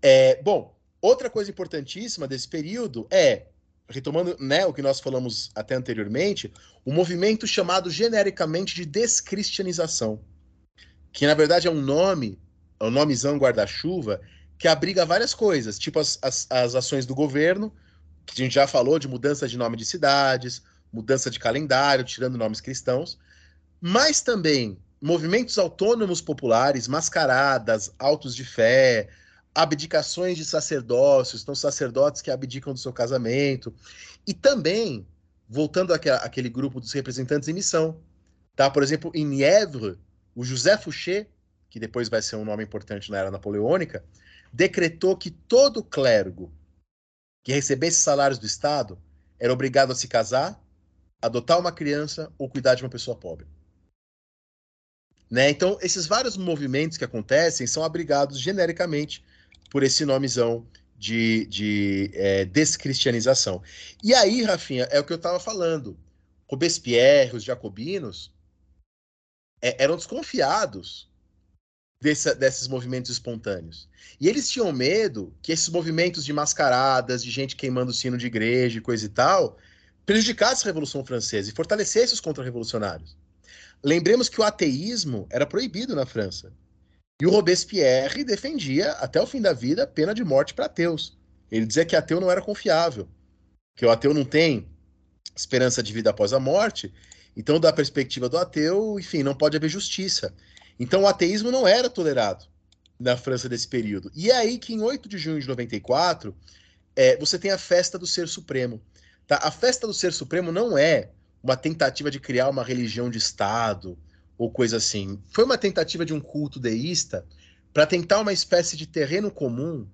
Speaker 4: É, bom, outra coisa importantíssima desse período é, retomando né, o que nós falamos até anteriormente, o um movimento chamado genericamente de descristianização, que na verdade é um nome, é um nomezão guarda-chuva, que abriga várias coisas, tipo as, as, as ações do governo, que a gente já falou de mudança de nome de cidades, mudança de calendário, tirando nomes cristãos, mas também movimentos autônomos populares, mascaradas, autos de fé, abdicações de sacerdócios, então sacerdotes que abdicam do seu casamento, e também, voltando àquele grupo dos representantes em missão, tá? Por exemplo, em Nièvre, o José Fouché, que depois vai ser um nome importante na era napoleônica, decretou que todo clérigo que recebesse salários do Estado era obrigado a se casar, adotar uma criança ou cuidar de uma pessoa pobre. Né? Então, esses vários movimentos que acontecem são abrigados genericamente por esse nomezão de, de é, descristianização. E aí, Rafinha, é o que eu estava falando. Robespierre, os jacobinos, é, eram desconfiados desse, desses movimentos espontâneos. E eles tinham medo que esses movimentos de mascaradas, de gente queimando o sino de igreja e coisa e tal, prejudicassem a Revolução Francesa e fortalecessem os contra-revolucionários. Lembremos que o ateísmo era proibido na França. E o Robespierre defendia, até o fim da vida, pena de morte para ateus. Ele dizia que ateu não era confiável, que o ateu não tem esperança de vida após a morte. Então, da perspectiva do ateu, enfim, não pode haver justiça. Então, o ateísmo não era tolerado na França desse período. E é aí que, em 8 de junho de 94, é, você tem a festa do Ser Supremo. Tá? A festa do Ser Supremo não é uma tentativa de criar uma religião de Estado ou coisa assim. Foi uma tentativa de um culto deísta para tentar uma espécie de terreno comum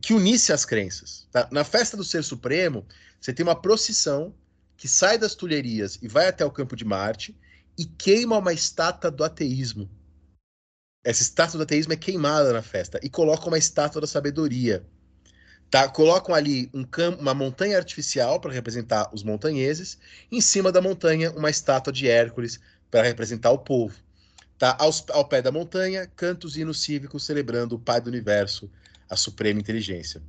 Speaker 4: que unisse as crenças. Tá? Na festa do Ser Supremo, você tem uma procissão que sai das Tulherias e vai até o Campo de Marte e queima uma estátua do ateísmo. Essa estátua do ateísmo é queimada na festa e coloca uma estátua da sabedoria. Tá? Colocam ali um uma montanha artificial para representar os montanheses, em cima da montanha uma estátua de Hércules para representar o povo. Tá? Aos, ao pé da montanha, cantos e hinos cívicos celebrando o Pai do Universo, a suprema inteligência.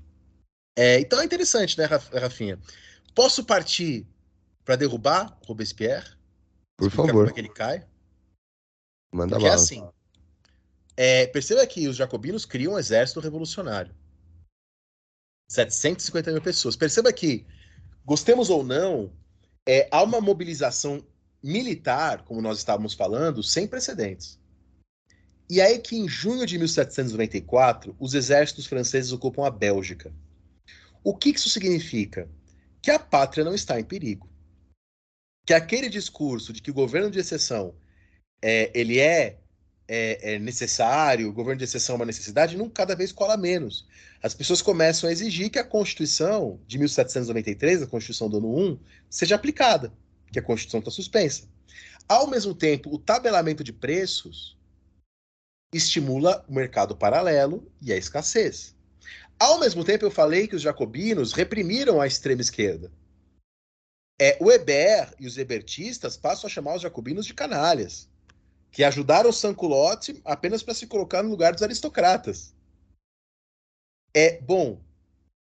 Speaker 4: É, então é interessante, né, Rafinha? Posso partir para derrubar Robespierre?
Speaker 3: Por favor. Como
Speaker 4: é que ele cai?
Speaker 3: Manda
Speaker 4: Porque é assim. É, perceba que os jacobinos criam um exército revolucionário. 750 mil pessoas. Perceba que, gostemos ou não, é, há uma mobilização militar, como nós estávamos falando, sem precedentes. E aí que em junho de 1794, os exércitos franceses ocupam a Bélgica. O que isso significa? Que a pátria não está em perigo. Que aquele discurso de que o governo de exceção é, ele é é, é necessário, o governo de exceção é uma necessidade, não cada vez cola menos. As pessoas começam a exigir que a Constituição de 1793, a Constituição do ano 1, seja aplicada, que a Constituição está suspensa. Ao mesmo tempo, o tabelamento de preços estimula o mercado paralelo e a escassez. Ao mesmo tempo, eu falei que os jacobinos reprimiram a extrema esquerda. É, o Weber e os ebertistas passam a chamar os jacobinos de canalhas que ajudaram o Sanculotte apenas para se colocar no lugar dos aristocratas. É bom.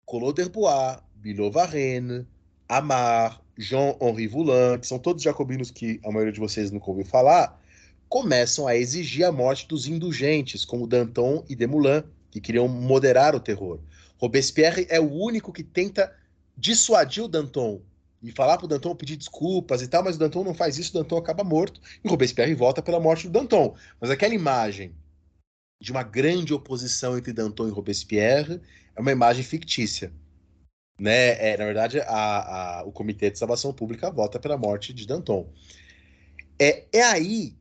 Speaker 4: Collot d'Herbois, Bilot Varenne, Amar, Jean-Henri Voulin, que são todos jacobinos que a maioria de vocês nunca ouviu falar, começam a exigir a morte dos indulgentes, como Danton e Desmoulins, que queriam moderar o terror. Robespierre é o único que tenta dissuadir o Danton e falar pro Danton pedir desculpas e tal, mas o Danton não faz isso, o Danton acaba morto e Robespierre volta pela morte do Danton. Mas aquela imagem de uma grande oposição entre Danton e Robespierre é uma imagem fictícia. Né? É, na verdade, a, a, o Comitê de Salvação Pública vota pela morte de Danton. É, é aí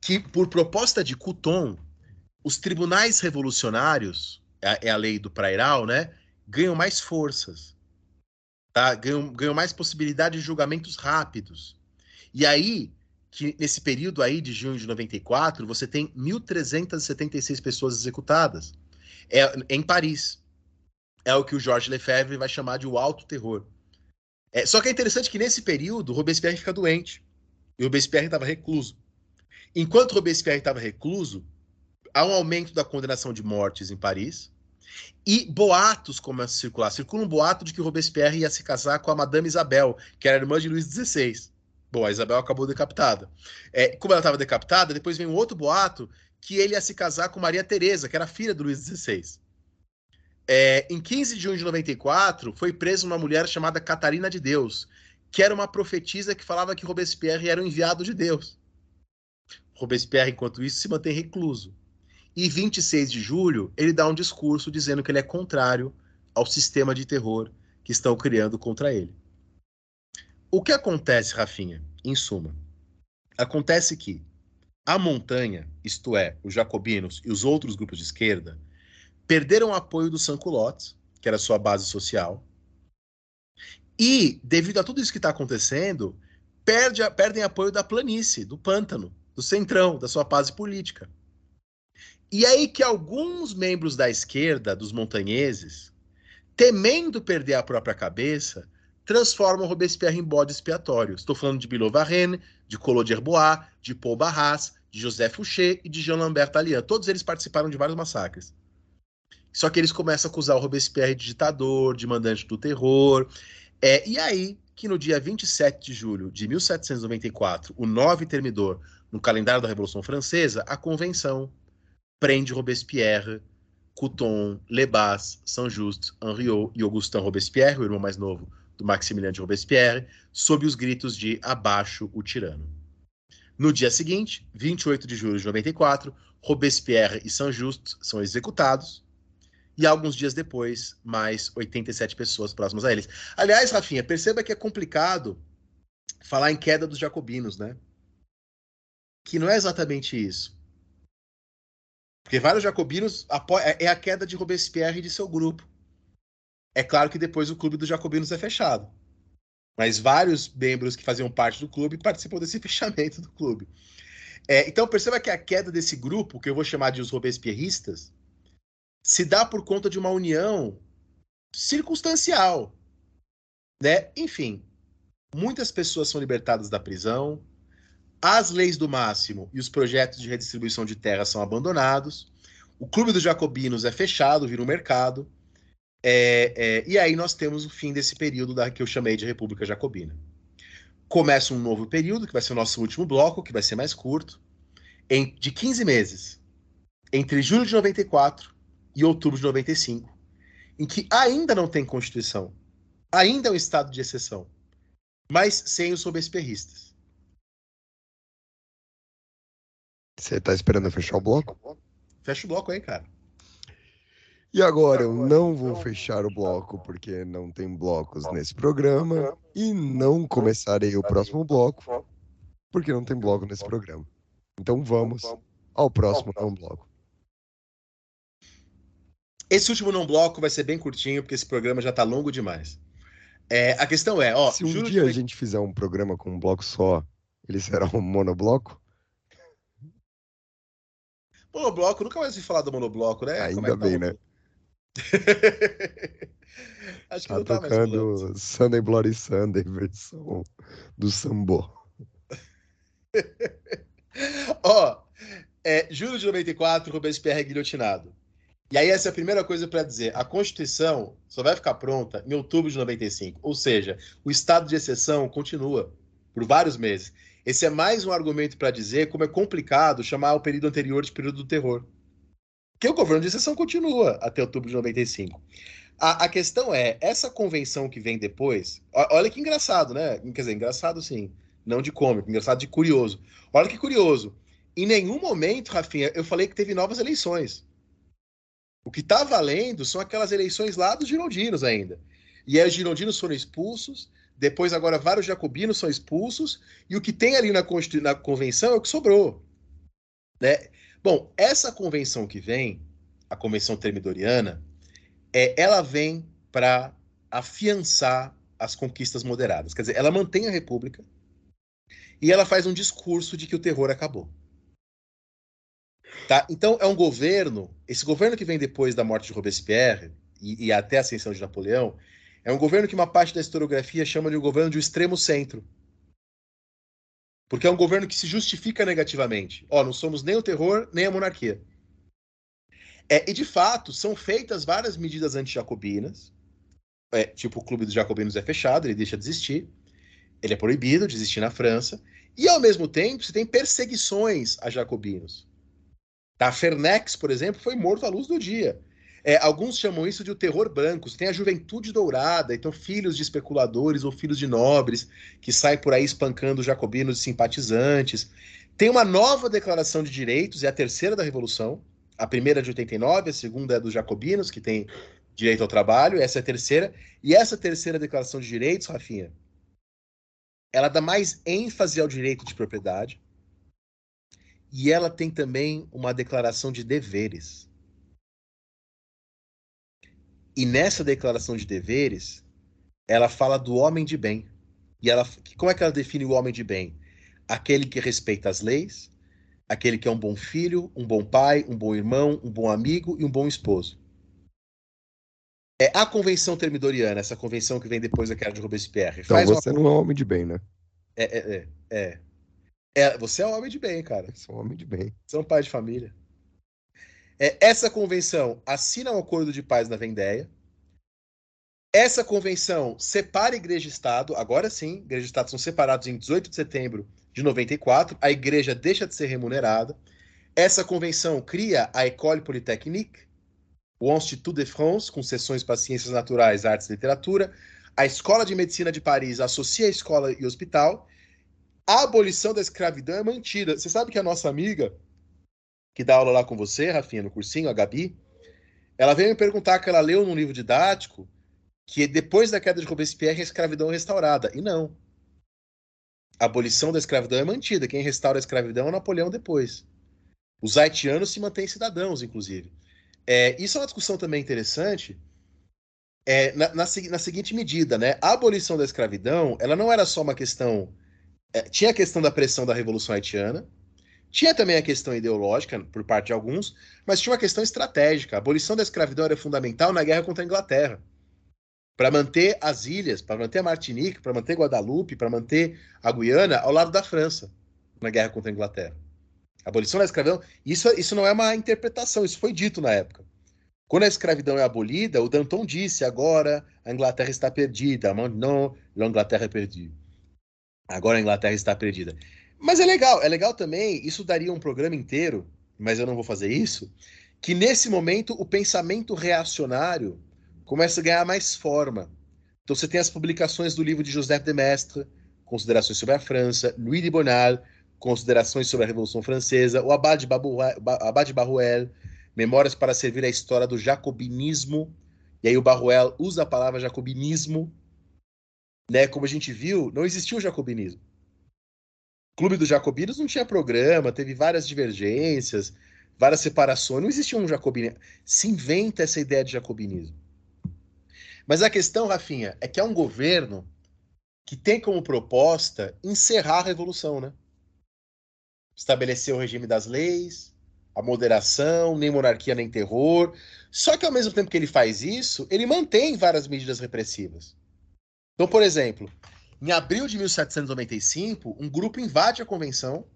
Speaker 4: que, por proposta de Couton, os tribunais revolucionários, é, é a lei do Prairal, né, ganham mais forças tá? ganham, ganham mais possibilidade de julgamentos rápidos. E aí, que nesse período aí de junho de 94, você tem 1.376 pessoas executadas. É, em Paris. É o que o Georges Lefebvre vai chamar de o alto terror. É, só que é interessante que nesse período, Robespierre fica doente. E Robespierre estava recluso. Enquanto Robespierre estava recluso, há um aumento da condenação de mortes em Paris. E boatos começam a circular. Circula um boato de que Robespierre ia se casar com a Madame Isabel, que era irmã de Luís XVI. Bom, a Isabel acabou decapitada. É, como ela estava decapitada, depois vem um outro boato que ele ia se casar com Maria Teresa, que era filha do Luís XVI. É, em 15 de junho de 94, foi presa uma mulher chamada Catarina de Deus, que era uma profetisa que falava que Robespierre era o enviado de Deus. Robespierre, enquanto isso, se mantém recluso. E 26 de julho, ele dá um discurso dizendo que ele é contrário ao sistema de terror que estão criando contra ele. O que acontece, Rafinha, em suma? Acontece que a montanha, isto é, os jacobinos e os outros grupos de esquerda, perderam o apoio do Sanculottes, que era sua base social, e, devido a tudo isso que está acontecendo, perde, perdem apoio da planície, do pântano, do centrão, da sua base política. E aí que alguns membros da esquerda, dos montanheses, temendo perder a própria cabeça, transformam Robespierre em bode expiatório. Estou falando de Bilot Varenne, de Collot d'Herbois, de Paul Barras, de José Fouché e de Jean-Lambert Tallien. Todos eles participaram de vários massacres. Só que eles começam a acusar o Robespierre de ditador, de mandante do terror. É, e aí que no dia 27 de julho de 1794, o 9 termidor no calendário da Revolução Francesa, a convenção prende Robespierre, Couton, Lebas, Saint-Just, Henriot e Augustin Robespierre, o irmão mais novo do Maximilien de Robespierre, sob os gritos de abaixo o tirano. No dia seguinte, 28 de julho de 94, Robespierre e Saint-Just são executados, e alguns dias depois, mais 87 pessoas próximas a eles. Aliás, Rafinha, perceba que é complicado falar em queda dos jacobinos, né? Que não é exatamente isso. Porque vários jacobinos é, é a queda de Robespierre e de seu grupo. É claro que depois o clube dos jacobinos é fechado. Mas vários membros que faziam parte do clube participam desse <laughs> fechamento do clube. É, então perceba que a queda desse grupo, que eu vou chamar de os robespierristas, se dá por conta de uma união circunstancial. Né? Enfim, muitas pessoas são libertadas da prisão, as leis do máximo e os projetos de redistribuição de terra são abandonados, o Clube dos Jacobinos é fechado, vira um mercado, é, é, e aí nós temos o fim desse período da, que eu chamei de República Jacobina. Começa um novo período, que vai ser o nosso último bloco, que vai ser mais curto, em, de 15 meses, entre julho de 94 e outubro de 95, em que ainda não tem Constituição, ainda é um estado de exceção, mas sem os sobesperristas.
Speaker 3: Você tá esperando eu fechar o bloco?
Speaker 4: Fecha o bloco aí, cara.
Speaker 3: E agora eu não vou fechar o bloco porque não tem blocos nesse programa e não começarei o próximo bloco porque não tem bloco nesse programa. Então vamos ao próximo não bloco.
Speaker 4: Esse último não bloco vai ser bem curtinho, porque esse programa já tá longo demais. É, a questão é, ó.
Speaker 3: Se um dia a gente fizer um programa com um bloco só, ele será um monobloco?
Speaker 4: Monobloco, nunca mais ouvi falar do monobloco, né?
Speaker 3: Ainda
Speaker 4: é que tá
Speaker 3: bem,
Speaker 4: o-
Speaker 3: né? <laughs>
Speaker 4: Acho que
Speaker 3: Tá
Speaker 4: não tá
Speaker 3: tocando Sunday Bloody Sunday, versão do Sambo. <laughs>
Speaker 4: Ó, é, julho de 94, Robespierre é guilhotinado. E aí essa é a primeira coisa para dizer. A Constituição só vai ficar pronta em outubro de 95. Ou seja, o estado de exceção continua por vários meses. Esse é mais um argumento para dizer como é complicado chamar o período anterior de período do terror. Porque o governo de exceção continua até outubro de 95. A, a questão é, essa convenção que vem depois, olha que engraçado, né? Quer dizer, engraçado sim, não de cômico, engraçado de curioso. Olha que curioso. Em nenhum momento, Rafinha, eu falei que teve novas eleições. O que está valendo são aquelas eleições lá dos girondinos ainda. E aí os girondinos foram expulsos, depois agora vários jacobinos são expulsos, e o que tem ali na, na convenção é o que sobrou. Né? Bom, essa convenção que vem, a convenção termidoriana, é, ela vem para afiançar as conquistas moderadas. Quer dizer, ela mantém a república e ela faz um discurso de que o terror acabou. Tá? Então, é um governo, esse governo que vem depois da morte de Robespierre e, e até a ascensão de Napoleão, é um governo que uma parte da historiografia chama de um governo de um extremo centro. Porque é um governo que se justifica negativamente. Ó, não somos nem o terror, nem a monarquia. É, e de fato, são feitas várias medidas anti-jacobinas. É, tipo, o Clube dos Jacobinos é fechado, ele deixa de existir. Ele é proibido de existir na França. E, ao mesmo tempo, você tem perseguições a jacobinos. Tá? Fernex, por exemplo, foi morto à luz do dia. É, alguns chamam isso de o terror branco. Tem a juventude dourada, então filhos de especuladores ou filhos de nobres que saem por aí espancando jacobinos e simpatizantes. Tem uma nova declaração de direitos, é a terceira da Revolução. A primeira é de 89, a segunda é dos jacobinos, que tem direito ao trabalho, essa é a terceira. E essa terceira declaração de direitos, Rafinha, ela dá mais ênfase ao direito de propriedade e ela tem também uma declaração de deveres. E nessa declaração de deveres, ela fala do homem de bem. E ela, como é que ela define o homem de bem? Aquele que respeita as leis, aquele que é um bom filho, um bom pai, um bom irmão, um bom amigo e um bom esposo. É a convenção termidoriana, essa convenção que vem depois daquela de Robespierre.
Speaker 3: Então
Speaker 4: faz uma-
Speaker 3: você não é um homem de bem, né?
Speaker 4: É, é, é, é. É, Você é um homem de bem, cara.
Speaker 3: Você é um homem de bem.
Speaker 4: Você é um pai de família. É, essa convenção assina um acordo de paz na Vendéia. Essa convenção separa igreja e Estado. Agora sim, igreja e Estado são separados em 18 de setembro de 94. A igreja deixa de ser remunerada. Essa convenção cria a École Polytechnique, o Institut de France, com sessões para ciências naturais, artes e literatura. A Escola de Medicina de Paris associa a escola e hospital. A abolição da escravidão é mantida. Você sabe que a nossa amiga, que dá aula lá com você, Rafinha, no cursinho, a Gabi, ela veio me perguntar que ela leu num livro didático que depois da queda de Robespierre a escravidão é restaurada. E não. A abolição da escravidão é mantida. Quem restaura a escravidão é Napoleão depois. Os haitianos se mantêm cidadãos, inclusive. É, isso é uma discussão também interessante é, na, na, na seguinte medida, né? A abolição da escravidão, ela não era só uma questão é, tinha a questão da pressão da Revolução Haitiana, tinha também a questão ideológica por parte de alguns, mas tinha uma questão estratégica. A abolição da escravidão era fundamental na guerra contra a Inglaterra. Para manter as ilhas, para manter a Martinique, para manter Guadalupe, para manter a Guiana ao lado da França, na guerra contra a Inglaterra. A abolição da escravidão, isso, isso não é uma interpretação, isso foi dito na época. Quando a escravidão é abolida, o Danton disse agora a Inglaterra está perdida, maintenant l'Angleterre est perdue. Agora a Inglaterra está perdida. Mas é legal, é legal também, isso daria um programa inteiro, mas eu não vou fazer isso, que nesse momento o pensamento reacionário começa a ganhar mais forma. Então você tem as publicações do livro de Joseph de Maistre, Considerações sobre a França, Louis de Bonal, Considerações sobre a Revolução Francesa, o Abad Barruel, Memórias para servir a história do jacobinismo, e aí o Barruel usa a palavra jacobinismo né, como a gente viu, não existia o jacobinismo. Clube dos Jacobinos não tinha programa, teve várias divergências, várias separações, não existia um jacobinismo. Se inventa essa ideia de jacobinismo. Mas a questão, Rafinha, é que é um governo que tem como proposta encerrar a revolução, né? Estabelecer o regime das leis, a moderação, nem monarquia nem terror. Só que ao mesmo tempo que ele faz isso, ele mantém várias medidas repressivas. Então, por exemplo, em abril de 1795, um grupo invade a convenção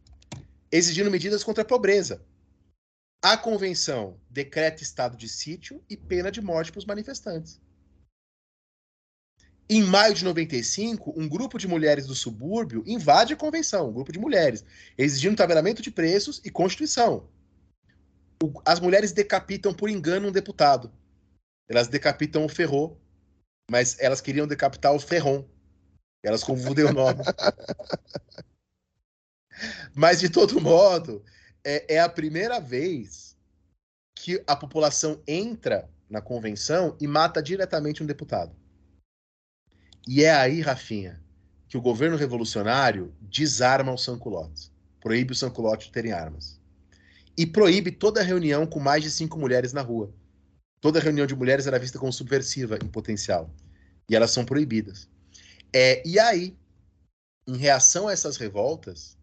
Speaker 4: exigindo medidas contra a pobreza. A convenção decreta estado de sítio e pena de morte para os manifestantes. Em maio de 95, um grupo de mulheres do subúrbio invade a convenção, um grupo de mulheres, exigindo tabelamento de preços e constituição. O, as mulheres decapitam por engano um deputado. Elas decapitam o Ferro, mas elas queriam decapitar o Ferron. Elas confundem o nome. mas, de todo modo, é, é a primeira vez que a população entra na convenção e mata diretamente um deputado. E é aí, Rafinha, que o governo revolucionário desarma os sanculotes, proíbe os sanculotes de terem armas. E proíbe toda reunião com mais de cinco mulheres na rua. Toda reunião de mulheres era vista como subversiva em potencial. E elas são proibidas. É, e aí, em reação a essas revoltas,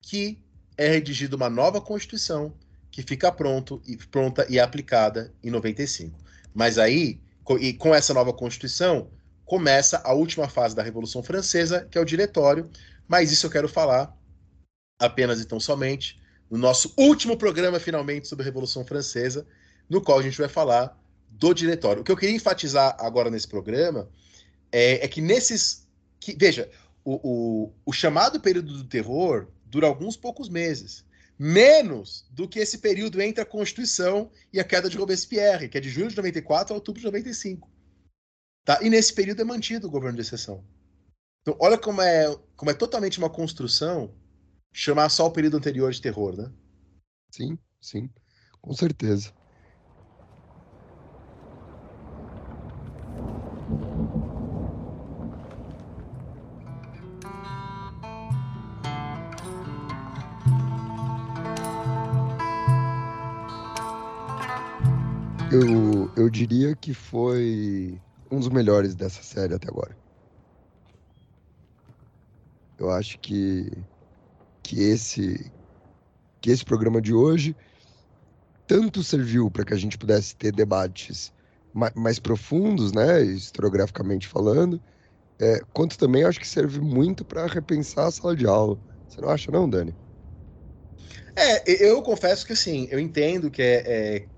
Speaker 4: que é redigida uma nova Constituição que fica pronto e pronta e aplicada em 95. Mas aí, e com essa nova Constituição, começa a última fase da Revolução Francesa, que é o diretório, mas isso eu quero falar apenas e tão somente no nosso último programa, finalmente, sobre a Revolução Francesa, no qual a gente vai falar do diretório. O que eu queria enfatizar agora nesse programa é, é que nesses. Que, veja, o, o, o chamado período do terror dura alguns poucos meses menos do que esse período entre a Constituição e a queda de Robespierre, que é de julho de 94 a outubro de 95. Tá? E nesse período é mantido o governo de exceção. Então, olha como é, como é totalmente uma construção chamar só o período anterior de terror, né?
Speaker 3: Sim, sim, com certeza. Eu, eu diria que foi um dos melhores dessa série até agora. Eu acho que que esse que esse programa de hoje tanto serviu para que a gente pudesse ter debates mais, mais profundos, né, historiograficamente falando, é, quanto também acho que serve muito para repensar a sala de aula. Você não acha, não, Dani?
Speaker 4: É, eu confesso que assim, eu entendo que é, é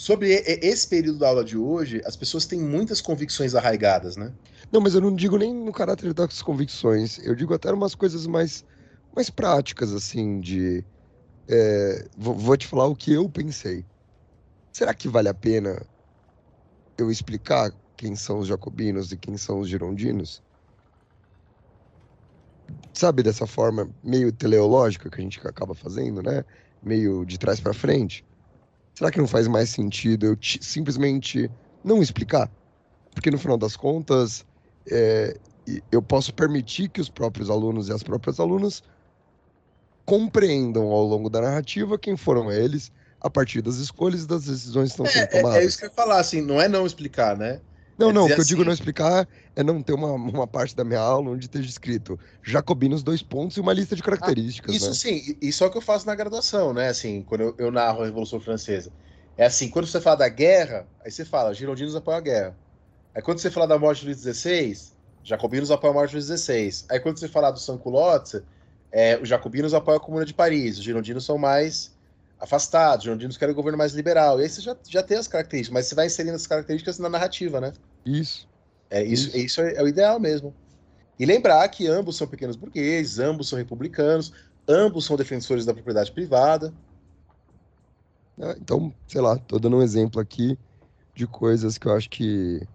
Speaker 4: sobre esse período da aula de hoje, as pessoas têm muitas convicções arraigadas, né?
Speaker 3: Não, mas eu não digo nem no caráter das convicções, eu digo até umas coisas mais, mais práticas, assim, de. É, vou, te falar o que eu pensei. Será que vale a pena eu explicar quem são os jacobinos e quem são os girondinos? Sabe, dessa forma meio teleológica que a gente acaba fazendo, né? Meio de trás para frente. Será que não faz mais sentido eu simplesmente não explicar? Porque no final das contas, é, eu posso permitir que os próprios alunos e as próprias alunas compreendam ao longo da narrativa quem foram eles a partir das escolhas e das decisões que estão sendo tomadas.
Speaker 4: É, é isso que eu ia falar, assim, não é não explicar, né?
Speaker 3: Não,
Speaker 4: é
Speaker 3: não, o que eu
Speaker 4: assim...
Speaker 3: digo não explicar é não ter uma, uma parte da minha aula onde esteja escrito Jacobinos dois pontos e uma lista de características.
Speaker 4: Ah, isso
Speaker 3: né?
Speaker 4: sim, isso é o que eu faço na graduação, né? Assim, quando eu, eu, narro a Revolução Francesa. É assim, quando você fala da guerra, aí você fala, girondinos apoiam a guerra. Aí quando você fala da morte de Luís XVI, jacobinos apoiam a morte de Luís XVI. Aí quando você falar do Sans-Culottes, é, os jacobinos apoiam a Comuna de Paris, os girondinos são mais afastados, os girondinos querem um governo mais liberal. E aí você já, já tem as características, mas você vai inserindo as características na narrativa, né?
Speaker 3: Isso.
Speaker 4: É, isso, isso. isso é, é, o ideal mesmo. E lembrar que ambos são pequenos burgueses, ambos são republicanos, ambos são defensores da propriedade privada.
Speaker 3: É, então, sei lá, estou dando um exemplo aqui de coisas que eu acho que,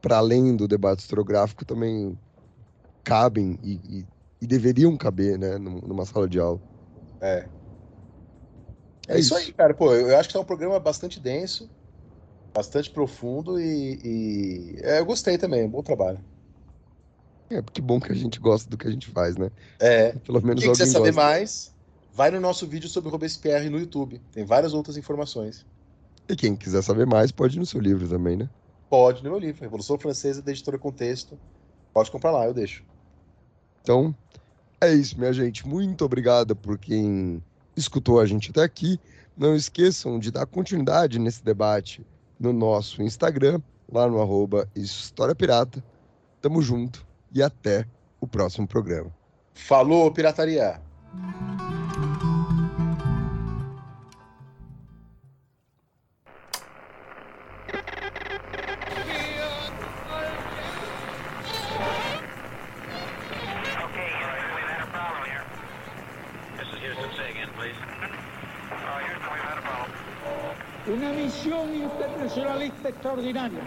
Speaker 3: para além do debate historiográfico, também cabem e, e, e deveriam caber, né, numa sala de aula.
Speaker 4: É. É, é isso. isso aí, cara. Pô, eu acho que é um programa bastante denso bastante profundo e, e... É, eu gostei também, bom trabalho.
Speaker 3: É, porque bom que a gente gosta do que a gente faz, né?
Speaker 4: É.
Speaker 3: Pelo menos
Speaker 4: Quem quiser saber
Speaker 3: gosta.
Speaker 4: mais, vai no nosso vídeo sobre Robespierre no YouTube. Tem várias outras informações.
Speaker 3: E quem quiser saber mais, pode ir no seu livro também, né?
Speaker 4: Pode no meu livro, Revolução Francesa, da editora Contexto. Pode comprar lá, eu deixo.
Speaker 3: Então, é isso, minha gente. Muito obrigado por quem escutou a gente até aqui. Não esqueçam de dar continuidade nesse debate no nosso Instagram, lá no arroba História Pirata. Tamo junto e até o próximo programa.
Speaker 4: Falou, pirataria!
Speaker 1: Una misión internacionalista extraordinaria.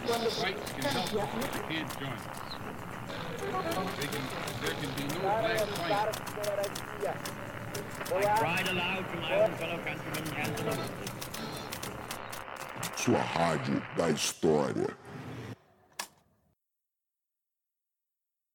Speaker 5: Sua rádio da história.